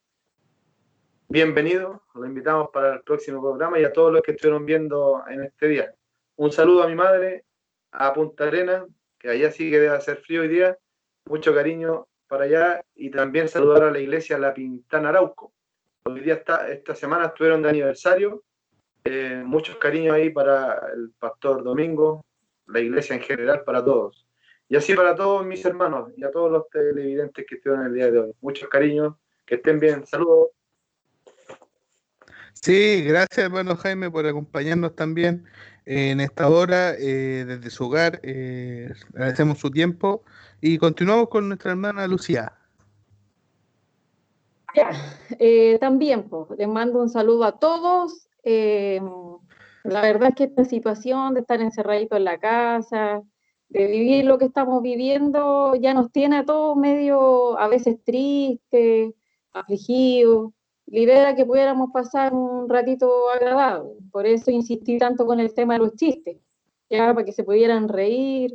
Speaker 2: Bienvenido, lo invitamos para el próximo programa y a todos los que estuvieron viendo en este día. Un saludo a mi madre, a Punta Arena, que allá sí que debe hacer frío hoy día. Mucho cariño para allá y también saludar a la iglesia La Pintana Arauco. Hoy día esta semana estuvieron de aniversario. Eh, muchos cariños ahí para el pastor Domingo, la iglesia en general, para todos. Y así para todos mis hermanos y a todos los televidentes que estuvieron el día de hoy. Muchos cariños, que estén bien. Saludos.
Speaker 4: Sí, gracias, hermano Jaime, por acompañarnos también en esta hora eh, desde su hogar. eh, agradecemos su tiempo y continuamos con nuestra hermana Lucía.
Speaker 1: Ya, eh, también, pues, les mando un saludo a todos. Eh, la verdad es que esta situación de estar encerradito en la casa, de vivir lo que estamos viviendo, ya nos tiene a todos medio a veces tristes, afligidos. Libera que pudiéramos pasar un ratito agradable. Por eso insistí tanto con el tema de los chistes, ya para que se pudieran reír.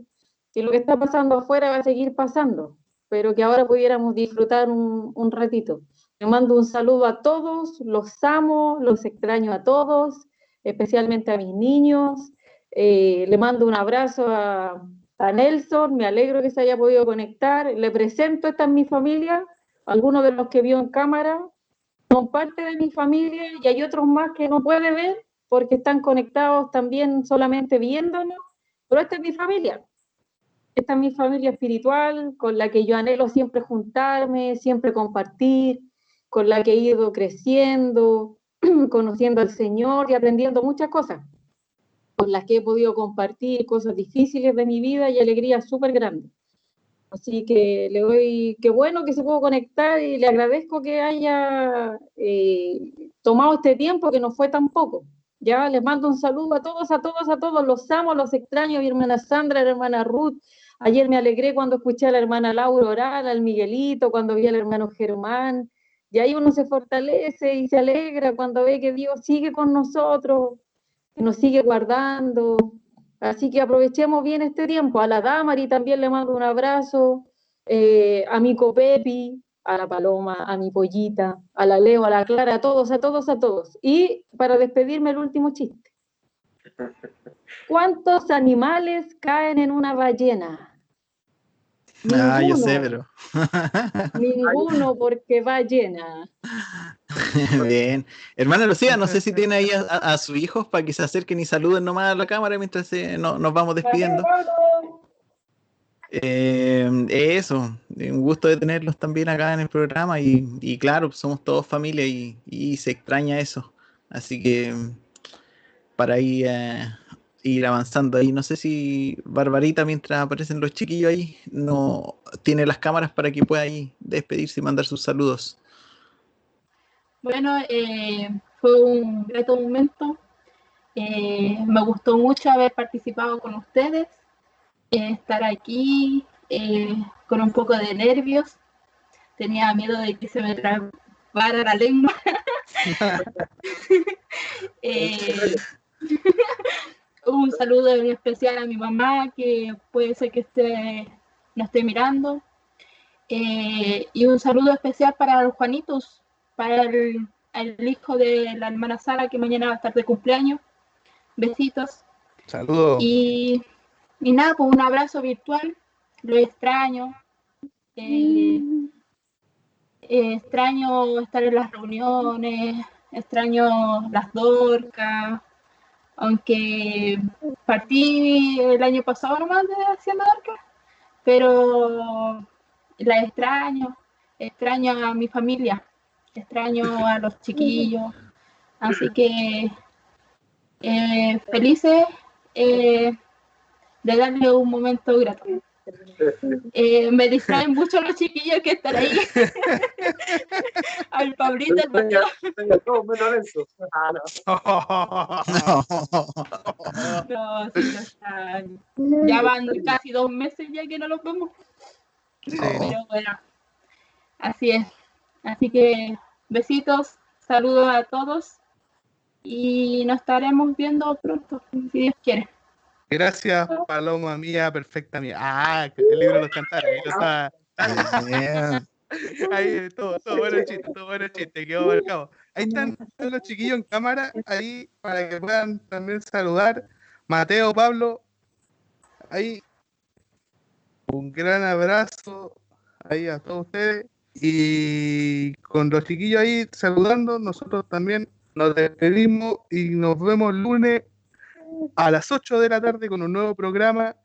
Speaker 1: Que lo que está pasando afuera va a seguir pasando, pero que ahora pudiéramos disfrutar un, un ratito. Le mando un saludo a todos, los amo, los extraño a todos, especialmente a mis niños. Eh, le mando un abrazo a, a Nelson, me alegro que se haya podido conectar. Le presento, esta es mi familia, algunos de los que vio en cámara son parte de mi familia y hay otros más que no puede ver porque están conectados también solamente viéndonos, pero esta es mi familia. Esta es mi familia espiritual con la que yo anhelo siempre juntarme, siempre compartir, con la que he ido creciendo, *clears throat* conociendo al Señor y aprendiendo muchas cosas, con las que he podido compartir cosas difíciles de mi vida y alegrías súper grandes. Así que le doy, qué bueno que se pudo conectar y le agradezco que haya eh, tomado este tiempo, que no fue tan poco. Ya les mando un saludo a todos, a todos, a todos. Los amo, los extraño. Mi hermana Sandra, la hermana Ruth. Ayer me alegré cuando escuché a la hermana Laura orar, al Miguelito, cuando vi al hermano Germán. Y ahí uno se fortalece y se alegra cuando ve que Dios sigue con nosotros, que nos sigue guardando. Así que aprovechemos bien este tiempo. A la Damari también le mando un abrazo. eh, a mi copepi, a la paloma, a mi pollita, a la Leo, a la Clara, a todos, a todos, a todos. Y para despedirme, el último chiste. *laughs* ¿Cuántos animales caen en una ballena?
Speaker 5: Ah, yo
Speaker 1: Ninguno.
Speaker 5: sé, pero. *laughs*
Speaker 1: Ninguno porque ballena. *laughs*
Speaker 5: Bien. Hermana Lucía, no sé si tiene ahí a, a- a sus hijos para que se acerquen y saluden nomás a la cámara mientras no- nos vamos despidiendo. Eh, eso, un gusto de tenerlos también acá en el programa y, y claro, somos todos familia y, y se extraña eso. Así que para ahí, eh, ir avanzando ahí, no sé si Barbarita, mientras aparecen los chiquillos ahí, no tiene las cámaras para que pueda ahí despedirse y mandar sus saludos.
Speaker 3: Bueno, eh, fue un grato momento. Eh, me gustó mucho haber participado con ustedes, eh, estar aquí con un poco de nervios. Tenía miedo de que se me trabara la lengua. *laughs* *laughs* *laughs* Un saludo en especial a mi mamá, que puede ser que esté, no esté mirando. Eh, y un saludo especial para los Juanitos, para el, el hijo de la hermana Sara, que mañana va a estar de cumpleaños. Besitos.
Speaker 4: Saludos.
Speaker 3: Y, y nada, pues un abrazo virtual. Lo extraño. Eh, eh, extraño estar en las reuniones. Extraño las dorcas. Aunque partí el año pasado nomás de haciendo dorcas. Pero la extraño. Extraño a mi familia. Extraño a los chiquillos. Así que eh, felices eh, de darle un momento grato. Eh, me distraen mucho los chiquillos que están ahí. *laughs* Al Pablito, al Mateo.
Speaker 2: Todo menos eso. Ah, no.
Speaker 3: No, sí, lo extraño. Ya van casi dos meses ya que no los vemos.
Speaker 4: Sí.
Speaker 3: Pero bueno, así es. Así que besitos, saludos a todos y nos estaremos viendo pronto, si Dios quiere.
Speaker 4: Gracias, Paloma mía, perfecta mía. Ah, que el libro de los cantares. ahí está. Ahí, todo, todo bueno chiste, todo bueno chiste, quedó marcado. Ahí están, están los chiquillos en cámara, ahí para que puedan también saludar. Mateo, Pablo, ahí. Un gran abrazo ahí a todos ustedes. Y con los chiquillos ahí saludando, nosotros también nos despedimos y nos vemos el lunes a las 8 de la tarde con un nuevo programa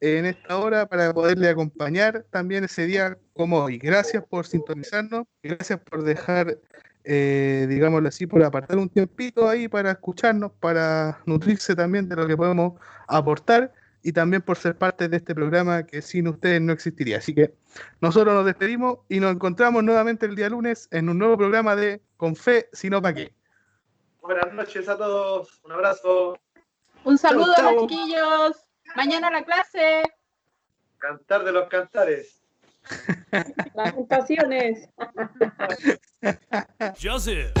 Speaker 4: en esta hora para poderle acompañar también ese día como hoy. Gracias por sintonizarnos, gracias por dejar, eh, digámoslo así, por apartar un tiempito ahí para escucharnos, para nutrirse también de lo que podemos aportar y también por ser parte de este programa que sin ustedes no existiría. Así que nosotros nos despedimos y nos encontramos nuevamente el día lunes en un nuevo programa de Con Fe, sino para qué.
Speaker 2: Buenas noches a todos. Un abrazo.
Speaker 3: Un saludo a los chiquillos. Mañana la clase.
Speaker 2: Cantar de los cantares.
Speaker 1: Las tentaciones.
Speaker 10: Joseph.